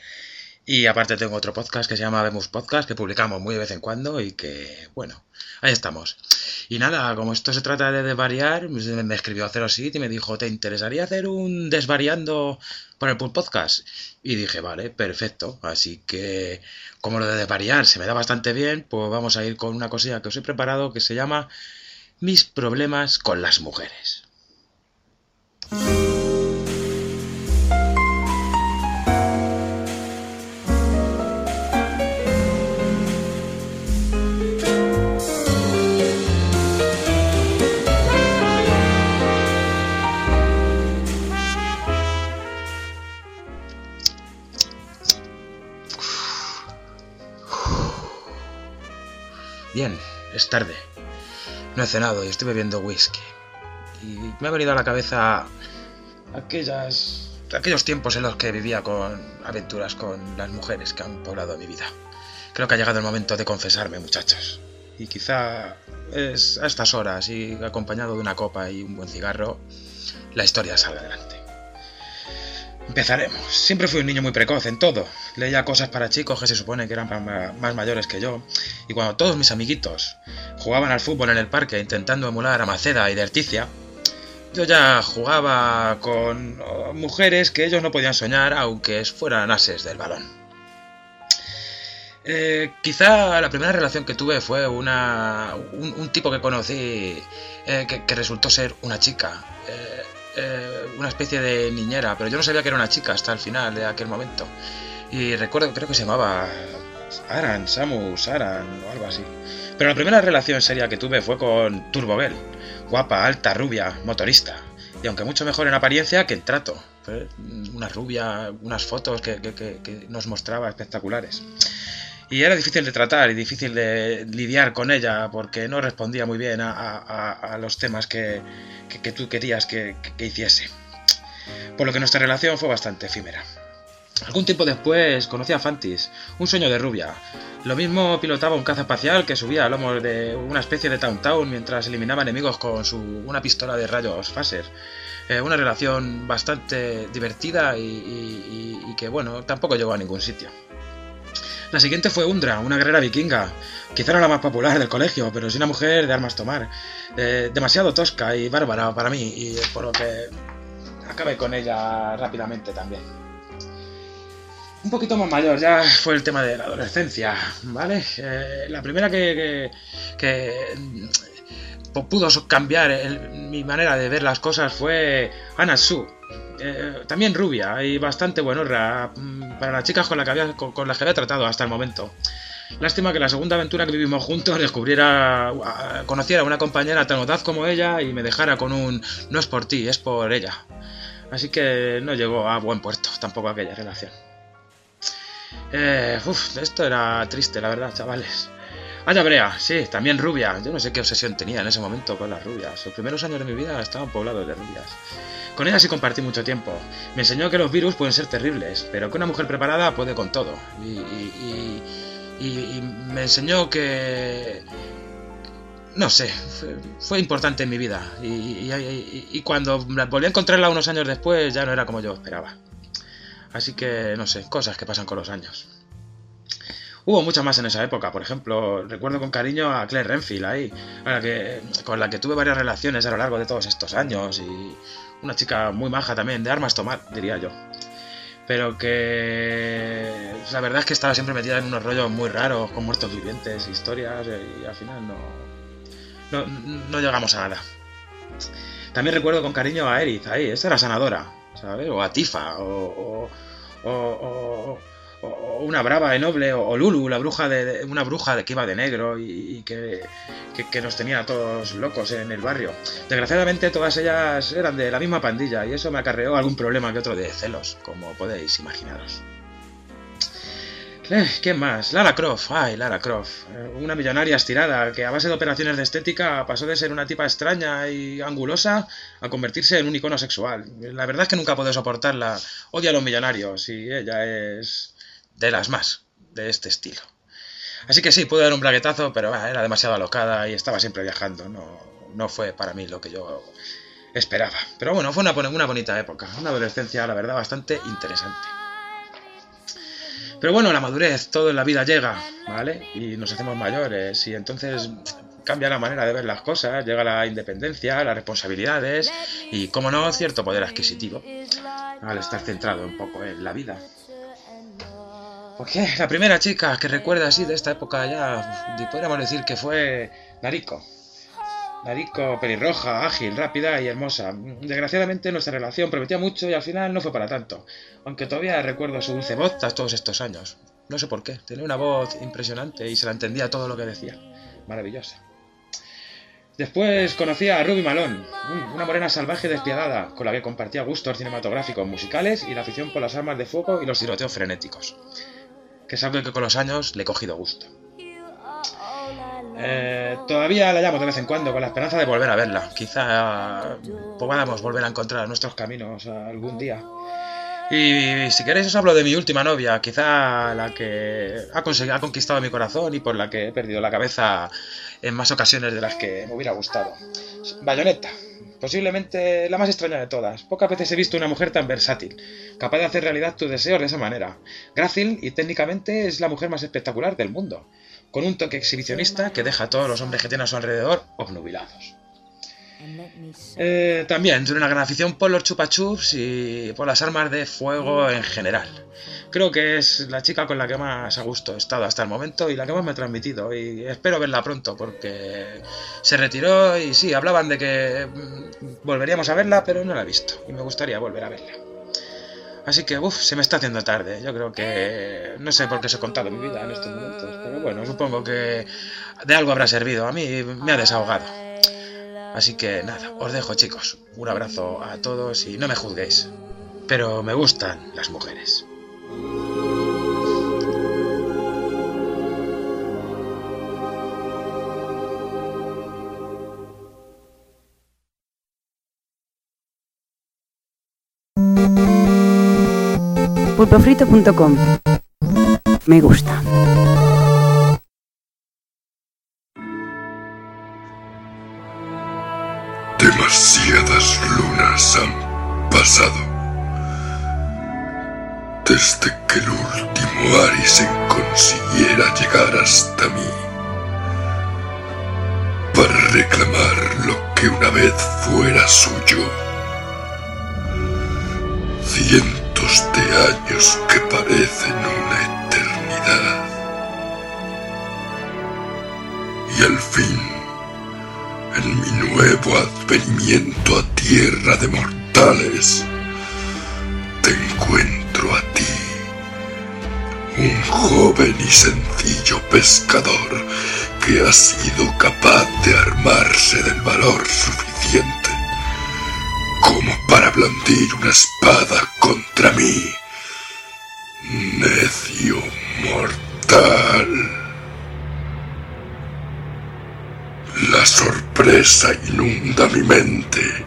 Y aparte tengo otro podcast que se llama Vemos Podcast, que publicamos muy de vez en cuando y que, bueno, ahí estamos. Y nada, como esto se trata de desvariar, pues, me escribió Zerosit y me dijo, ¿te interesaría hacer un desvariando por el Pool Podcast? Y dije, vale, perfecto. Así que, como lo de desvariar se me da bastante bien, pues vamos a ir con una cosilla que os he preparado que se llama Mis problemas con las mujeres. Bien, es tarde. No he cenado y estoy bebiendo whisky. Y me ha venido a la cabeza aquellos tiempos en los que vivía con aventuras con las mujeres que han poblado mi vida. Creo que ha llegado el momento de confesarme, muchachos. Y quizá es a estas horas y acompañado de una copa y un buen cigarro, la historia salga adelante. Empezaremos. Siempre fui un niño muy precoz en todo. Leía cosas para chicos que se supone que eran más mayores que yo. Y cuando todos mis amiguitos jugaban al fútbol en el parque intentando emular a Maceda y Derticia, yo ya jugaba con oh, mujeres que ellos no podían soñar aunque fueran ases del balón. Eh, quizá la primera relación que tuve fue una, un, tipo que conocí eh, que, que resultó ser una chica. Eh, eh, una especie de niñera, pero yo no sabía que era una chica hasta el final de aquel momento. Y recuerdo, creo que se llamaba Aran, Samus, Aran o algo así. Pero la primera relación seria que tuve fue con Turbo Girl. Guapa, alta, rubia, motorista. Y aunque mucho mejor en apariencia que en trato. Una rubia, unas fotos que- que nos mostraba espectaculares. Y era difícil de tratar y difícil de lidiar con ella porque no respondía muy bien a, a- los temas que, que- tú querías que, que- hiciese. Por lo que nuestra relación fue bastante efímera. Algún tiempo después conocí a Fantis, un sueño de rubia. Lo mismo pilotaba un caza espacial que subía a lomos de una especie de Town Town mientras eliminaba enemigos con su, una pistola de rayos phaser. Eh, una relación bastante divertida y- y- y que, bueno, tampoco llegó a ningún sitio. La siguiente fue Undra, una guerrera vikinga. Quizá era la más popular del colegio, pero es una mujer de armas tomar. Eh, demasiado tosca y bárbara para mí, y por lo que acabé con ella rápidamente también. Un poquito más mayor, ya fue el tema de la adolescencia, ¿vale? Eh, la primera que, mm, pu- pudo cambiar mi manera de ver las cosas fue Ana Su. Eh, también rubia y bastante buenorra mm, para las chicas con, la que había, con, las que había tratado hasta el momento. Lástima que la segunda aventura que vivimos juntos descubriera, conociera a una compañera tan audaz como ella y me dejara con un no es por ti, es por ella. Así que no llegó a buen puerto tampoco aquella relación. Eh, esto era triste, la verdad, chavales. Aya Brea, sí, también rubia. Yo no sé qué obsesión tenía en ese momento con las rubias. Los primeros años de mi vida estaban poblados de rubias. Con ella sí compartí mucho tiempo. Me enseñó que los virus pueden ser terribles, pero que una mujer preparada puede con todo. Y, me enseñó que no sé, fue, importante en mi vida. Y, cuando volví a encontrarla unos años después ya no era como yo esperaba. Así que, no sé, cosas que pasan con los años. Hubo muchas más en esa época, por ejemplo, recuerdo con cariño a Claire Renfield ahí, con la que tuve varias relaciones a lo largo de todos estos años y una chica muy maja también, de armas tomar, diría yo. Pero que la verdad es que estaba siempre metida en unos rollos muy raros, con muertos vivientes, historias, y al final no, no, llegamos a nada. También recuerdo con cariño a Erith ahí, esa era sanadora, ¿sabes? O a Tifa, o, o, o- o- o una brava y noble, o, Lulu, la bruja de, de- una bruja de que iba de negro y, y que, que, nos tenía a todos locos en el barrio. Desgraciadamente todas ellas eran de la misma pandilla y eso me acarreó algún problema que otro de celos, como podéis imaginaros. Eh, ¿Qué más? Lara Croft, ay, Lara Croft, eh, una millonaria estirada que a base de operaciones de estética pasó de ser una tipa extraña y angulosa a convertirse en un icono sexual. La verdad es que nunca pude soportarla, odia a los millonarios y ella es de las más de este estilo. Así que sí, pude dar un braguetazo, pero ah, era demasiado alocada y estaba siempre viajando, no, no fue para mí lo que yo esperaba. Pero bueno, fue una, una bonita época, una adolescencia, la verdad, bastante interesante. Pero bueno, la madurez, todo en la vida llega, ¿vale? Y nos hacemos mayores y entonces cambia la manera de ver las cosas, llega la independencia, las responsabilidades y, como no, cierto poder adquisitivo al estar centrado un poco en la vida. Porque la primera chica que recuerda así de esta época ya, podríamos decir que fue Nariko. Nariko, pelirroja, ágil, rápida y hermosa. Desgraciadamente nuestra relación prometía mucho y al final no fue para tanto. Aunque todavía recuerdo su dulce voz tras todos estos años. No sé por qué, tenía una voz impresionante y se la entendía todo lo que decía. Maravillosa. Después conocí a Ruby Malone, un- una morena salvaje despiadada, con la que compartía gustos cinematográficos musicales y la afición por las armas de fuego y los tiroteos frenéticos. Que es algo que con los años le he cogido gusto. Eh, todavía la llamo de vez en cuando con la esperanza de volver a verla. Quizá podamos volver a encontrar nuestros caminos algún día. Y si queréis os hablo de mi última novia, quizá la que ha, conseguido, ha conquistado mi corazón y por la que he perdido la cabeza en más ocasiones de las que me hubiera gustado. Bayonetta, posiblemente la más extraña de todas. Pocas veces he visto una mujer tan versátil, capaz de hacer realidad tus deseos de esa manera. Grácil y técnicamente es la mujer más espectacular del mundo, con un toque exhibicionista que deja a todos los hombres que tiene a su alrededor obnubilados. Eh, también tiene una gran afición por los chupachups y por las armas de fuego en general. Creo que es la chica con la que más a gusto he estado hasta el momento y la que más me ha transmitido. Y espero verla pronto porque se retiró y sí, hablaban de que mm, volveríamos a verla, pero no la he visto y me gustaría volver a verla. Así que, uff, se me está haciendo tarde. Yo creo que no sé por qué os he contado mi vida en estos momentos, pero bueno, supongo que de algo habrá servido. A mí me ha desahogado. Así que nada, os dejo chicos. Un abrazo a todos y no me juzguéis. Pero me gustan las mujeres. Pulpofrito.com Me gusta. Demasiadas lunas han pasado desde que el último Arisen consiguiera llegar hasta mí para reclamar lo que una vez fuera suyo. Cientos de años que parecen una eternidad. Y al fin en mi nuevo advenimiento a tierra de mortales, te encuentro a ti, un joven y sencillo pescador que ha sido capaz de armarse del valor suficiente como para blandir una espada contra mí, necio mortal. La sorpresa inunda mi mente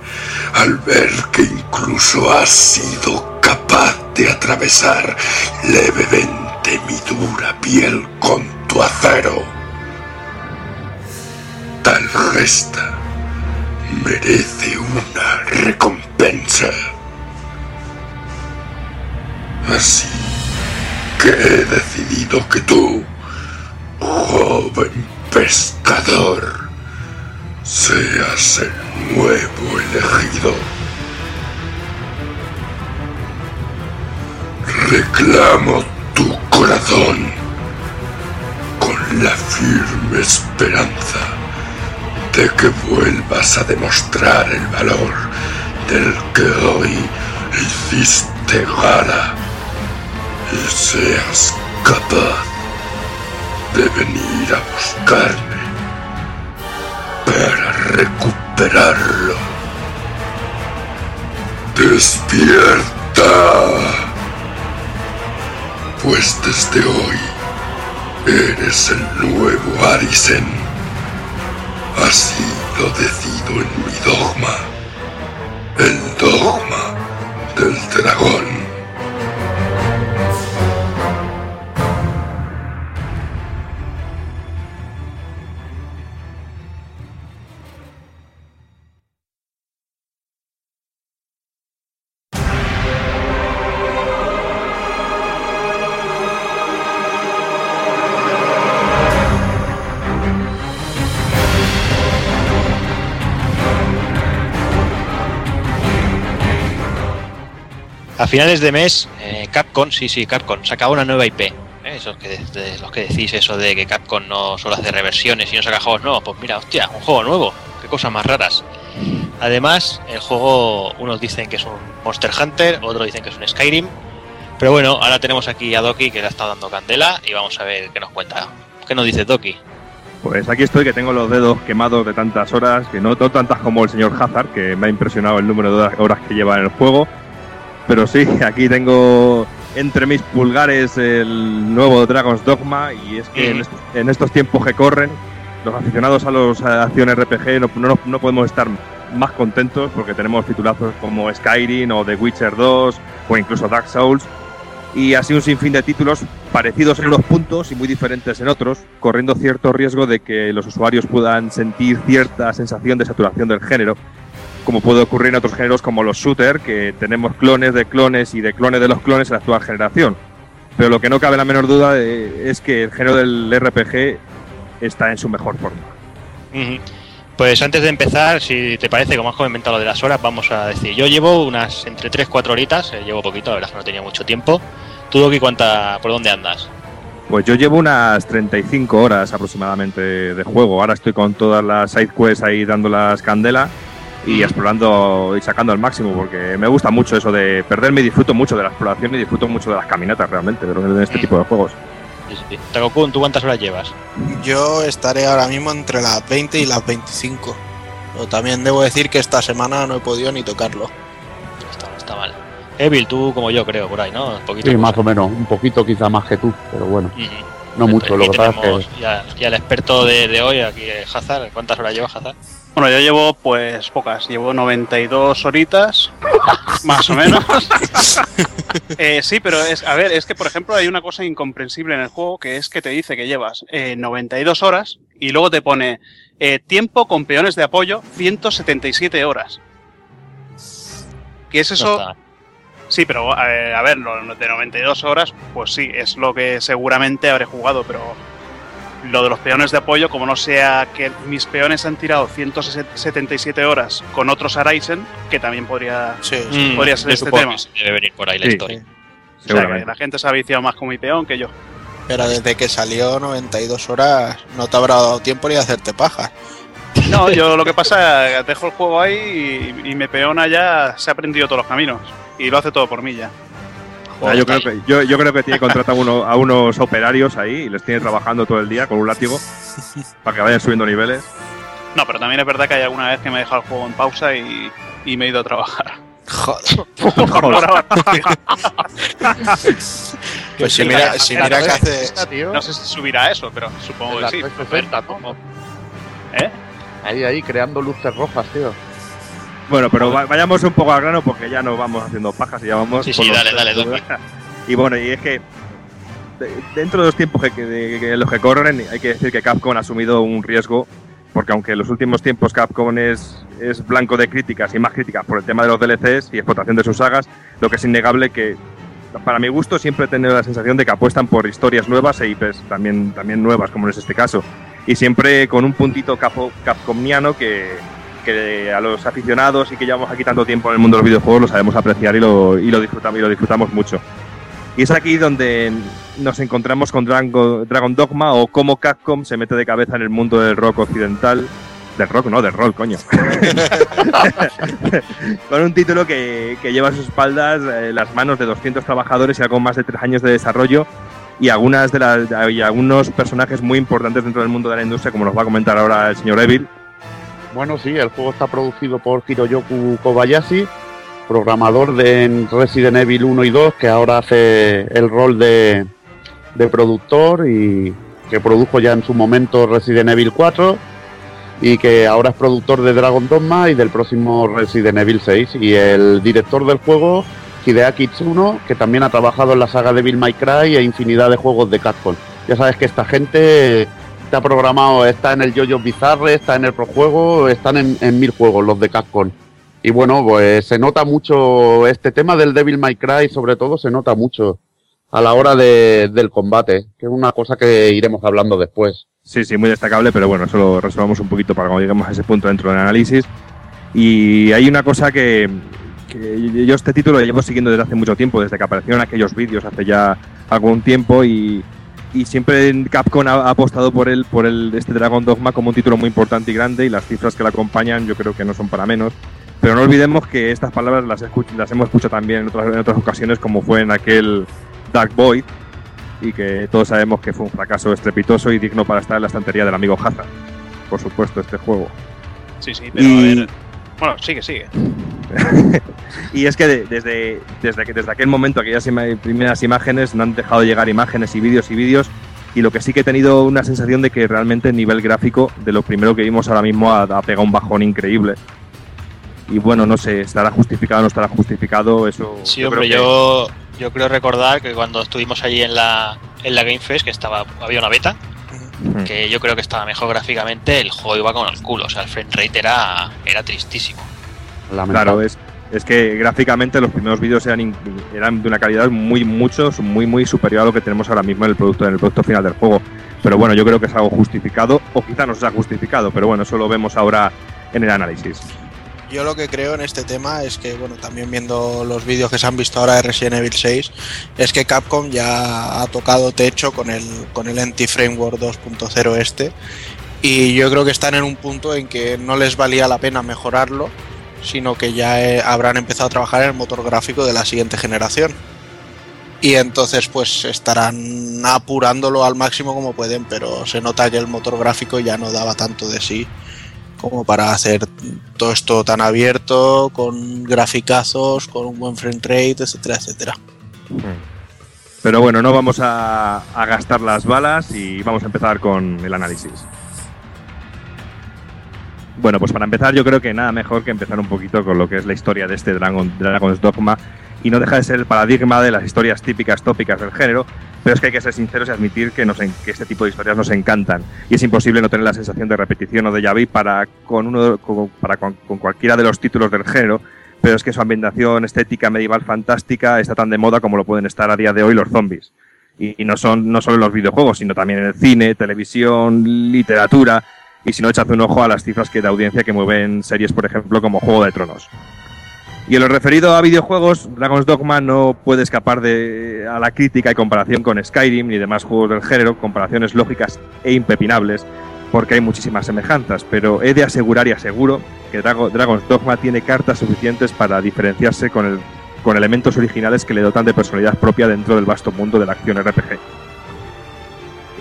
al ver que incluso has sido capaz de atravesar levemente mi dura piel con tu acero. Tal gesta merece una recompensa. Así que he decidido que tú, joven pescador, seas el nuevo elegido. Reclamo tu corazón con la firme esperanza de que vuelvas a demostrar el valor del que hoy hiciste gala y seas capaz de venir a buscarme para recuperarlo. ¡Despierta! Pues desde hoy eres el nuevo Arisen. Así lo decido en mi dogma. El dogma del dragón. A finales de mes, eh, Capcom, sí, sí, Capcom, sacaba una nueva IP. ¿eh? Esos que, decís eso de que Capcom no solo hace reversiones y no saca juegos nuevos. Pues mira, hostia, un juego nuevo. Qué cosas más raras. Además, el juego, unos dicen que es un Monster Hunter, otros dicen que es un Skyrim. Pero bueno, ahora tenemos aquí a Doki que le ha estado dando candela y vamos a ver qué nos cuenta. ¿Qué nos dice Doki? Pues aquí estoy, que tengo los dedos quemados de tantas horas, que no, tantas como el señor Hazard, que me ha impresionado el número de horas que lleva en el juego. Pero sí, aquí tengo entre mis pulgares el nuevo Dragon's Dogma y es que en, est- en estos tiempos que corren, los aficionados a los a acción RPG no, no, no podemos estar más contentos porque tenemos titulazos como Skyrim o The Witcher 2 o incluso Dark Souls y así un sinfín de títulos parecidos en unos puntos y muy diferentes en otros, corriendo cierto riesgo de que los usuarios puedan sentir cierta sensación de saturación del género, como puede ocurrir en otros géneros como los shooter, que tenemos clones de clones y de clones de los clones en la actual generación. Pero lo que no cabe la menor duda eh, es que el género del RPG está en su mejor forma. Pues antes de empezar, si te parece, como has comentado lo de las horas, vamos a decir, yo llevo unas entre 3-4 horitas, eh, llevo poquito, la verdad es que no tenía mucho tiempo. ¿Tú, Doki, cuánta, por dónde andas? Pues yo llevo unas 35 horas aproximadamente de juego. Ahora estoy con todas las side quests ahí dando las candela y explorando y sacando al máximo porque me gusta mucho eso de perderme y disfruto mucho de la exploración y disfruto mucho de las caminatas realmente en este tipo de juegos. Sí. Takokun, ¿tú cuántas horas llevas? Yo estaré ahora mismo entre las 20 y las 25. Pero también debo decir que esta semana no he podido ni tocarlo. Está, no está mal. Evil, tú como yo creo, por ahí, ¿no? Un poquito. Sí, más o menos, un poquito quizá más que tú, pero bueno, no mucho. Lo que pasa es que ya, ya el experto de, de hoy, aquí Hazard. ¿Cuántas horas lleva Hazard? Bueno, yo llevo pues pocas, llevo 92 horitas, más o menos. Eh, sí, pero es, a ver, es que por ejemplo hay una cosa incomprensible en el juego que es que te dice que llevas eh, 92 horas y luego te pone eh, tiempo con peones de apoyo 177 horas. ¿Qué es eso? No. Sí, pero eh, a ver, lo de 92 horas, pues sí, es lo que seguramente habré jugado, pero lo de los peones de apoyo, como no sea que mis peones han tirado 177 horas con otros Araisen, que también podría, Mm, podría ser yo este tema. que sí debe venir por ahí la Sí. historia. O sea, que la gente se ha viciado más con mi peón que yo. Pero desde que salió 92 horas no te habrá dado tiempo ni a hacerte paja. No, yo lo que pasa es que dejo el juego ahí y, y mi peona ya se ha aprendido todos los caminos. Y lo hace todo por mí ya. Ah, yo, creo que, yo, yo creo que tiene contratado a, uno- a unos operarios ahí y les tiene trabajando todo el día con un látigo para que vayan subiendo niveles. No, pero también es verdad que hay alguna vez que me he dejado el juego en pausa y, y me he ido a trabajar. Joder. Grabar. Pues si mira, si mira que hace. No sé si subirá eso, pero supongo que sí. 360, ¿no? ¿Eh? Ahí, ahí, creando luces rojas, tío. Bueno, pero va- vayamos un poco al grano porque ya nos vamos haciendo pajas y ya vamos. Sí, sí, dale, dale, Doki. Y bueno, y es que de- dentro de los tiempos que, que- los que corren, hay que decir que Capcom ha asumido un riesgo porque aunque en los últimos tiempos Capcom es, es blanco de críticas y más críticas por el tema de los DLCs y explotación de sus sagas, lo que es innegable que para mi gusto siempre he tenido la sensación de que apuestan por historias nuevas e IPs también, también nuevas, como es este caso. Y siempre con un puntito capo, capcomiano que, que a los aficionados y que llevamos aquí tanto tiempo en el mundo de los videojuegos lo sabemos apreciar y lo, y lo, disfrutamos, y lo disfrutamos mucho. Y es aquí donde nos encontramos con Dragon, Dragon Dogma o cómo Capcom se mete de cabeza en el mundo del rock occidental. Del rock, no, del roll, coño. con un título que, que lleva a sus espaldas eh, las manos de 200 trabajadores y algo más de tres años de desarrollo y algunas de las y algunos personajes muy importantes dentro del mundo de la industria, como nos va a comentar ahora el señor Evil. Bueno, sí, el juego está producido por Hiroyoku Kobayashi, programador de Resident Evil 1 y 2, que ahora hace el rol de, de productor y que produjo ya en su momento Resident Evil 4 y que ahora es productor de Dragon Dogma y del próximo Resident Evil 6 y el director del juego Hideaki Tsuno, que también ha trabajado en la saga de Bill My Cry e infinidad de juegos de Capcom. Ya sabes que esta gente está programado, está en el Jojo Bizarre, está en el Pro Juego, están en, mil juegos los de Capcom. Y bueno, pues se nota mucho este tema del Devil May Cry, sobre todo se nota mucho a la hora de, del combate, que es una cosa que iremos hablando después. Sí, sí, muy destacable, pero bueno, eso lo resolvamos un poquito para cuando lleguemos a ese punto dentro del análisis. Y hay una cosa que, que yo este título lo llevo siguiendo desde hace mucho tiempo, desde que aparecieron aquellos vídeos hace ya algún tiempo y, y siempre Capcom ha, apostado por él, por el, este Dragon Dogma como un título muy importante y grande y las cifras que la acompañan yo creo que no son para menos. Pero no olvidemos que estas palabras las, las hemos escuchado también en otras, en otras ocasiones, como fue en aquel Dark Void, y que todos sabemos que fue un fracaso estrepitoso y digno para estar en la estantería del amigo Hazard. Por supuesto, este juego. Sí, sí, pero y... a ver. Bueno, sigue, sigue. y es que de, desde, desde, que, desde aquel momento, aquellas ima primeras imágenes, no han dejado de llegar imágenes y vídeos y vídeos. Y lo que sí que he tenido una sensación de que realmente el nivel gráfico de lo primero que vimos ahora mismo ha, ha pegado un bajón increíble. Y bueno, no sé, estará justificado o no estará justificado, eso. Sí, yo hombre, creo que... yo, yo creo recordar que cuando estuvimos allí en la, en la Game Fest, que estaba, había una beta, que yo creo que estaba mejor gráficamente, el juego iba con el culo, o sea, el frame rate era, era tristísimo. Claro, es, es que gráficamente los primeros vídeos eran, eran de una calidad muy, mucho, muy, muy superior a lo que tenemos ahora mismo en el producto, en el producto final del juego. Pero bueno, yo creo que es algo justificado, o quizá no sea justificado, pero bueno, eso lo vemos ahora en el análisis. Yo lo que creo en este tema es que, bueno, también viendo los vídeos que se han visto ahora de Resident Evil 6, es que Capcom ya ha tocado techo con el, con el Anti-Framework 2.0 este. Y yo creo que están en un punto en que no les valía la pena mejorarlo, sino que ya eh, habrán empezado a trabajar en el motor gráfico de la siguiente generación. Y entonces pues estarán apurándolo al máximo como pueden, pero se nota que el motor gráfico ya no daba tanto de sí como para hacer todo esto tan abierto, con graficazos, con un buen frame rate, etcétera, etcétera. Pero bueno, no vamos a, a, gastar las balas y vamos a empezar con el análisis. Bueno, pues para empezar yo creo que nada mejor que empezar un poquito con lo que es la historia de este Dragon, Dragon's Dogma y no deja de ser el paradigma de las historias típicas, tópicas del género, pero es que hay que ser sinceros y admitir que, nos, que este tipo de historias nos encantan y es imposible no tener la sensación de repetición o de vu para, con, uno, con, para con, con cualquiera de los títulos del género, pero es que su ambientación estética medieval fantástica está tan de moda como lo pueden estar a día de hoy los zombies. Y, y no son no solo en los videojuegos, sino también en el cine, televisión, literatura, y si no, echad un ojo a las cifras que de audiencia que mueven series, por ejemplo, como Juego de Tronos. Y en lo referido a videojuegos, Dragon's Dogma no puede escapar de, a la crítica y comparación con Skyrim ni demás juegos del género, comparaciones lógicas e impepinables, porque hay muchísimas semejanzas, pero he de asegurar y aseguro que Drago, Dragon's Dogma tiene cartas suficientes para diferenciarse con, con elementos originales que le dotan de personalidad propia dentro del vasto mundo de la acción RPG.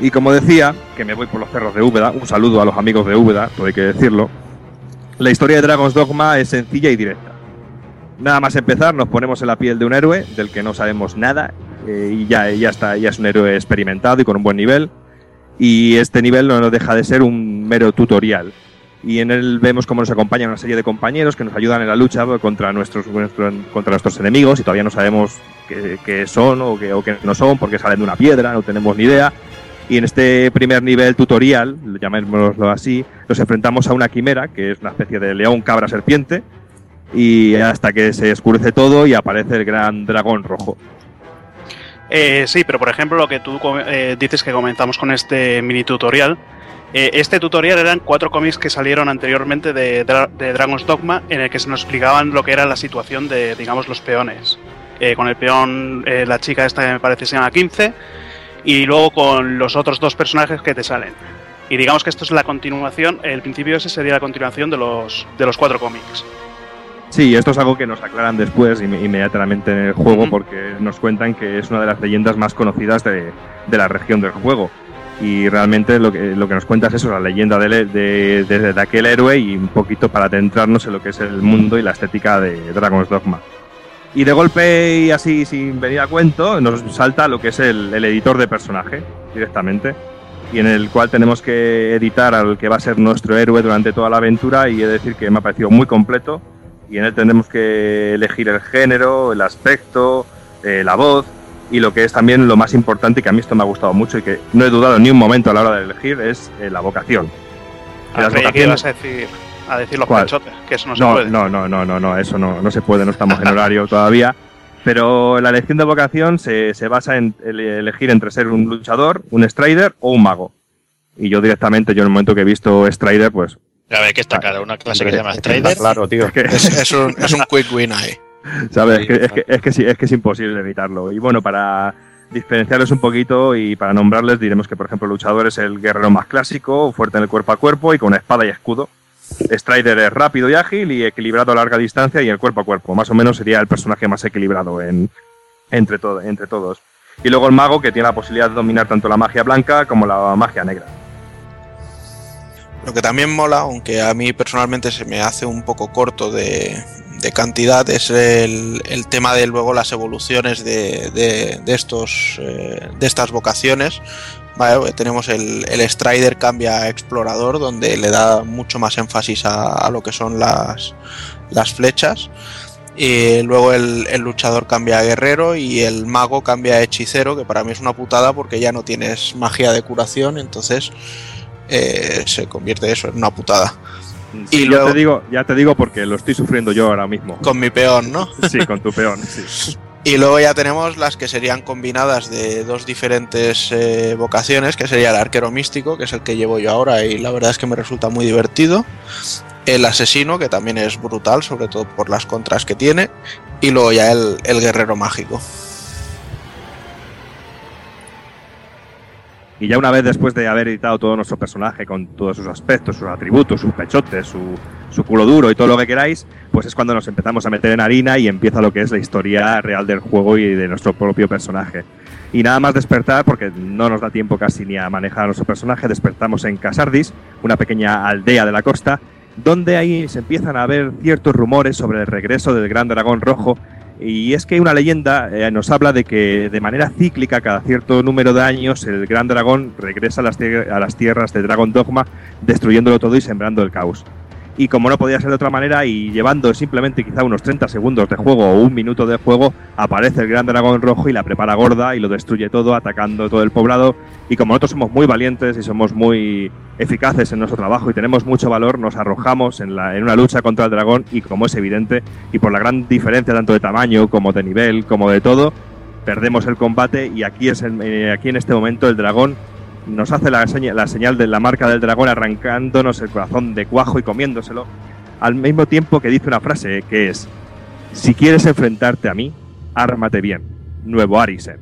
Y como decía, que me voy por los cerros de Úbeda, un saludo a los amigos de Úbeda, todo hay que decirlo, la historia de Dragon's Dogma es sencilla y directa. Nada más empezar, nos ponemos en la piel de un héroe del que no sabemos nada eh, y ya, ya, está, ya es un héroe experimentado y con un buen nivel. Y este nivel no deja de ser un mero tutorial. Y en él vemos cómo nos acompaña una serie de compañeros que nos ayudan en la lucha contra nuestros, nuestro, contra nuestros enemigos y todavía no sabemos qué, qué son o qué, o qué no son porque salen de una piedra, no tenemos ni idea. Y en este primer nivel tutorial, llamémoslo así, nos enfrentamos a una quimera, que es una especie de león cabra serpiente, y hasta que se oscurece todo y aparece el gran dragón rojo. Eh, sí, pero por ejemplo lo que tú eh, dices que comenzamos con este mini tutorial, eh, este tutorial eran cuatro cómics que salieron anteriormente de, de Dragon's Dogma en el que se nos explicaban lo que era la situación de, digamos, los peones. Eh, con el peón, la chica esta que me parece se llama 15, y luego con los otros dos personajes que te salen. Y digamos que esto es la continuación, el principio ese sería la continuación de los, de los cuatro cómics. Sí, esto es algo que nos aclaran después inme- inmediatamente en el juego porque nos cuentan que es una de las leyendas más conocidas de, de la región del juego. Y realmente lo que, lo que nos cuenta es eso, la leyenda de, de- de aquel héroe y un poquito para adentrarnos en lo que es el mundo y la estética de Dragon's Dogma. Y de golpe y así sin venir a cuento, nos salta lo que es el, el editor de personaje directamente. Y en el cual tenemos que editar al que va a ser nuestro héroe durante toda la aventura. Y he de decir que me ha parecido muy completo. Y en él tendremos que elegir el género, el aspecto, eh, la voz. Y lo que es también lo más importante, y que a mí esto me ha gustado mucho y que no he dudado ni un momento a la hora de elegir, es eh, la vocación. Ah, las que ibas a decir, a decir los ¿Cuál? pechotes, que eso no, se no, puede. no, no, no, no, no, eso no, no se puede, no estamos en horario todavía. Pero la elección de vocación se, se basa en ele- elegir entre ser un luchador, un strider o un mago. Y yo directamente, yo en el momento que he visto strider, pues A ver, ¿qué está cara? ¿Una clase que se llama Strider? Claro, tío. es que, Es, es un, es un quick win ahí. ¿sabes? Es, que, es, que, es, que sí- es que es imposible evitarlo. Y bueno, para diferenciarles un poquito y para nombrarles diremos que, por ejemplo, luchador es el guerrero más clásico, fuerte en el cuerpo a cuerpo y con espada y escudo. Strider es rápido y ágil y equilibrado a larga distancia y el cuerpo a cuerpo. Más o menos sería el personaje más equilibrado en, entre, to- entre todos. Y luego el mago que tiene la posibilidad de dominar tanto la magia blanca como la magia negra. Lo que también mola, aunque a mí personalmente se me hace un poco corto de, cantidad, es el, tema de luego las evoluciones de, de- estos, eh, de estas vocaciones. Vale, tenemos el, el Strider cambia a Explorador, donde le da mucho más énfasis a, a lo que son las, las flechas. Y luego el, el luchador cambia a guerrero y el mago cambia a hechicero, que para mí es una putada porque ya no tienes magia de curación, entonces eh, se convierte eso en una putada. Sí, Y ya luego- te digo, ya te digo porque lo estoy sufriendo yo ahora mismo. Con mi peón, ¿no? Sí, con tu peón. sí. Y luego ya tenemos las que serían combinadas de dos diferentes eh, vocaciones, que sería el arquero místico, que es el que llevo yo ahora y la verdad es que me resulta muy divertido. El asesino, que también es brutal, sobre todo por las contras que tiene. Y luego ya el, el guerrero mágico. Y ya una vez después de haber editado todo nuestro personaje con todos sus aspectos, sus atributos, sus pechotes, su, su culo duro y todo lo que queráis, pues es cuando nos empezamos a meter en harina y empieza lo que es la historia real del juego y de nuestro propio personaje. Y nada más despertar, porque no nos da tiempo casi ni a manejar a nuestro personaje, despertamos en Casardis, una pequeña aldea de la costa, donde ahí se empiezan a ver ciertos rumores sobre el regreso del gran dragón rojo y es que una leyenda eh, nos habla de que de manera cíclica, cada cierto número de años, el gran dragón regresa a las, a las tierras de Dragon Dogma, destruyéndolo todo y sembrando el caos. Y como no podía ser de otra manera, y llevando simplemente quizá unos 30 segundos de juego o un minuto de juego, aparece el gran dragón rojo y la prepara gorda y lo destruye todo, atacando todo el poblado. Y como nosotros somos muy valientes y somos muy eficaces en nuestro trabajo y tenemos mucho valor, nos arrojamos en, la, una lucha contra el dragón y como es evidente, y por la gran diferencia tanto de tamaño como de nivel, como de todo, perdemos el combate y aquí, es el- eh, aquí en este momento el dragón nos hace la, seña- la señal de la marca del dragón arrancándonos el corazón de cuajo y comiéndoselo, al mismo tiempo que dice una frase que es, si quieres enfrentarte a mí, ármate bien, nuevo Arisen.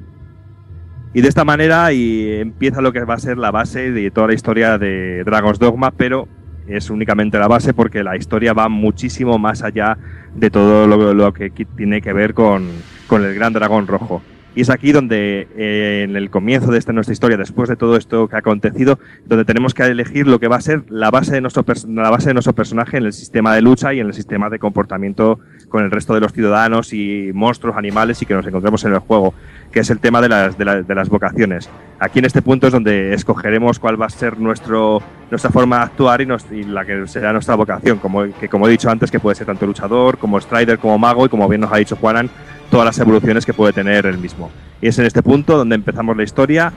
Y de esta manera y empieza lo que va a ser la base de toda la historia de Dragon's Dogma, pero es únicamente la base porque la historia va muchísimo más allá de todo lo, lo que tiene que ver con, con el gran dragón rojo. Y es aquí donde, eh, en el comienzo de esta nuestra historia, después de todo esto que ha acontecido, donde tenemos que elegir lo que va a ser la base de nuestro, la base de nuestro personaje en el sistema de lucha y en el sistema de comportamiento con el resto de los ciudadanos y monstruos, animales y que nos encontremos en el juego, que es el tema de las, de, la- de las vocaciones. Aquí en este punto es donde escogeremos cuál va a ser nuestro, nuestra forma de actuar y, la que será nuestra vocación, como, como he dicho antes, que puede ser tanto luchador, como strider, como mago y como bien nos ha dicho Juanan, todas las evoluciones que puede tener el mismo. Y es en este punto donde empezamos la historia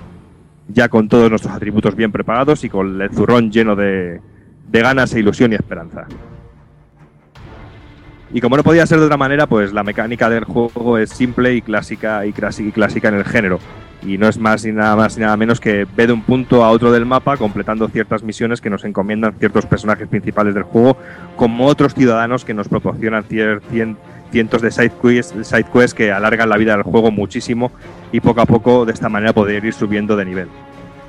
ya con todos nuestros atributos bien preparados y con el zurrón lleno de, de ganas e ilusión y esperanza. Y como no podía ser de otra manera, pues la mecánica del juego es simple y clásica y, clásica en el género. Y no es más ni nada más ni nada menos que ve de un punto a otro del mapa completando ciertas misiones que nos encomiendan ciertos personajes principales del juego, como otros ciudadanos que nos proporcionan cier- cientos de side quests, side quests que alargan la vida del juego muchísimo y poco a poco de esta manera poder ir subiendo de nivel.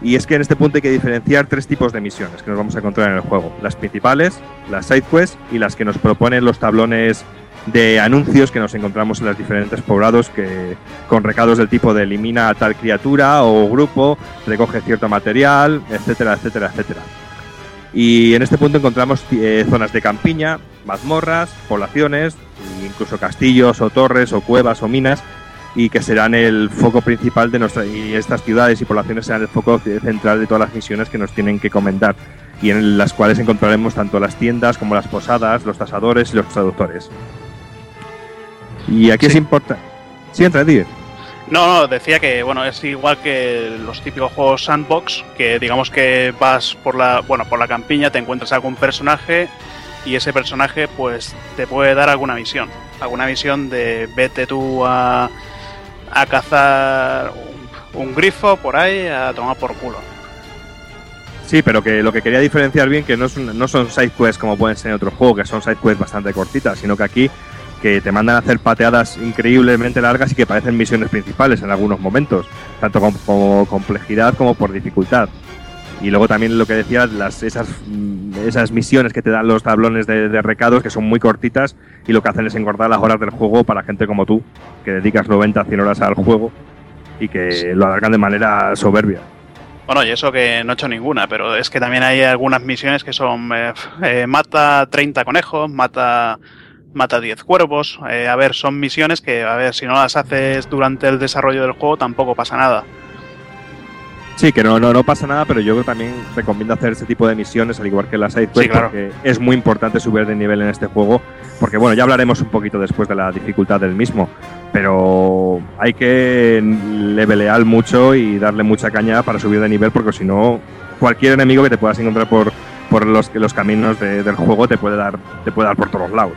Y es que en este punto hay que diferenciar tres tipos de misiones que nos vamos a encontrar en el juego. Las principales, las side quests y las que nos proponen los tablones de anuncios que nos encontramos en los diferentes poblados que con recados del tipo de elimina a tal criatura o grupo, recoge cierto material, etcétera, etcétera, etcétera. Y en este punto encontramos eh, zonas de campiña, mazmorras, poblaciones, incluso castillos o torres o cuevas o minas y que serán el foco principal de nuestra y estas ciudades y poblaciones serán el foco central de todas las misiones que nos tienen que comentar y en las cuales encontraremos tanto las tiendas como las posadas, los tasadores y los traductores. Y aquí es importante. Sí, entra. No, no, decía que bueno, es igual que los típicos juegos sandbox, que digamos que vas por la, bueno, por la campiña, te encuentras algún personaje y ese personaje pues te puede dar alguna misión, alguna misión de vete tú a, a cazar un, grifo por ahí a tomar por culo. Sí, pero que lo que quería diferenciar bien que no, es un- no son side quests como pueden ser en otros juegos, que son side quests bastante cortitas, sino que aquí que te mandan a hacer pateadas increíblemente largas y que parecen misiones principales en algunos momentos, tanto como complejidad como por dificultad. Y luego también lo que decía, las, esas, mm, esas misiones que te dan los tablones de, de recados, que son muy cortitas y lo que hacen es engordar las horas del juego para gente como tú, que dedicas 90 100 horas al juego y que lo alargan de manera soberbia. Bueno, y eso que no he hecho ninguna, pero es que también hay algunas misiones que son eh, eh, mata 30 conejos, mata mata 10 cuervos. eh, a ver, son misiones que, a ver, si no las haces durante el desarrollo del juego tampoco pasa nada. Sí, que no, no, no pasa nada, pero yo también recomiendo hacer este tipo de misiones, al igual que las side quests, Sí, claro. porque es muy importante subir de nivel en este juego, porque bueno, ya hablaremos un poquito después de la dificultad del mismo, pero hay que levelear mucho y darle mucha caña para subir de nivel, porque si no, cualquier enemigo que te puedas encontrar por, por los, los caminos de- del juego te puede, dar, te puede dar por todos lados.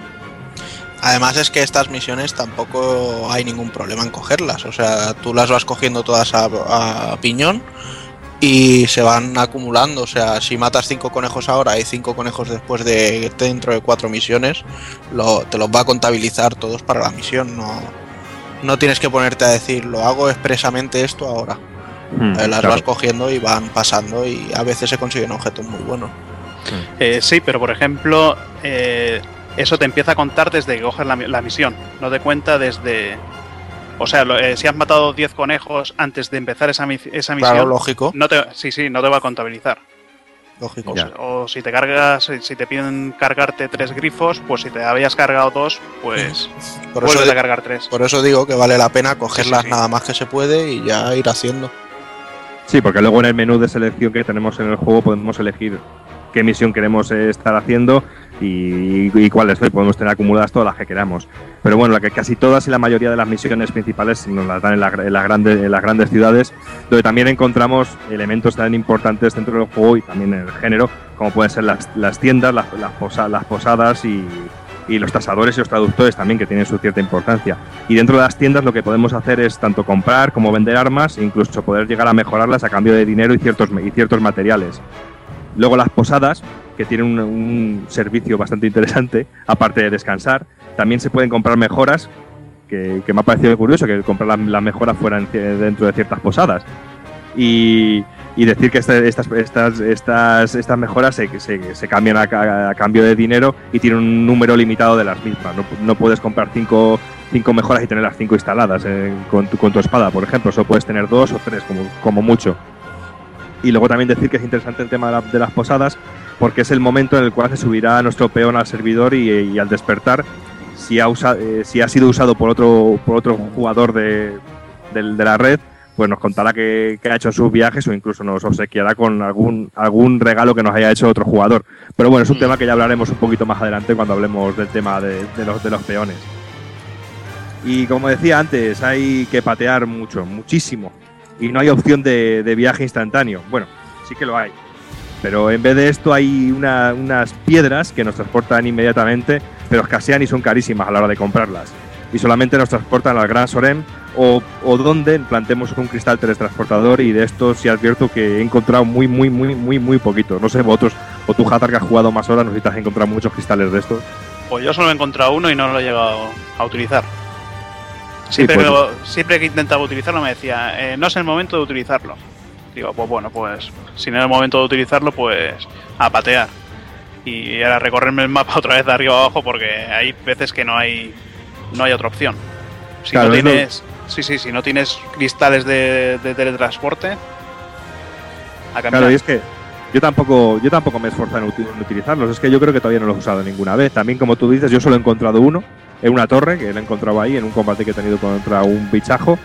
Además es que estas misiones tampoco hay ningún problema en cogerlas. O sea, tú las vas cogiendo todas a, a piñón y se van acumulando. O sea, si matas cinco conejos ahora y cinco conejos después de dentro de cuatro misiones, lo- te los va a contabilizar todos para la misión. No, no tienes que ponerte a decir, lo hago expresamente esto ahora. Hmm, las claro. vas cogiendo y van pasando y a veces se consiguen objetos muy buenos. Eh, sí, pero por ejemplo, eh, eso te empieza a contar desde que coges la, la misión. No te cuenta desde. O sea, lo- eh, si has matado 10 conejos antes de empezar esa, esa misión. Claro, lógico. No te, sí, sí, no te va a contabilizar. Lógico. O, si- o si te cargas, si- si te piden cargarte tres grifos, pues si te habías cargado dos, pues Por eso, vuelves di- a cargar tres. por eso digo que vale la pena cogerlas sí. nada más que se puede y ya ir haciendo. Sí, porque luego en el menú de selección que tenemos en el juego podemos elegir qué misión queremos eh, estar haciendo y, y cuáles podemos tener acumuladas todas las que queramos. Pero bueno, la que casi todas y la mayoría de las misiones principales nos las dan en, la- en las grandes, ciudades, donde también encontramos elementos tan importantes dentro del juego y también en el género, como pueden ser las, las tiendas, las, las las posadas y, y los tasadores y los traductores también, que tienen su cierta importancia. Y dentro de las tiendas lo que podemos hacer es tanto comprar como vender armas, e incluso poder llegar a mejorarlas a cambio de dinero y ciertos, y ciertos materiales. Luego las posadas, que tienen un, un servicio bastante interesante, aparte de descansar, también se pueden comprar mejoras, que, que me ha parecido curioso que comprar las las mejoras fueran dentro de ciertas posadas. Y, y decir que estas, estas, estas, estas mejoras se, se, se cambian a, a cambio de dinero y tienen un número limitado de las mismas. No, no puedes comprar cinco, cinco mejoras y tener las cinco instaladas eh, con, tu, con tu espada, por ejemplo. Solo puedes tener dos o tres, como, como mucho. Y luego también decir que es interesante el tema de, la- de las posadas, porque es el momento en el cual se subirá nuestro peón al servidor y, y al despertar, si ha, usa- eh, si ha sido usado por otro, por otro jugador de, del- de la red, pues nos contará que, que ha hecho en sus viajes o incluso nos obsequiará con algún, algún regalo que nos haya hecho otro jugador. Pero bueno, es un tema que ya hablaremos un poquito más adelante cuando hablemos del tema de, de los, de los peones. Y como decía antes, hay que patear mucho, muchísimo. y no hay opción de, de viaje instantáneo. Bueno, sí que lo hay. Pero en vez de esto hay una- unas piedras que nos transportan inmediatamente, pero escasean y son carísimas a la hora de comprarlas. Y solamente nos transportan al Gran Sorem o, o donde plantemos un cristal teletransportador y de estos sí advierto que he encontrado muy, muy, muy, muy, muy poquito. No sé vosotros, o tú, Hatar, que has jugado más horas, no sé si te has encontrado muchos cristales de estos. Pues yo solo he encontrado uno y no lo he llegado a utilizar. Siempre, pues- que, siempre que intentaba utilizarlo me decía, eh, no es el momento de utilizarlo. Digo, pues bueno, pues si no es el momento de utilizarlo, pues a patear. Y era recorrerme el mapa otra vez de arriba a abajo porque hay veces que no hay no hay otra opción. Si Claro, no tienes, sí, sí, si no tienes cristales de, de teletransporte, a caminar. Claro, y es que yo tampoco, yo tampoco me he esforzado en utilizarlos. Es que yo creo que todavía no los he usado ninguna vez. También, como tú dices, yo solo he encontrado uno en una torre, que lo he encontrado ahí en un combate que he tenido contra un bichajo.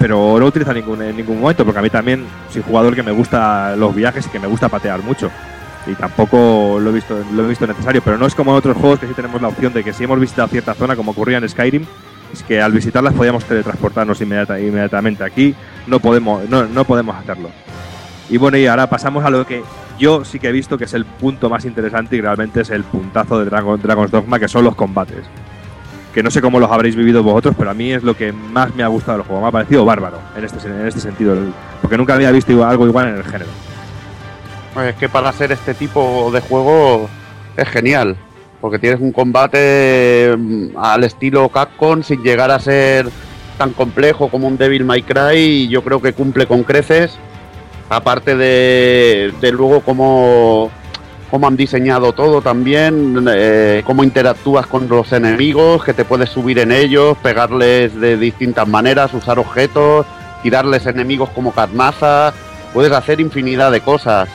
Pero no he utilizado ningún, en ningún momento, porque a mí también soy jugador que me gusta los viajes y que me gusta patear mucho. Y tampoco lo he visto, lo he visto necesario. Pero no es como en otros juegos que sí tenemos la opción de que si hemos visitado cierta zona, como ocurría en Skyrim, es que al visitarlas podíamos teletransportarnos inmediata- inmediatamente. Aquí no podemos, no, no podemos hacerlo. Y bueno, y ahora pasamos a lo que yo sí que he visto que es el punto más interesante y realmente es el puntazo de Dragon, Dragon's Dogma, que son los combates. Que no sé cómo los habréis vivido vosotros, pero a mí es lo que más me ha gustado del juego. Me ha parecido bárbaro en este, en este sentido, porque nunca había visto algo igual en el género. Pues es que para hacer este tipo de juego es genial. Porque tienes un combate mm, al estilo Capcom sin llegar a ser tan complejo como un Devil May Cry. Y yo creo que cumple con creces. Aparte de, de luego cómo, cómo han diseñado todo también, eh, cómo interactúas con los enemigos, que te puedes subir en ellos, pegarles de distintas maneras, usar objetos, tirarles enemigos como carnaza, puedes hacer infinidad de cosas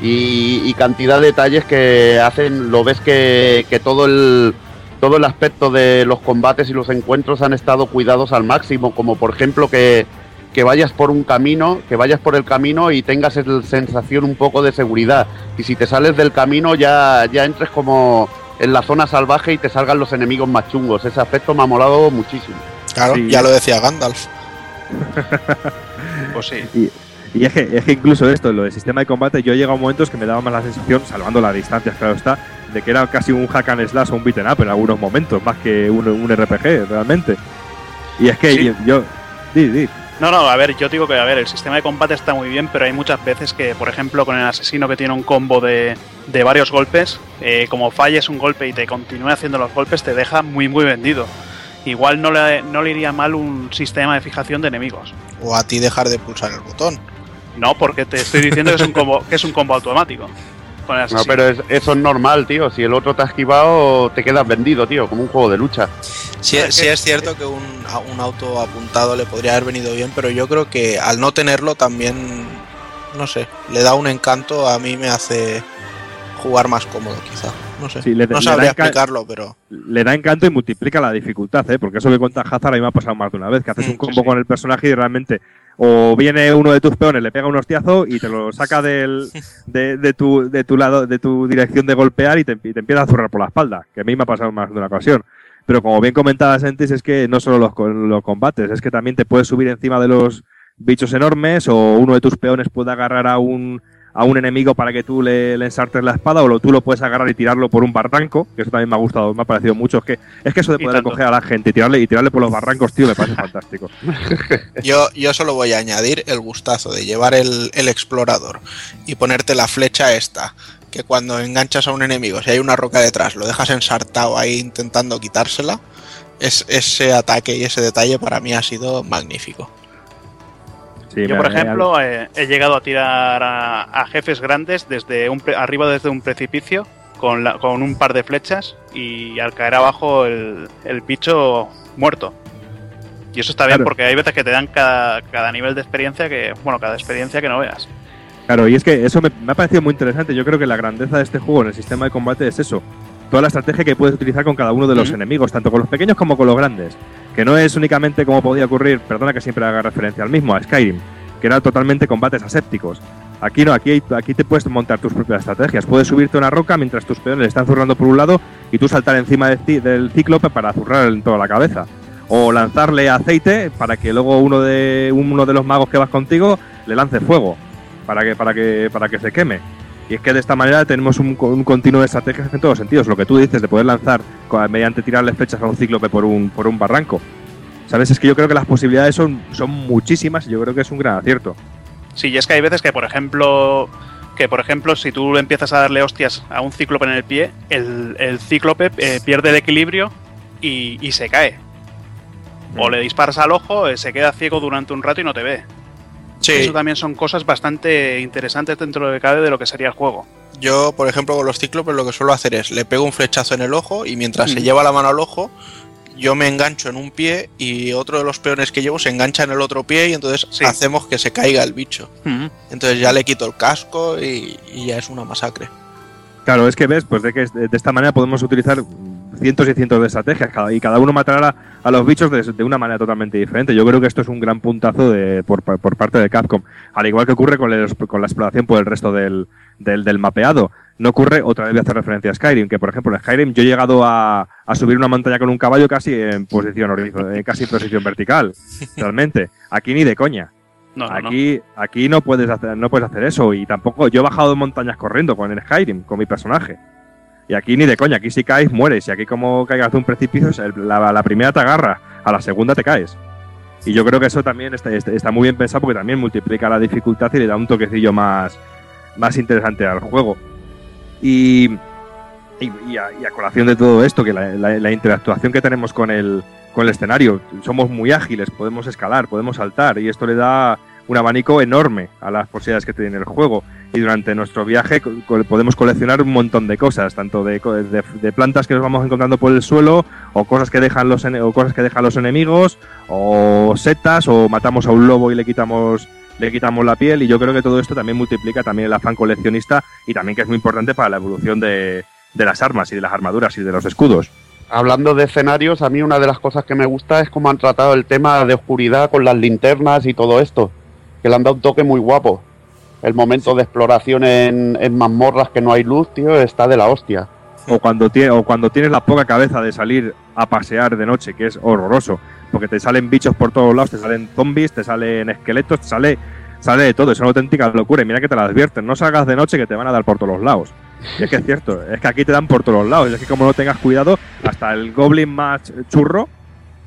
y, cantidad de detalles que hacen, lo ves que, que todo el todo el aspecto de los combates y los encuentros han estado cuidados al máximo, como por ejemplo que, que vayas por un camino, que vayas por el camino y tengas el sensación un poco de seguridad. Y si te sales del camino ya, ya entres como en la zona salvaje y te salgan los enemigos más chungos. Ese aspecto me ha molado muchísimo. Claro, Sí. ya lo decía Gandalf. Pues sí. Y, y es, que, es que incluso esto, lo del sistema de combate, yo he llegado a momentos que me daba más la sensación, salvando las distancias, claro está, de que era casi un hack and slash o un beaten up en algunos momentos, más que un, un RPG realmente. Y es que Sí. yo, yo- di, di. No, no, a ver, yo digo que, a ver, el sistema de combate está muy bien, pero hay muchas veces que, por ejemplo, con el asesino que tiene un combo de, de varios golpes, eh, como falles un golpe y te continúe haciendo los golpes, te deja muy, muy vendido. Igual no le, no le iría mal un sistema de fijación de enemigos. O a ti dejar de pulsar el botón. No, porque te estoy diciendo que es un combo, que es un combo automático. Con el No, pero es- eso es normal, tío. Si el otro te ha esquivado, te quedas vendido, tío, como un juego de lucha. Sí, Es sí que- es cierto que un, auto apuntado le podría haber venido bien, pero yo creo que al no tenerlo también, no sé, le da un encanto, a mí me hace jugar más cómodo quizá. No sé, Sí, le- no sabría explicarlo, pero le da encanto y multiplica la dificultad, ¿eh? porque eso que cuenta Hazard a mí me ha pasado más de una vez, que haces Mm, un combo sí, sí. con el personaje y realmente o viene uno de tus peones, le pega un hostiazo y te lo saca del, de, de tu, de tu lado, de tu dirección de golpear y te, y te empieza a zurrar por la espalda, que a mí me ha pasado más de una ocasión. Pero como bien comentaba Sentis, es que no solo los, los combates, es que también te puedes subir encima de los bichos enormes o uno de tus peones puede agarrar a un, a un enemigo para que tú le, le ensartes la espada o lo, tú lo puedes agarrar y tirarlo por un barranco, que eso también me ha gustado, me ha parecido mucho. Es que, es que eso de poder tanto. coger a la gente y tirarle, y tirarle por los barrancos, tío, me parece fantástico. yo, yo solo voy a añadir el gustazo de llevar el, el explorador y ponerte la flecha esta, que cuando enganchas a un enemigo, si hay una roca detrás, lo dejas ensartado ahí intentando quitársela, es, ese ataque y ese detalle para mí ha sido magnífico. Sí, Yo, por ejemplo, eh, he llegado a tirar a, a jefes grandes desde un pre- arriba desde un precipicio con, la- con un par de flechas y al caer abajo el, el bicho muerto. Y eso está bien Claro. porque hay veces que te dan cada, cada nivel de experiencia que, bueno, cada experiencia que no veas. Claro, y es que eso me, me ha parecido muy interesante. Yo creo que la grandeza de este juego en el sistema de combate es eso. Toda la estrategia que puedes utilizar con cada uno de los enemigos, tanto con los pequeños como con los grandes. Que no es únicamente como podía ocurrir, perdona que siempre haga referencia al mismo, a Skyrim, que era totalmente combates asépticos. Aquí no, aquí, aquí te puedes montar tus propias estrategias. Puedes subirte a una roca mientras tus peones están zurrando por un lado y tú saltar encima de ci- del cíclope para zurrar en toda la cabeza. o lanzarle aceite para que luego uno de uno de los magos que vas contigo le lance fuego para que para que para que se queme. Y es que de esta manera tenemos un, un continuo de estrategias en todos los sentidos. Lo que tú dices de poder lanzar mediante tirarle flechas a un cíclope por un, por un barranco. ¿Sabes? Es que yo creo que las posibilidades son, son muchísimas y yo creo que es un gran acierto. Sí, y es que hay veces que, por ejemplo, que por ejemplo, si tú empiezas a darle hostias a un cíclope en el pie, el, el cíclope eh, pierde el equilibrio y, y se cae. O le disparas al ojo, eh, se queda ciego durante un rato y no te ve. Sí, Eso también son cosas bastante interesantes dentro de cabe de lo que sería el juego. yo, por ejemplo, con los cíclopes lo que suelo hacer es le pego un flechazo en el ojo y mientras se Ujú. lleva la mano al ojo, yo me engancho en un pie y otro de los peones que llevo se engancha en el otro pie y entonces Sí. hacemos que se caiga el bicho. Ujú. Entonces ya le quito el casco y, y ya es una masacre. Claro, es que ves, pues de que de esta manera podemos utilizar cientos y cientos de estrategias cada- y cada uno matará a, a los bichos de, de una manera totalmente diferente. Yo creo que esto es un gran puntazo de, por, por parte de Capcom, al igual que ocurre con, el- con la exploración por el resto del, del, del mapeado. No ocurre, otra vez voy a hacer referencia a Skyrim, que por ejemplo en Skyrim yo he llegado a, a subir una montaña con un caballo casi en posición horizo- eh, casi en posición vertical, realmente. Aquí ni de coña. No, no, no. Aquí, aquí no puedes hacer, no puedes hacer eso. Y tampoco, yo he bajado montañas corriendo con el Skyrim, con mi personaje. Y aquí ni de coña, aquí si caes, mueres. Y aquí como caigas de un precipicio, la, la primera te agarra, a la segunda te caes. Y yo creo que eso también está, muy bien pensado porque también multiplica la dificultad y le da un toquecillo más, más interesante al juego. Y a colación de todo esto, que la, la- la interactuación que tenemos con el, con el escenario, somos muy ágiles, podemos escalar, podemos saltar, y esto le da un abanico enorme a las posibilidades que tiene el juego. Y durante nuestro viaje podemos coleccionar un montón de cosas, tanto de, de- plantas que nos vamos encontrando por el suelo, o cosas que dejan los o cosas que dejan los enemigos, o setas, o matamos a un lobo y le quitamos le quitamos la piel y yo creo que todo esto también multiplica también el afán coleccionista y también que es muy importante para la evolución de, de las armas y de las armaduras y de los escudos. Hablando de escenarios, a mí una de las cosas que me gusta es cómo han tratado el tema de oscuridad con las linternas y todo esto, que le han dado un toque muy guapo. El momento de exploración en, en mazmorras que no hay luz, tío, está de la hostia. o cuando, tie- o cuando tienes la poca cabeza de salir a pasear de noche, que es horroroso, porque te salen bichos por todos lados, te salen zombies, te salen esqueletos, te sale, sale de todo, es una auténtica locura. Y mira que te la advierten, no salgas de noche que te van a dar por todos los lados. Y es que es cierto, es que aquí te dan por todos los lados, y es que como no tengas cuidado, hasta el goblin más churro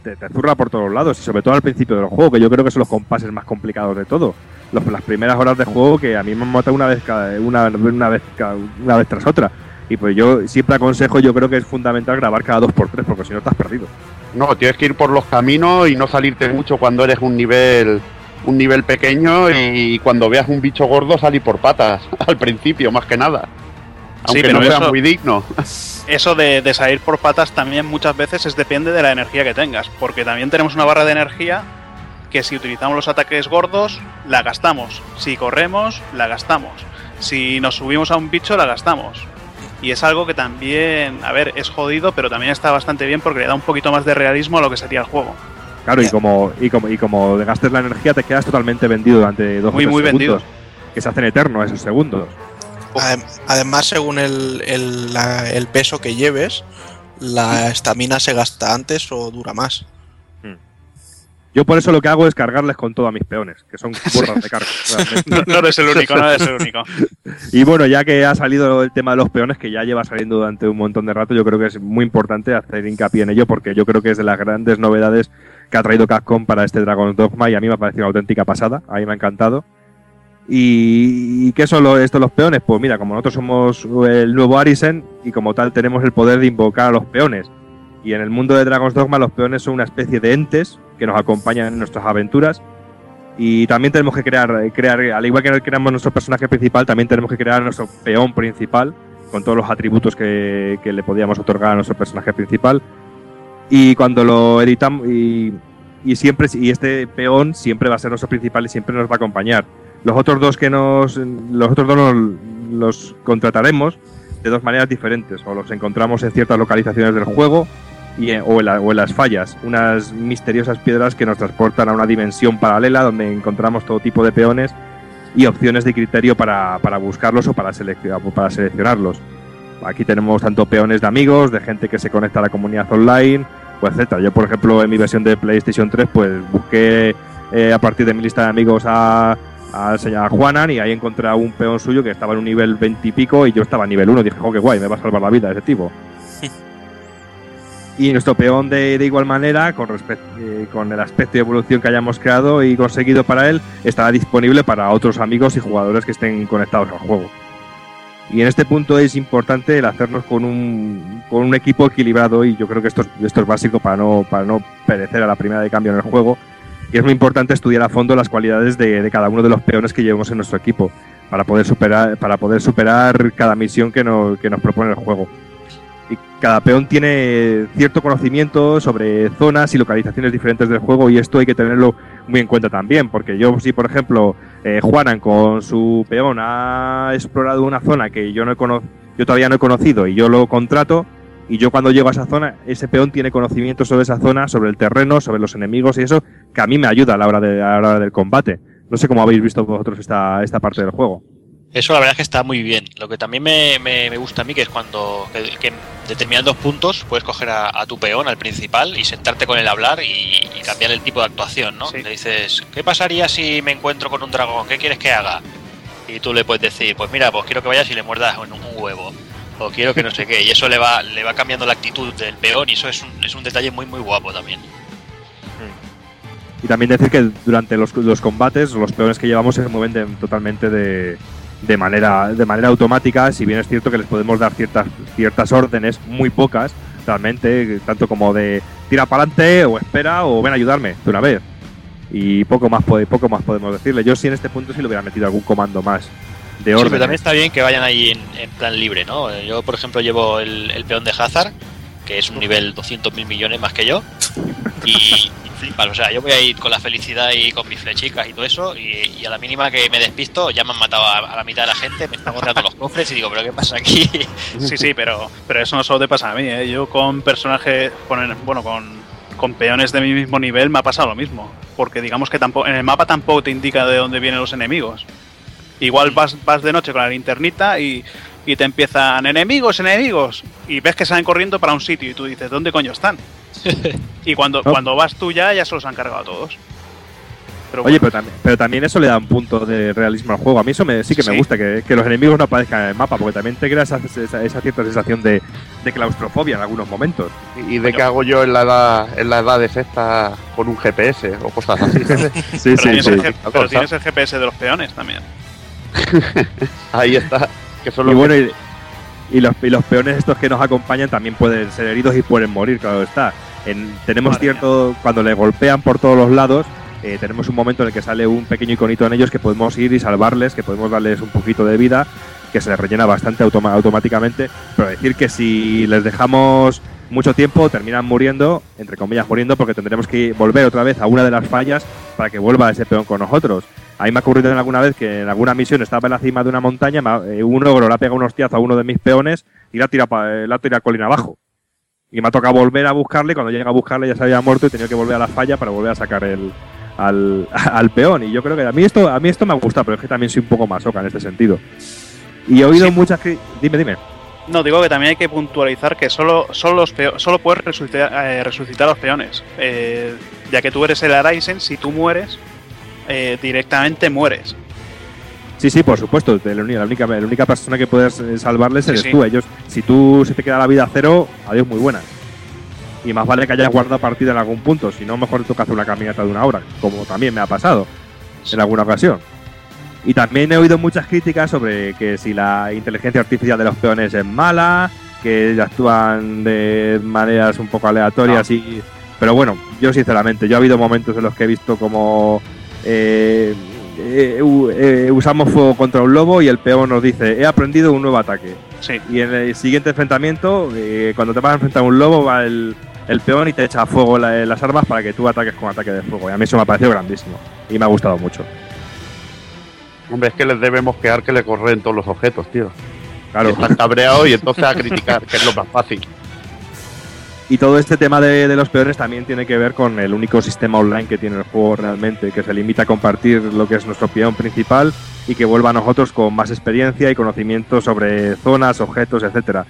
te, te zurra por todos lados, y sobre todo al principio del juego, que yo creo que son los compases más complicados de todo. Los- las primeras horas de juego que a mí me han matado una vez, cada, una, una, vez, cada- una vez tras otra. Y pues yo siempre aconsejo, yo creo que es fundamental grabar cada dos por tres, porque si no estás perdido. No, tienes que ir por los caminos y no salirte mucho cuando eres un nivel un nivel pequeño y cuando veas un bicho gordo salir por patas al principio, más que nada. Sí, Aunque pero no sea eso- muy digno. Eso de, de salir por patas también muchas veces es depende de la energía que tengas, porque también tenemos una barra de energía que si utilizamos los ataques gordos, la gastamos. Si corremos, la gastamos. Si nos subimos a un bicho, la gastamos. Y es algo que también, a ver, es jodido, pero también está bastante bien porque le da un poquito más de realismo a lo que sería el juego. Claro, y como, y como, y como gastes la energía, te quedas totalmente vendido durante dos o Muy, tres muy segundos. Que se hacen eternos esos segundos. Adem- Además, según el, el- la- el peso que lleves, la estamina se gasta antes o dura más. Yo por eso lo que hago es cargarles con todo a mis peones, que son burras de carga. realmente. No, no eres el único, no eres el único. Y bueno, ya que ha salido el tema de los peones, que ya lleva saliendo durante un montón de rato, yo creo que es muy importante hacer hincapié en ello, porque yo creo que es de las grandes novedades que ha traído Capcom para este Dragon's Dogma y a mí me ha parecido una auténtica pasada, a mí me ha encantado. ¿Y, qué son lo- estos los peones? Pues mira, como nosotros somos el nuevo Arisen y como tal tenemos el poder de invocar a los peones. Y en el mundo de Dragon's Dogma los peones son una especie de entes que nos acompañan en nuestras aventuras y también tenemos que crear, crear, al igual que creamos nuestro personaje principal, también tenemos que crear nuestro peón principal, con todos los atributos que, que le podíamos otorgar a nuestro personaje principal. Y cuando lo editamos, y, y siempre, y este peón siempre va a ser nuestro principal y siempre nos va a acompañar. Los otros dos que nos, los otros dos los contrataremos de dos maneras diferentes. O los encontramos en ciertas localizaciones del juego, en- o, en la- o en las fallas, unas misteriosas piedras que nos transportan a una dimensión paralela donde encontramos todo tipo de peones y opciones de criterio para, para buscarlos o para, para seleccionarlos. Aquí tenemos tanto peones de amigos, de gente que se conecta a la comunidad online, o etcétera. Yo, por ejemplo, en mi versión de PlayStation 3, pues busqué eh, a partir de mi lista de amigos a, a, a Juanan y ahí encontré a un peón suyo que estaba en un nivel 20 y pico y yo estaba a nivel 1. Dije, oh, qué guay, me va a salvar la vida ese tipo. Y nuestro peón de, de igual manera, con, eh, con el aspecto de evolución que hayamos creado y conseguido para él, estará disponible para otros amigos y jugadores que estén conectados al juego. Y en este punto es importante el hacernos con un, con un equipo equilibrado y yo creo que esto es, esto es básico para no, para no perecer a la primera de cambio en el juego. Y es muy importante estudiar a fondo las cualidades de, de cada uno de los peones que llevemos en nuestro equipo para poder superar, para poder superar cada misión que nos, que nos propone el juego. Y cada peón tiene cierto conocimiento sobre zonas y localizaciones diferentes del juego y esto hay que tenerlo muy en cuenta también, porque yo si por ejemplo eh, Juanan con su peón ha explorado una zona que yo no he cono- yo todavía no he conocido y yo lo contrato y yo cuando llego a esa zona ese peón tiene conocimiento sobre esa zona, sobre el terreno, sobre los enemigos y eso que a mí me ayuda a la hora de a la hora del combate. No sé cómo habéis visto vosotros esta esta parte del juego. Eso la verdad es que está muy bien. Lo que también me, me- me gusta a mí que es cuando que, que en determinados puntos puedes coger a, a tu peón, al principal, y sentarte con él a hablar y, y cambiar el tipo de actuación, ¿no? Le dices, ¿qué pasaría si me encuentro con un dragón? ¿Qué quieres que haga? Y tú le puedes decir, pues mira, pues quiero que vayas y le muerdas un, un huevo. O quiero que no sé qué. Y eso le va, le va cambiando la actitud del peón y eso es un, es un detalle muy muy guapo también. Y también decir que durante los, los combates los peones que llevamos se mueven de- totalmente de, de manera de manera automática, si bien es cierto que les podemos dar ciertas ciertas órdenes, muy pocas, realmente, tanto como de tira para adelante o espera o ven a ayudarme de una vez. Y poco más poco más podemos decirle. Yo sí en este punto sí le hubiera metido algún comando más de Sí, orden. pero también está bien que vayan ahí en, en plan libre, ¿no? Yo, por ejemplo, llevo el, el peón de Hazard, que es un nivel 200 mil millones más que yo, y, y flipas, o sea, yo voy a ir con la felicidad y con mis flechicas y todo eso, y, y a la mínima que me despisto ya me han matado a, a la mitad de la gente, me están borrando los cofres y digo, ¿pero qué pasa aquí? Sí, sí, pero, pero eso no solo te pasa a mí. ¿eh? Yo con personajes, con, bueno, con, con peones de mi mismo nivel me ha pasado lo mismo. Porque digamos que tampoco, en el mapa tampoco te indica de dónde vienen los enemigos. Igual vas, vas de noche con la linternita y, y te empiezan enemigos, enemigos. Y ves que salen corriendo para un sitio y tú dices, ¿dónde coño están? y cuando, No. cuando vas tú ya, ya se los han cargado a todos. Pero Oye, pero también, pero también eso le da un punto de realismo al juego. A mí eso me, sí que me Sí. gusta, que, que los enemigos no aparezcan en el mapa, porque también te crea esa, esa- esa cierta sensación de, de claustrofobia en algunos momentos. ¿Y de qué hago yo en la edad, en la edad de sexta con un GPS o cosas así? Sí, pero, tienes, el, sí. G- pero tienes el GPS de los peones también. Ahí está. Que son Y los bueno, que- y, y los, y los peones estos que nos acompañan también pueden ser heridos y pueden morir, claro está. En- tenemos Madre cierto, cuando le golpean por todos los lados, eh, tenemos un momento en el que sale un pequeño iconito en ellos que podemos ir y salvarles, que podemos darles un poquito de vida, que se les rellena bastante automa- automáticamente. Pero decir que si les dejamos mucho tiempo, terminan muriendo, entre comillas muriendo, porque tendremos que volver otra vez a una de las fallas para que vuelva ese peón con nosotros. A mí me ha ocurrido en alguna vez que en alguna misión estaba en la cima de una montaña, eh, un ogro le ha pegado un hostiazo a uno de mis peones y la tira, eh, la tira colina abajo. Y me ha tocado volver a buscarle, y cuando llega a buscarle ya se había muerto y tenido que volver a la falla para volver a sacar el, al, al peón. Y yo creo que a mí esto a mí esto me ha gustado, pero es que también soy un poco masoca en este sentido. Y he oído Sí. muchas cri- Dime, dime. No, digo que también hay que puntualizar que solo, solo, los solo puedes resucitar, eh, resucitar a los peones. Eh, ya que tú eres el Araisen, si tú mueres, eh, directamente mueres. Sí, sí, por supuesto. La única, la única, persona que puedes eh, salvarles eres sí. tú. Ellos, si tú se te queda la vida a cero, adiós, muy buenas. Y más vale que hayas guardado partida en algún punto. Si no, mejor te toca hacer una caminata de una hora, como también me ha pasado en alguna ocasión. Y también he oído muchas críticas sobre que si la inteligencia artificial de los peones es mala, que actúan de maneras un poco aleatorias y... Pero bueno, yo sinceramente, yo ha habido momentos en los que he visto como eh, eh, eh, usamos fuego contra un lobo y el peón nos dice, he aprendido un nuevo ataque. Sí. Y en el siguiente enfrentamiento, eh, cuando te vas a enfrentar a un lobo, va el, el peón y te echa a fuego la- las armas para que tú ataques con ataque de fuego. Y a mí eso me ha parecido grandísimo y me ha gustado mucho. Hombre, es que les debemos quedar que le corren todos los objetos, tío. Claro. Y Están cabreados y entonces a criticar, que es lo más fácil. Y todo este tema de, de los peones también tiene que ver con el único sistema online que tiene el juego realmente, que se limita a compartir lo que es nuestro peón principal y que vuelva a nosotros con más experiencia y conocimiento sobre zonas, objetos, etcétera.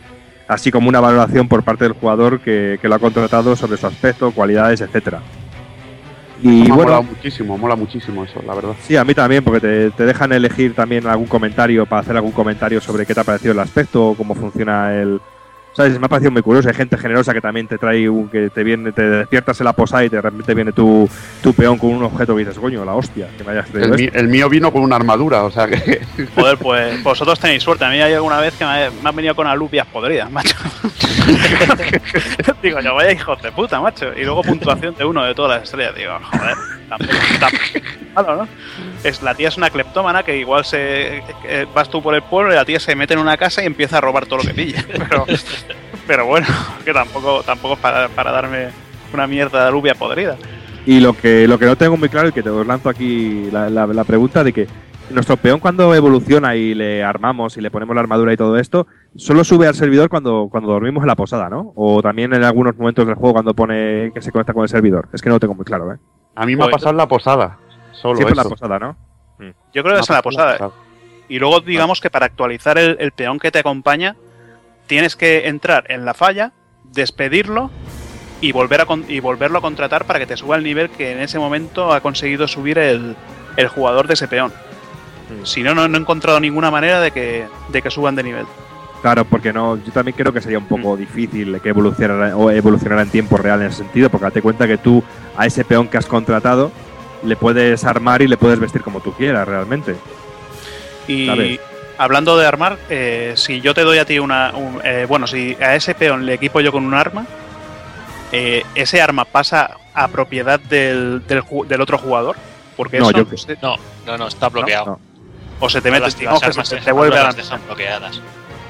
así como una valoración por parte del jugador que, que lo ha contratado sobre su aspecto, cualidades, etcétera. Y me bueno, molado muchísimo, mola muchísimo eso, la verdad. Sí, a mí también, porque te, te dejan elegir también algún comentario para hacer algún comentario sobre qué te ha parecido el aspecto o cómo funciona el. ¿Sabes? Me ha parecido muy curioso. Hay gente generosa que también te trae un. que te viene, te despiertas en la posada y de repente viene tu, tu peón con un objeto que dices, coño, la hostia, que me hayas traído El, mi- esto". el mío vino con una armadura, o sea que. Joder, pues vosotros tenéis suerte. A mí hay alguna vez que me, me han venido con alubias podridas, macho. digo, yo vaya hijos de puta, macho. Y luego puntuación de uno de todas las estrellas. Digo, joder, tampoco, tampoco malo, ¿no? Es, la tía es una cleptómana que igual se eh, vas tú por el pueblo y la tía se mete en una casa y empieza a robar todo lo que pilla. Pero, pero bueno, que tampoco, tampoco es para, para darme una mierda de alubia podrida. Y lo que, lo que no tengo muy claro y que te os lanzo aquí la, la- la pregunta de que nuestro peón cuando evoluciona y le armamos y le ponemos la armadura y todo esto, solo sube al servidor cuando, cuando dormimos en la posada, ¿no? O también en algunos momentos del juego cuando pone que se conecta con el servidor. Es que no lo tengo muy claro, ¿eh? A mí me ha pasado en la posada. Solo Siempre en la posada, ¿no? Yo creo que es en la posada. Y luego digamos que para actualizar el, el peón que te acompaña, tienes que entrar en la falla, despedirlo y, volver a con- y volverlo a contratar para que te suba el nivel que en ese momento ha conseguido subir el, el jugador de ese peón. Si no, no, no he encontrado ninguna manera de que, de que suban de nivel. Claro, porque no, yo también creo que sería un poco difícil que evolucionara o evolucionara en tiempo real en ese sentido, porque date cuenta que tú a ese peón que has contratado le puedes armar y le puedes vestir como tú quieras realmente. Y ¿Sabes? Hablando de armar, eh, si yo te doy a ti una. un- eh, bueno, si a ese peón le equipo yo con un arma, eh, ese arma pasa a propiedad del, del, ju- del otro jugador. Porque No, eso yo- se- No, no, no, está bloqueado. No. o se te No, mete, las, no, las que armas se te vuelve a bloqueadas.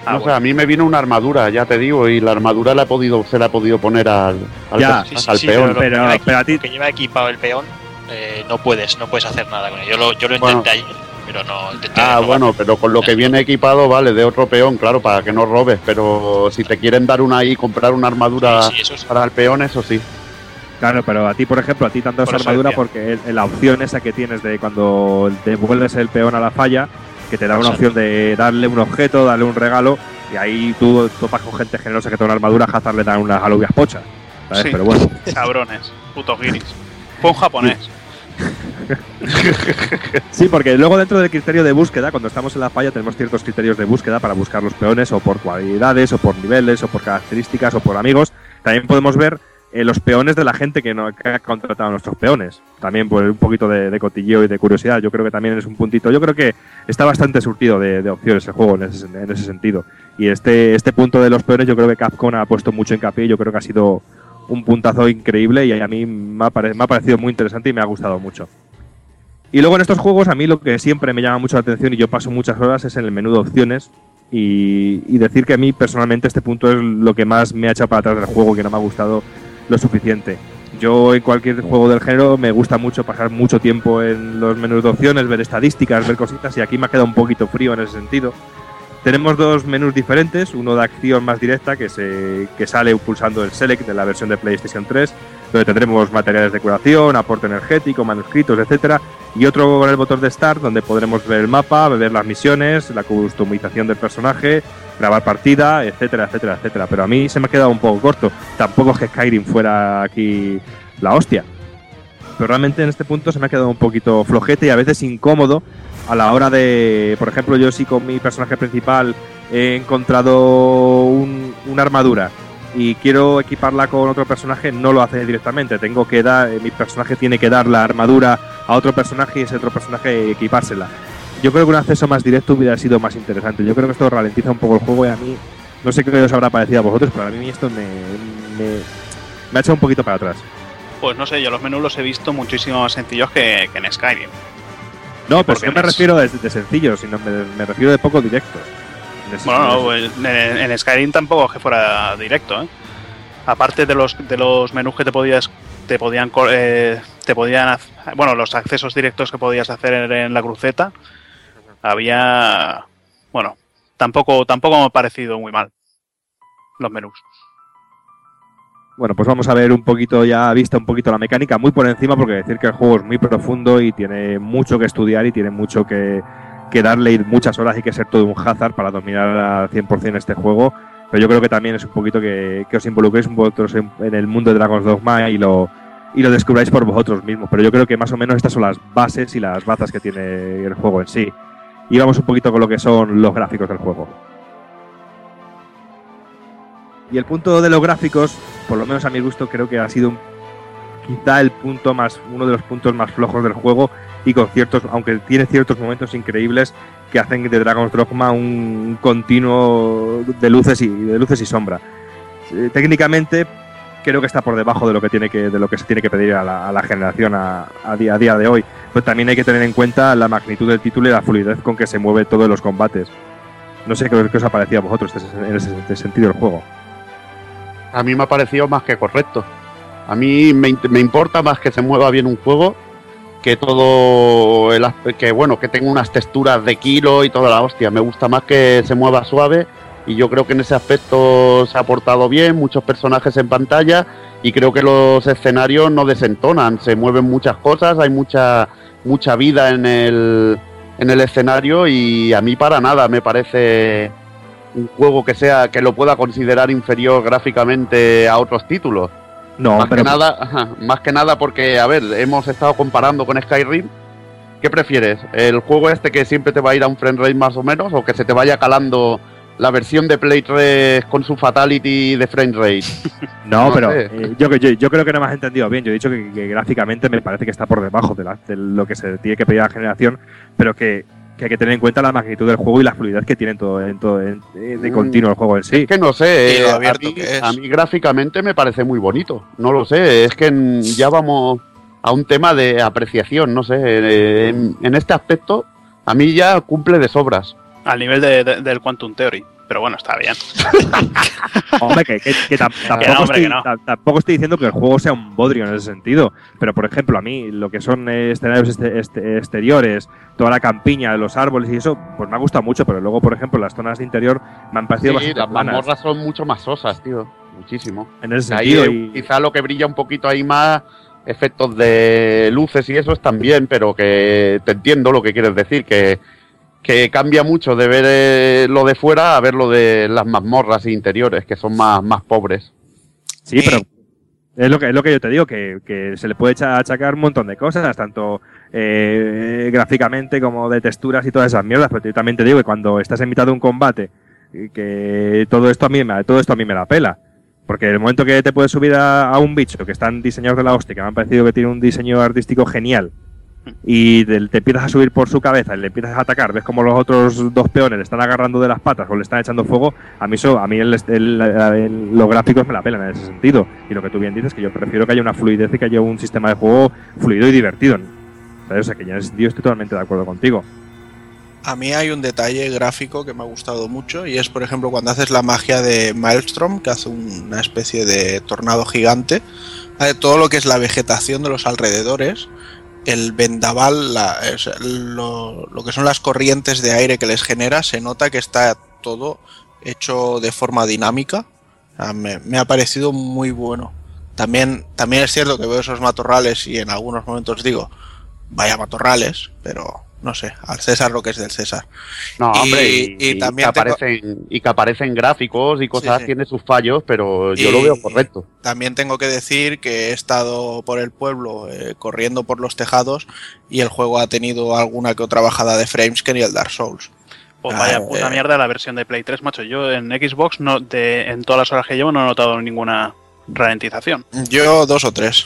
Ah, no bueno. a mí me vino una armadura, ya te digo, y la armadura la he podido, se la he podido poner al, al, Ya, Sí, sí, al sí, peón. pero, Pero- lleva pero a ti- que lleva equipado el peón, eh, no puedes, no puedes hacer nada con él. Yo lo, yo lo Bueno. intenté ayer, pero no. Ah, robar. bueno, pero con lo que viene equipado, vale, de otro peón, claro, para que no robes, pero si te quieren dar una y comprar una armadura Sí, sí, eso sí. para el peón, eso sí. Claro, pero a ti, por ejemplo, a ti tanto Por esa armadura decía. porque el- la opción esa que tienes de cuando devuelves el peón a la falla, que te da una opción de darle un objeto, darle un regalo, y ahí tú topas con gente generosa que te da una armadura, a Hazard le dan unas alubias pochas. ¿sabes? Sí. Pero bueno, Cabrones, putos guiris. Fue un japonés. sí, porque luego dentro del criterio de búsqueda, cuando estamos en la falla, tenemos ciertos criterios de búsqueda para buscar los peones, o por cualidades, o por niveles, o por características, o por amigos. También podemos ver eh, los peones de la gente que, no, ha contratado a nuestros peones. También por un poquito de, de cotilleo y de curiosidad. Yo creo que también es un puntito. Yo creo que está bastante surtido de, de opciones el juego en ese, en ese sentido. Y este, este punto de los peones, yo creo que Capcom ha puesto mucho hincapié. Yo creo que ha sido un puntazo increíble y a mí me ha, parecido muy interesante y me ha gustado mucho. Y luego en estos juegos, a mí lo que siempre me llama mucho la atención y yo paso muchas horas es en el menú de opciones. Y, y decir que a mí personalmente este punto es lo que más me ha echado para atrás del juego, que no me ha gustado lo suficiente. Yo en cualquier juego del género me gusta mucho pasar mucho tiempo en los menús de opciones, ver estadísticas, ver cositas y aquí me ha quedado un poquito frío en ese sentido. Tenemos dos menús diferentes, uno de acción más directa que, se, que sale pulsando el Select de la versión de PlayStation 3, donde tendremos materiales de curación, aporte energético, manuscritos, etcétera, y otro con el botón de Start, donde podremos ver el mapa, ver las misiones, la customización del personaje, grabar partida, etcétera, etcétera, etcétera. Pero a mí se me ha quedado un poco corto. Tampoco es que Skyrim fuera aquí la hostia. Pero realmente en este punto se me ha quedado un poquito flojete y a veces incómodo a la hora de, por ejemplo, yo sí con mi personaje principal he encontrado un- una armadura y quiero equiparla con otro personaje, no lo hace directamente. Tengo que dar, eh, mi personaje tiene que dar la armadura a otro personaje y ese otro personaje equipársela. Yo creo que un acceso más directo hubiera sido más interesante. Yo creo que esto ralentiza un poco el juego y a mí, no sé qué os habrá parecido a vosotros, pero a mí esto me, ha echado un poquito para atrás. Pues no sé, yo los menús los he visto muchísimo más sencillos que en Skyrim. No, pero porque no me refiero de, de sencillo, sino me, me refiero de poco directo. Bueno, en no, en, en Skyrim tampoco que fuera directo, ¿eh? Aparte de los de los menús que te podías te podían eh, te podían bueno los accesos directos que podías hacer en, en la cruceta había bueno tampoco tampoco me ha parecido muy mal los menús Bueno, pues vamos a ver un poquito ya vista un poquito la mecánica, muy por encima, porque decir que el juego es muy profundo y tiene mucho que estudiar y tiene mucho que, que darle y muchas horas y que ser todo un hazard para dominar al 100% este juego. pero yo creo que también es un poquito que, os involucréis poco en, en el mundo de Dragon's Dogma y lo, y lo descubráis por vosotros mismos. Pero yo creo que más o menos estas son las bases y las bazas que tiene el juego en sí. Y vamos un poquito con lo que son los gráficos del juego. Y el punto de los gráficos, por lo menos a mi gusto, creo que ha sido quizá el punto más, uno de los puntos más flojos del juego y con ciertos, aunque tiene ciertos momentos increíbles que hacen de Dragon's Dogma un continuo de luces y de luces y sombra. Técnicamente creo que está por debajo de lo que tiene que de lo que se tiene que pedir a la, a generación a, día, a día de hoy. Pero también hay que tener en cuenta la magnitud del título y la fluidez con que se mueve todos los combates. No sé qué, os ha parecido a vosotros en ese sentido el juego. A mí me ha parecido más que correcto. A mí me, importa más que se mueva bien un juego que todo el que bueno, que tenga unas texturas de kilo y toda la hostia. Me gusta más que se mueva suave y yo creo que en ese aspecto se ha portado bien, muchos personajes en pantalla y creo que los escenarios no desentonan, se mueven muchas cosas, hay mucha mucha vida en el en el escenario y a mí para nada me parece un juego que sea que lo pueda considerar inferior gráficamente a otros títulos. No, más pero que nada, más que nada porque a ver, hemos estado comparando con Skyrim. ¿Qué prefieres? ¿El juego este que siempre te va a ir a un frame rate más o menos o que se te vaya calando la versión de Play 3 con su fatality de frame rate? No, No pero eh, yo, yo, yo creo que no me has entendido bien. Yo he dicho que, que gráficamente me parece que está por debajo de, la- de lo que se tiene que pedir a la generación, pero que, que hay que tener en cuenta la magnitud del juego y la fluidez que tiene en todo, en todo en- eh, de Mm. continuo el juego en sí. Es que no sé, eh, a, mí, a mí gráficamente me parece muy bonito. No lo sé, es que en- ya vamos a un tema de apreciación, no sé. eh, En, en este aspecto, a mí ya cumple de sobras. Al nivel de- de- del Quantum Theory. Pero bueno, está bien. Hombre, que, que- que tam- tampoco, no, hombre, estoy, que no. ta- tampoco estoy diciendo que el juego sea un bodrio en ese sentido. Pero, por ejemplo, a mí lo que son escenarios este- este- exteriores, toda la campiña, los árboles y eso, pues me ha gustado mucho. Pero luego, por ejemplo, las zonas de interior me han parecido Sí, bastante las planas mazmorras son mucho más sosas, tío. Muchísimo. en ese Ahí sentido. y- quizá lo que brilla un poquito ahí más efectos de luces y eso están bien, pero que te entiendo lo que quieres decir, que, que cambia mucho de ver eh, lo de fuera a ver lo de las mazmorras interiores, que son más, más pobres. Sí, pero es lo que, es lo que yo te digo, que, que se le puede achacar un montón de cosas, tanto eh, gráficamente como de texturas y todas esas mierdas, pero yo también te digo que cuando estás en mitad de un combate, y que todo esto a mí me, todo esto a mí me la pela. Porque el momento que te puedes subir a, a un bicho que están diseñados de la hostia, que me han parecido que tiene un diseño artístico genial, y te, empiezas a subir por su cabeza y le empiezas a atacar, ves como los otros dos peones le están agarrando de las patas o le están echando fuego, a mí eso, a mí el- los gráficos me la pelan en ese sentido. Y lo que tú bien dices, que yo prefiero que haya una fluidez y que haya un sistema de juego fluido y divertido. O sea, que yo en ese sentido estoy totalmente de acuerdo contigo. A mí hay un detalle gráfico que me ha gustado mucho y es, por ejemplo, cuando haces la magia de Maelstrom, que hace un- una especie de tornado gigante, todo lo que es la vegetación de los alrededores, el vendaval, lo, lo que son las corrientes de aire que les genera, se nota que está todo hecho de forma dinámica. Me, me ha parecido muy bueno. También, también es cierto que veo esos matorrales y en algunos momentos digo, vaya matorrales, pero no sé, al César lo que es del César. No, Y- hombre, y, y y también que tengo- aparecen, y que aparecen gráficos y cosas, sí. tiene sus fallos, pero yo Y- lo veo correcto. También tengo que decir que he estado por el pueblo eh, corriendo por los tejados y el juego ha tenido alguna que otra bajada de frames que ni el Dark Souls. Pues Ah, vaya eh. puta mierda la versión de Play 3, macho. Yo en Xbox, no, de, en todas las horas que llevo, no he notado ninguna ralentización. Yo dos o tres.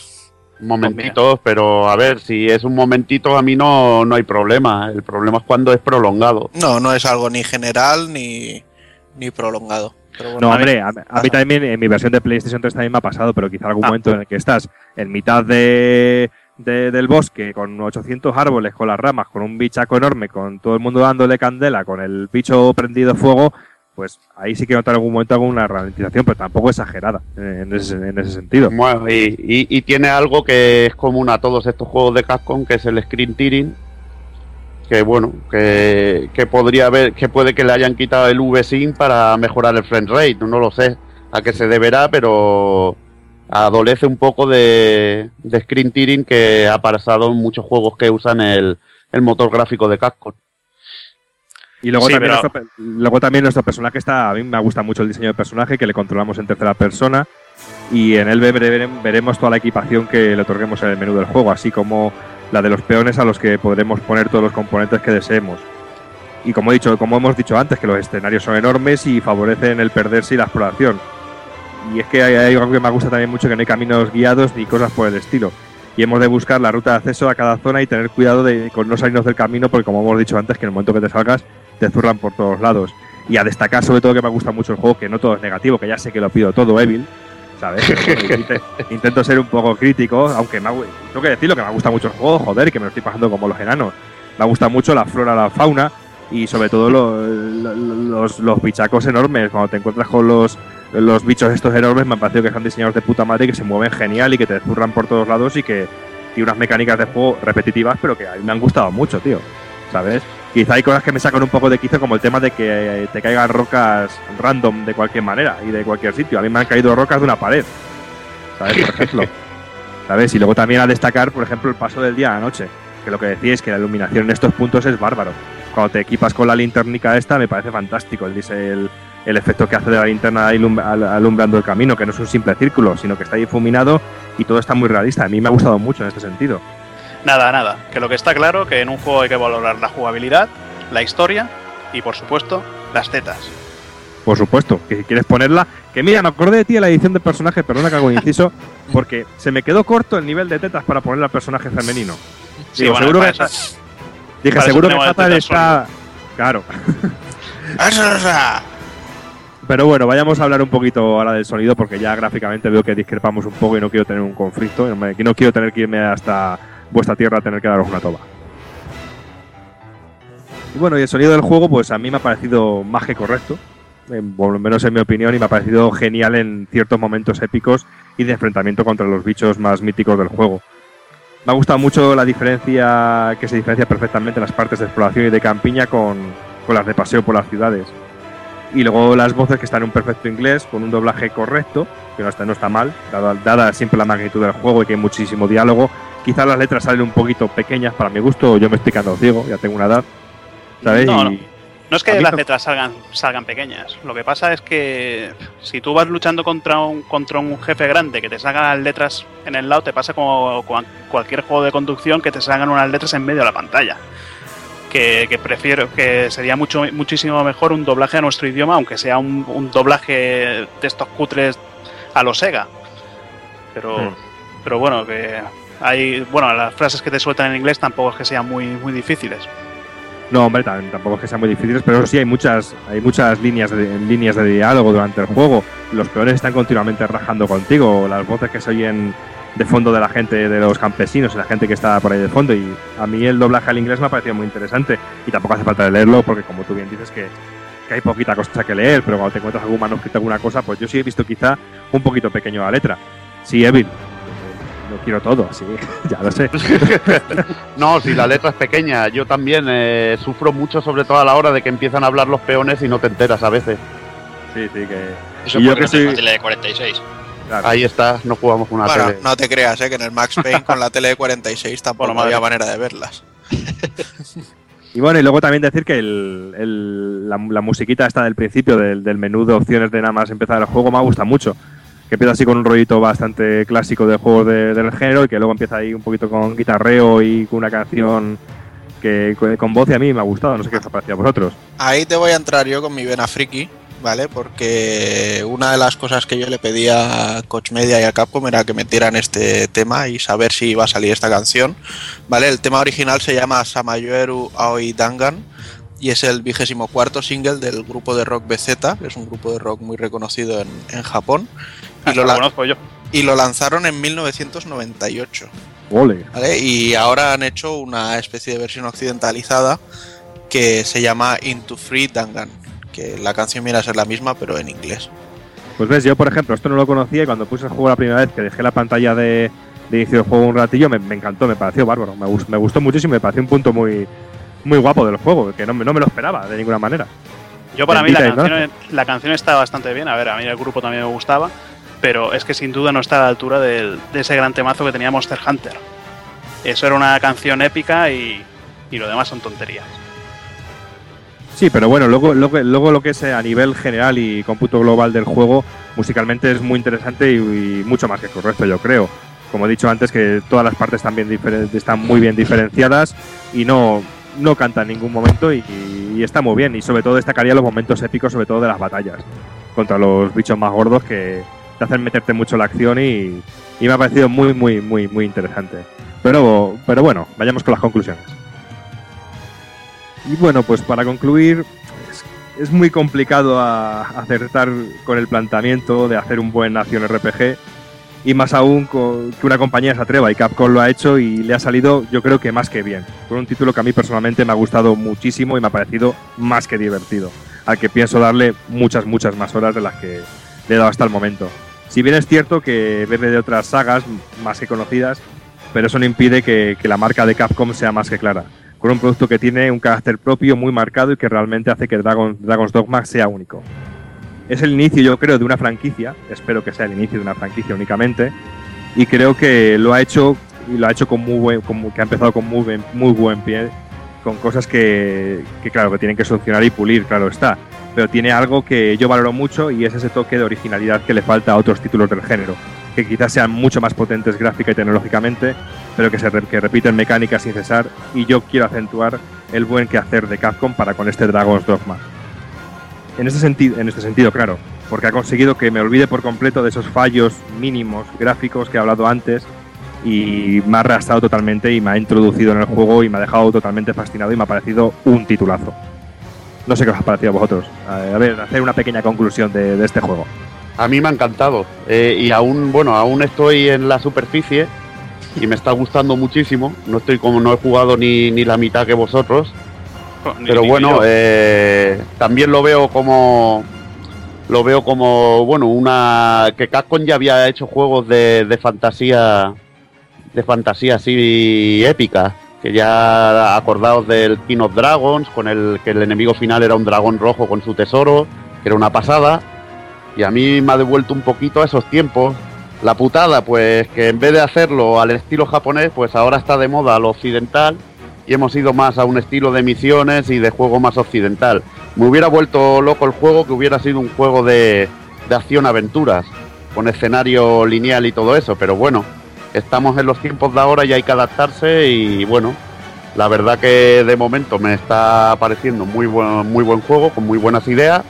Momentitos, pero a ver, si es un momentito a mí no, no hay problema. El problema es cuando es prolongado. No, no es algo ni general ni, ni prolongado. Pero bueno, No, hombre, a, a mí también en mi versión de PlayStation 3 también me ha pasado, pero quizá algún Ah. momento en el que estás en mitad de, de- del bosque con 800 árboles, con las ramas, con un bichaco enorme, con todo el mundo dándole candela, con el bicho prendido fuego, pues ahí sí que notar en algún momento alguna ralentización, pero tampoco exagerada eh, en ese, en ese sentido. Bueno, y, tiene algo que es común a todos estos juegos de Capcom, que es el screen tearing. Que bueno, que, podría haber, que puede que le hayan quitado el V-Sync para mejorar el frame rate, no lo sé a qué se deberá, pero adolece un poco de, de screen tearing que ha pasado en muchos juegos que usan el, el motor gráfico de Capcom. Y luego, Sí, también pero- nuestro luego también nuestro personaje está. A mí me gusta mucho el diseño de personaje, que le controlamos en tercera persona. Y en él vere- vere- veremos toda la equipación que le otorguemos en el menú del juego, así como la de los peones a los que podremos poner todos los componentes que deseemos. Y como he dicho, como hemos dicho antes, que los escenarios son enormes y favorecen el perderse y la exploración. Y es que hay, hay algo que me gusta también mucho, que no hay caminos guiados ni cosas por el estilo. Y hemos de buscar la ruta de acceso a cada zona y tener cuidado de con no salirnos del camino, porque como hemos dicho antes, que en el momento que te salgas, te zurran por todos lados. Y a destacar sobre todo que me gusta mucho el juego, que no todo es negativo, que ya sé que lo pido todo Evil, ¿sabes? Intento ser un poco crítico, aunque me tengo que decirlo que me gusta mucho el juego, joder, y que me lo estoy pasando como los enanos. Me gusta mucho la flora, la fauna y sobre todo lo- lo- los, los bichacos enormes. Cuando te encuentras con los, los bichos estos enormes, me ha parecido que están diseñados de puta madre y que se mueven genial y que te zurran por todos lados y que tiene unas mecánicas de juego repetitivas, pero que a mí me han gustado mucho, tío. ¿Sabes? Quizá hay cosas que me sacan un poco de quicio, como el tema de que eh, te caigan rocas random de cualquier manera y de cualquier sitio. A mí me han caído rocas de una pared, ¿sabes? Por ejemplo. ¿Sabes? Y luego también a destacar, por ejemplo, el paso del día a la noche. Que lo que decís que la iluminación en estos puntos es bárbaro. Cuando te equipas con la linternica esta, me parece fantástico. El, dise- el, el efecto que hace de la linterna alumbrando el camino, que no es un simple círculo, sino que está difuminado y todo está muy realista. A mí me ha gustado mucho en este sentido. Nada, nada. Que lo que está claro que en un juego hay que valorar la jugabilidad, la historia y, por supuesto, las tetas. Por supuesto, que si quieres ponerla. Que mira, me acordé de ti en la edición de personaje, perdona que hago inciso, porque se me quedó corto el nivel de tetas para ponerle al personaje femenino. Sí, Digo, bueno, seguro que. eso- Dije, seguro que Fatal está. Claro. Pero bueno, vayamos a hablar un poquito ahora del sonido, porque ya gráficamente veo que discrepamos un poco y no quiero tener un conflicto. no quiero tener que irme hasta vuestra tierra a tener que daros una toba. Y bueno, y el sonido del juego, pues a mí me ha parecido más que correcto, en- por lo menos en mi opinión, y me ha parecido genial en ciertos momentos épicos y de enfrentamiento contra los bichos más míticos del juego. Me ha gustado mucho la diferencia, que se diferencia perfectamente las partes de exploración y de campiña con, con las de paseo por las ciudades. Y luego las voces que están en un perfecto inglés, con un doblaje correcto, que no está, no está mal, dada, dada siempre la magnitud del juego y que hay muchísimo diálogo. Quizás las letras salen un poquito pequeñas para mi gusto, yo me estoy quedando ciego, ya tengo una edad. ¿Sabes? No, no. No es que las no- letras salgan, salgan pequeñas. Lo que pasa es que si tú vas luchando contra un, contra un jefe grande que te salgan las letras en el lado, te pasa como cualquier juego de conducción que te salgan unas letras en medio de la pantalla. Que, que prefiero, que sería mucho, muchísimo mejor un doblaje a nuestro idioma, aunque sea un, un doblaje de estos cutres a los Sega. Pero, Hmm. pero bueno, que hay. Bueno, las frases que te sueltan en inglés tampoco es que sean muy, muy difíciles. No, hombre, tam- tampoco es que sean muy difíciles, pero sí hay muchas, hay muchas líneas de, líneas de diálogo durante el juego. Los peones están continuamente rajando contigo, las voces que se oyen de fondo de la gente, de los campesinos la gente que está por ahí de fondo. Y a mí el doblaje al inglés me ha parecido muy interesante. Y tampoco hace falta leerlo, porque como tú bien dices que, que hay poquita cosa que leer, pero cuando te encuentras algún manuscrito, alguna cosa, pues yo sí he visto quizá un poquito pequeño la letra. Sí, Evil. Lo quiero todo, así ya lo sé. No, si la letra es pequeña, yo también eh, sufro mucho, sobre todo a la hora de que empiezan a hablar los peones y no te enteras a veces. Sí, sí, que. Eso Y yo porque que no tengo soy- tele de 46. claro. Ahí está, no jugamos con una Bueno, tele. no te creas, ¿eh? que en el Max Payne con la tele de 46 tampoco Bueno, había manera de verlas. Y bueno, y luego también decir que el, el- la, la musiquita esta del principio del, del menú de opciones de nada más empezar el juego me gusta mucho. Que empieza así con un rollito bastante clásico de juegos de- del género y que luego empieza ahí un poquito con guitarreo y con una canción que con, voz y a mí me ha gustado. No sé qué os ha parecido a vosotros. Ahí te voy a entrar yo con mi vena friki, ¿vale? Porque una de las cosas que yo le pedía a Coach Media y a Capcom era que metieran este tema y saber si iba a salir esta canción, ¿vale? El tema original se llama Samayoeru Aoi Dangan y es el vigésimo cuarto single del grupo de rock BZ, que es un grupo de rock muy reconocido en, en Japón. Y lo, lo la- conozco yo. y lo lanzaron en 1998. Ole. ¿vale? Y ahora han hecho una especie de versión occidentalizada que se llama Into Free Dangan, que la canción viene a ser la misma pero en inglés. Pues ves, yo por ejemplo esto no lo conocía y cuando puse el juego la primera vez que dejé la pantalla de, de inicio del juego un ratillo me, me encantó, me pareció bárbaro. Me, me gustó muchísimo, me pareció un punto muy, muy guapo del juego, que no, me- no me lo esperaba de ninguna manera. Yo para mí la canción, la canción está bastante bien. A ver, a mí el grupo también me gustaba. Pero es que sin duda no está a la altura del- de ese gran temazo que tenía Monster Hunter. Eso era una canción épica y, y lo demás son tonterías. Sí, pero bueno, luego, luego, lo que es eh, a nivel general y cómputo global del juego, musicalmente es muy interesante y, mucho más que correcto, yo creo. Como he dicho antes, que todas las partes están, bien están muy bien diferenciadas y no, no canta en ningún momento y está muy bien. Y sobre todo destacaría los momentos épicos, sobre todo de las batallas contra los bichos más gordos que te hacen meterte mucho la acción y, y me ha parecido muy, muy, muy, muy interesante. Pero, pero bueno, vayamos con las conclusiones. Y bueno, pues para concluir, es, muy complicado a- acertar con el planteamiento de hacer un buen acción RPG. Y más aún que una compañía se atreva y Capcom lo ha hecho y le ha salido yo creo que más que bien. Con un título que a mí personalmente me ha gustado muchísimo y me ha parecido más que divertido. Al que pienso darle muchas, muchas más horas de las que le he dado hasta el momento. Si bien es cierto que bebe de otras sagas más que conocidas, pero eso no impide que, que la marca de Capcom sea más que clara. Con un producto que tiene un carácter propio muy marcado y que realmente hace que Dragon, Dragon's Dogma sea único. Es el inicio, yo creo, de una franquicia, espero que sea el inicio de una franquicia únicamente, y creo que lo ha hecho y lo ha hecho con muy buen, que ha empezado con muy buen, muy buen pie, con cosas que, que claro que tienen que solucionar y pulir, claro está. Pero tiene algo que yo valoro mucho y es ese toque de originalidad que le falta a otros títulos del género, que quizás sean mucho más potentes gráfica y tecnológicamente, pero que se re- que repiten mecánicas sin cesar. Y yo quiero acentuar el buen quehacer de Capcom para con este Dragon's Dogma. En este, sentido, en este sentido, claro, porque ha conseguido que me olvide por completo de esos fallos mínimos gráficos que he hablado antes y me ha arrastrado totalmente y me ha introducido en el juego y me ha dejado totalmente fascinado y me ha parecido un titulazo. No sé qué os ha parecido a vosotros. A ver, hacer una pequeña conclusión de, de este juego. A mí me ha encantado. eh, y aún, bueno, aún estoy en la superficie y me está gustando muchísimo. No estoy como no he jugado ni, ni la mitad que vosotros. Ni- Pero ni bueno, eh, también lo veo como lo veo como bueno una que Capcom ya había hecho juegos de, de fantasía de fantasía así épica que ya acordados del King of Dragons con el que el enemigo final era un dragón rojo con su tesoro que era una pasada. Y a mí me ha devuelto un poquito a esos tiempos. La putada pues que en vez de hacerlo al estilo japonés pues ahora está de moda lo occidental y hemos ido más a un estilo de misiones y de juego más occidental. Me hubiera vuelto loco el juego que hubiera sido un juego de, de acción-aventuras, con escenario lineal y todo eso, pero bueno, estamos en los tiempos de ahora y hay que adaptarse y bueno, la verdad que de momento me está pareciendo muy buen, muy buen juego, con muy buenas ideas.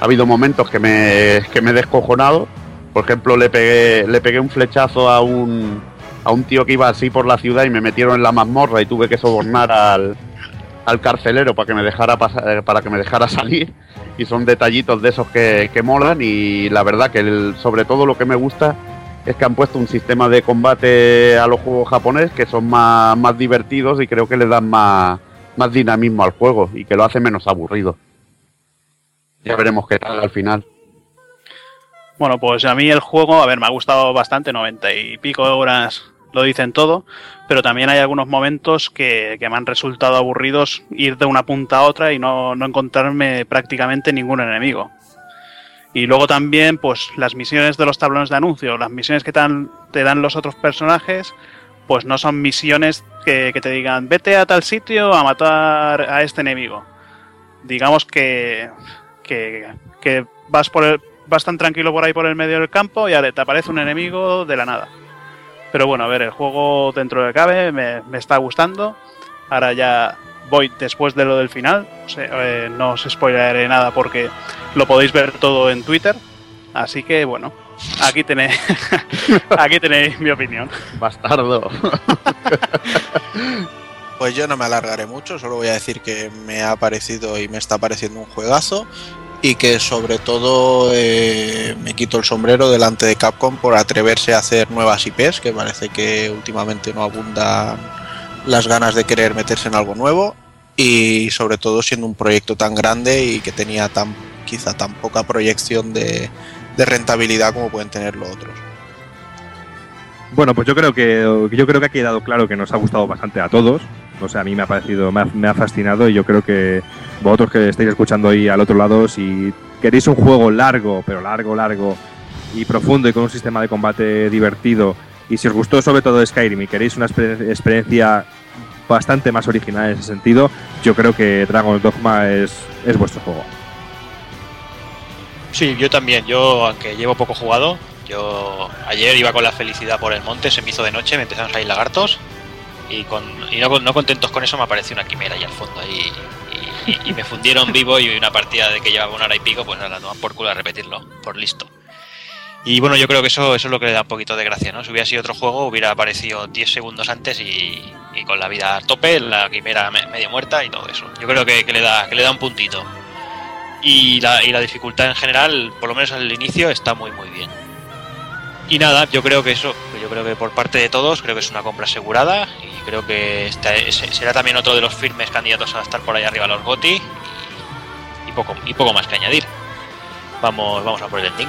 Ha habido momentos que me, que me he descojonado. Por ejemplo, le pegué, le pegué un flechazo a un, a un tío que iba así por la ciudad y me metieron en la mazmorra y tuve que sobornar al, al carcelero para que me dejara para que me dejara salir y son detallitos de esos que, que molan y la verdad que sobre todo lo que me gusta es que han puesto un sistema de combate a los juegos japoneses que son más, más divertidos y creo que le dan más, más dinamismo al juego y que lo hace menos aburrido. Ya veremos qué tal al final. Bueno, pues a mí el juego, a ver, me ha gustado bastante, 90 y pico horas lo dicen todo, pero también hay algunos momentos que, que me han resultado aburridos ir de una punta a otra y no, no encontrarme prácticamente ningún enemigo. Y luego también, pues las misiones de los tablones de anuncio, las misiones que te dan, los otros personajes, pues no son misiones que, te digan, vete a tal sitio a matar a este enemigo. Digamos que, que, vas por el, vas tan tranquilo por ahí por el medio del campo y te aparece un enemigo de la nada. Pero bueno, a ver, el juego dentro de cabe me está gustando. Ahora ya voy después de lo del final. O sea, eh, no os spoileré nada porque lo podéis ver todo en Twitter. Así que bueno, aquí tenéis, aquí tenéis mi opinión. Bastardo. Pues yo no me alargaré mucho, solo voy a decir que me ha parecido y me está pareciendo un juegazo y que sobre todo eh, me quito el sombrero delante de Capcom por atreverse a hacer nuevas IPs, que parece que últimamente no abundan las ganas de querer meterse en algo nuevo y sobre todo siendo un proyecto tan grande y que tenía tan quizá tan poca proyección de, rentabilidad como pueden tener los otros. Bueno, pues yo creo que yo creo que ha quedado claro que nos ha gustado bastante a todos. O sea, a mí me ha parecido, me ha, me ha fascinado y yo creo que vosotros que estáis escuchando ahí al otro lado, si queréis un juego largo, pero largo, largo y profundo y con un sistema de combate divertido, y si os gustó sobre todo Skyrim y queréis una exper- experiencia bastante más original en ese sentido. Yo creo que Dragon's Dogma es, es vuestro juego. Sí, yo también. Yo, aunque llevo poco jugado, yo ayer iba con la felicidad por el monte, se me hizo de noche, me empezaron a salir lagartos y, no, contentos con eso me apareció una quimera ahí al fondo ahí y me fundieron vivo y una partida de que llevaba una hora y pico, pues nada, toman por culo a repetirlo, por listo. Y bueno, yo creo que eso, eso es lo que le da un poquito de gracia, ¿no? Si hubiera sido otro juego, hubiera aparecido 10 segundos antes y, con la vida a tope, la quimera me- medio muerta y todo eso. Yo creo que, que le, da, que le da un puntito. Y la, y la dificultad en general, por lo menos al inicio, está muy muy bien. Y nada, yo creo que eso, yo creo que por parte de todos, creo que es una compra asegurada y creo que esta es- será también otro de los firmes candidatos a estar por ahí arriba los GOTI y, y poco, y poco más que añadir. Vamos, vamos a por el ending.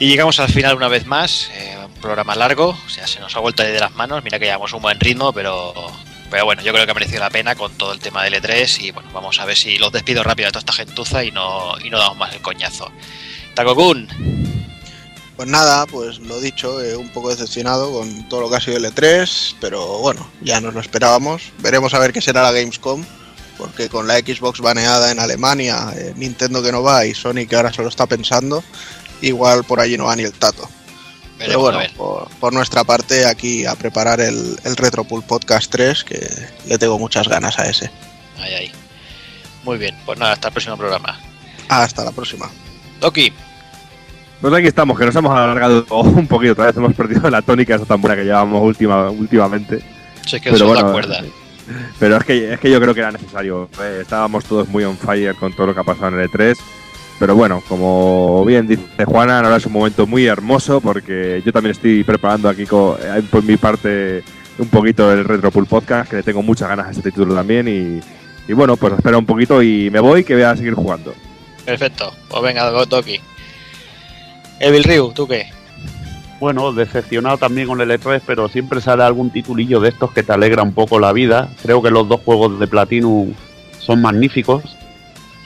Y llegamos al final una vez más, eh, un programa largo, o sea, se nos ha vuelto de las manos, mira que llevamos un buen ritmo, pero, pero bueno, yo creo que ha merecido la pena con todo el tema del E3 y bueno, vamos a ver si los despido rápido a toda esta gentuza y no, y no damos más el coñazo. Takokun, Pues nada, pues lo dicho, eh, un poco decepcionado con todo lo que ha sido el E3, pero bueno, ya nos lo esperábamos. Veremos a ver qué será la Gamescom, porque con la Xbox baneada en Alemania, eh, Nintendo que no va y Sony que ahora solo está pensando, igual por allí no va ni el tato. Pero bueno, por, por nuestra parte aquí a preparar el, el Retropool Podcast 3, que le tengo muchas ganas a ese. Ahí, ahí. Muy bien, pues nada, hasta el próximo programa. Hasta la próxima. Doki, Pues aquí estamos, que nos hemos alargado un poquito, otra vez hemos perdido la tónica esa tan buena que llevamos última, últimamente. si es que Pero eso bueno, da cuerda. Pero es que, es que yo creo que era necesario. eh, estábamos todos muy on fire con todo lo que ha pasado en el E3. Pero bueno, como bien dice Juana, ahora es un momento muy hermoso porque yo también estoy preparando aquí eh, por mi parte un poquito el Retro Pool Podcast, que le tengo muchas ganas a este título también. Y, y bueno, pues espera un poquito y me voy que voy a seguir jugando. Perfecto, pues venga, Doki. Evil Ryu, ¿tú qué? Bueno, decepcionado también con el E3, pero siempre sale algún titulillo de estos que te alegra un poco la vida. Creo que los dos juegos de Platinum son magníficos.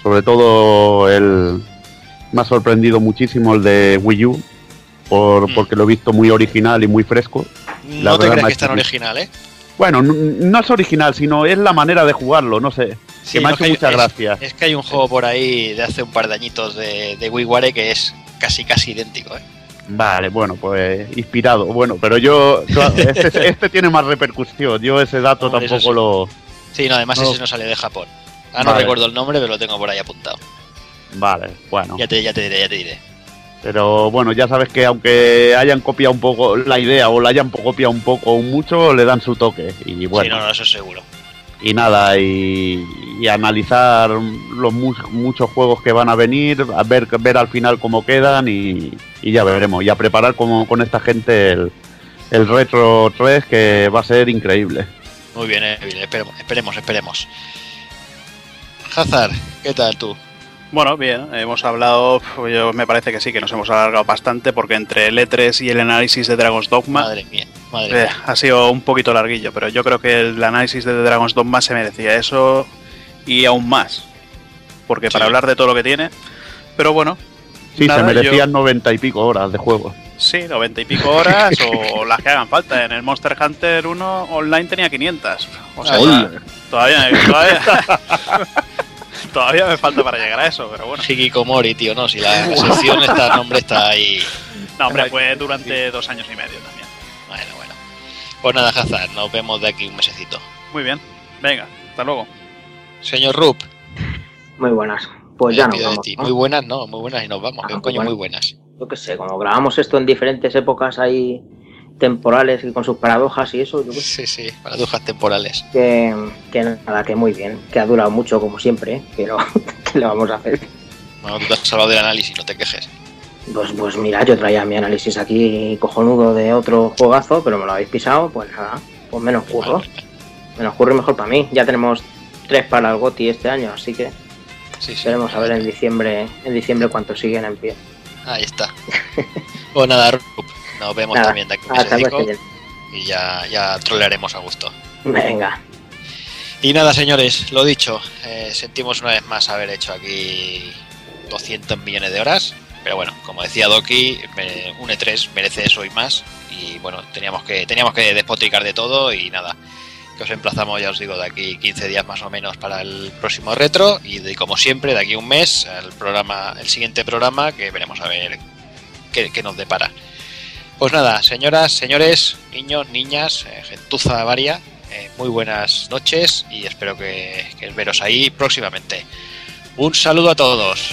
Sobre todo el... Me ha sorprendido muchísimo el de Wii U, por, Mm. porque lo he visto muy original y muy fresco. La No te creas que es tan original, ¿eh? Bueno, no es original, sino es la manera de jugarlo, no sé. Sí, que me ha hecho mucha es- gracia. Es que hay un juego por ahí de hace un par de añitos de, de WiiWare que es casi casi idéntico, ¿eh? Vale, bueno, pues inspirado. Bueno, pero yo, claro, este, este tiene más repercusión. Yo ese dato Hombre, tampoco sí. lo. Sí, no, además No. ese no sale de Japón. Ah, no recuerdo el nombre, pero lo tengo por ahí apuntado. Vale, bueno. Ya te, ya te diré, ya te diré. Pero bueno, ya sabes que aunque hayan copiado un poco la idea o la hayan copiado un poco o mucho, le dan su toque. Y Sí, bueno, no, no, eso seguro. y nada, y, y analizar los mu- muchos juegos que van a venir, a ver, ver al final cómo quedan y, y ya veremos. Y a preparar como con esta gente el, el Retro 3 que va a ser increíble. Muy bien, eh, bien, esperemos, esperemos, esperemos. Hazard, ¿qué tal tú? Bueno, bien, hemos hablado, yo me parece que sí, que nos hemos alargado bastante porque entre el E3 y el análisis de Dragon's Dogma Madre mía, madre eh, mía. ha sido un poquito larguillo, pero yo creo que el análisis de Dragon's Dogma se merecía eso y aún más. porque para hablar de todo lo que tiene. Pero bueno, Sí, Nada, se merecían yo- noventa y pico horas de juego. sí, noventa y pico horas o las que hagan falta. En el Monster Hunter 1 online tenía 500. O sea, todavía, todavía, todavía me falta para llegar a eso, pero bueno. Hikikomori, tío, no, si la sección está, el nombre está ahí. No, hombre, fue durante dos años y medio también. Bueno, bueno. Pues nada, Hazard, nos vemos de aquí un mesecito. Muy bien. Venga, hasta luego. Señor Rup, Muy buenas. Pues me ya nos vamos. ¿no? Muy buenas, no, muy buenas y nos vamos. Ah, ¿Qué muy coño, bueno. muy buenas. Yo qué sé, como grabamos esto en diferentes épocas ahí temporales y con sus paradojas y eso, yo Sí, sí, paradojas temporales. que, que nada, que muy bien, que ha durado mucho como siempre, pero ¿qué le vamos a hacer? Bueno, tú te has salvado del análisis, no te quejes. Pues, pues mira, yo traía mi análisis aquí cojonudo de otro juegazo, pero me lo habéis pisado, pues nada, pues menos curro, menos curro y mejor para mí. Ya tenemos tres para el GOTI este año, así que Sí, sí. veremos a ver en diciembre, en diciembre cuántos siguen en pie. Ahí está. pues nada, Rup, nos vemos Nada, también de aquí viene. y ya, ya trolearemos a gusto. Venga, Y nada, señores, lo dicho, eh, sentimos una vez más haber hecho aquí 200 millones de horas, pero bueno, como decía Doki, me- un E3 merece eso y más, y bueno, teníamos que teníamos que despotricar de todo y nada, que os emplazamos, ya os digo, de aquí 15 días más o menos para el próximo retro y de, como siempre, de aquí un mes, el programa, el siguiente programa, que veremos a ver qué, qué nos depara. Pues nada, señoras, señores, niños, niñas, eh, gentuza varia, eh, muy buenas noches y espero que, que veros ahí próximamente. Un saludo a todos.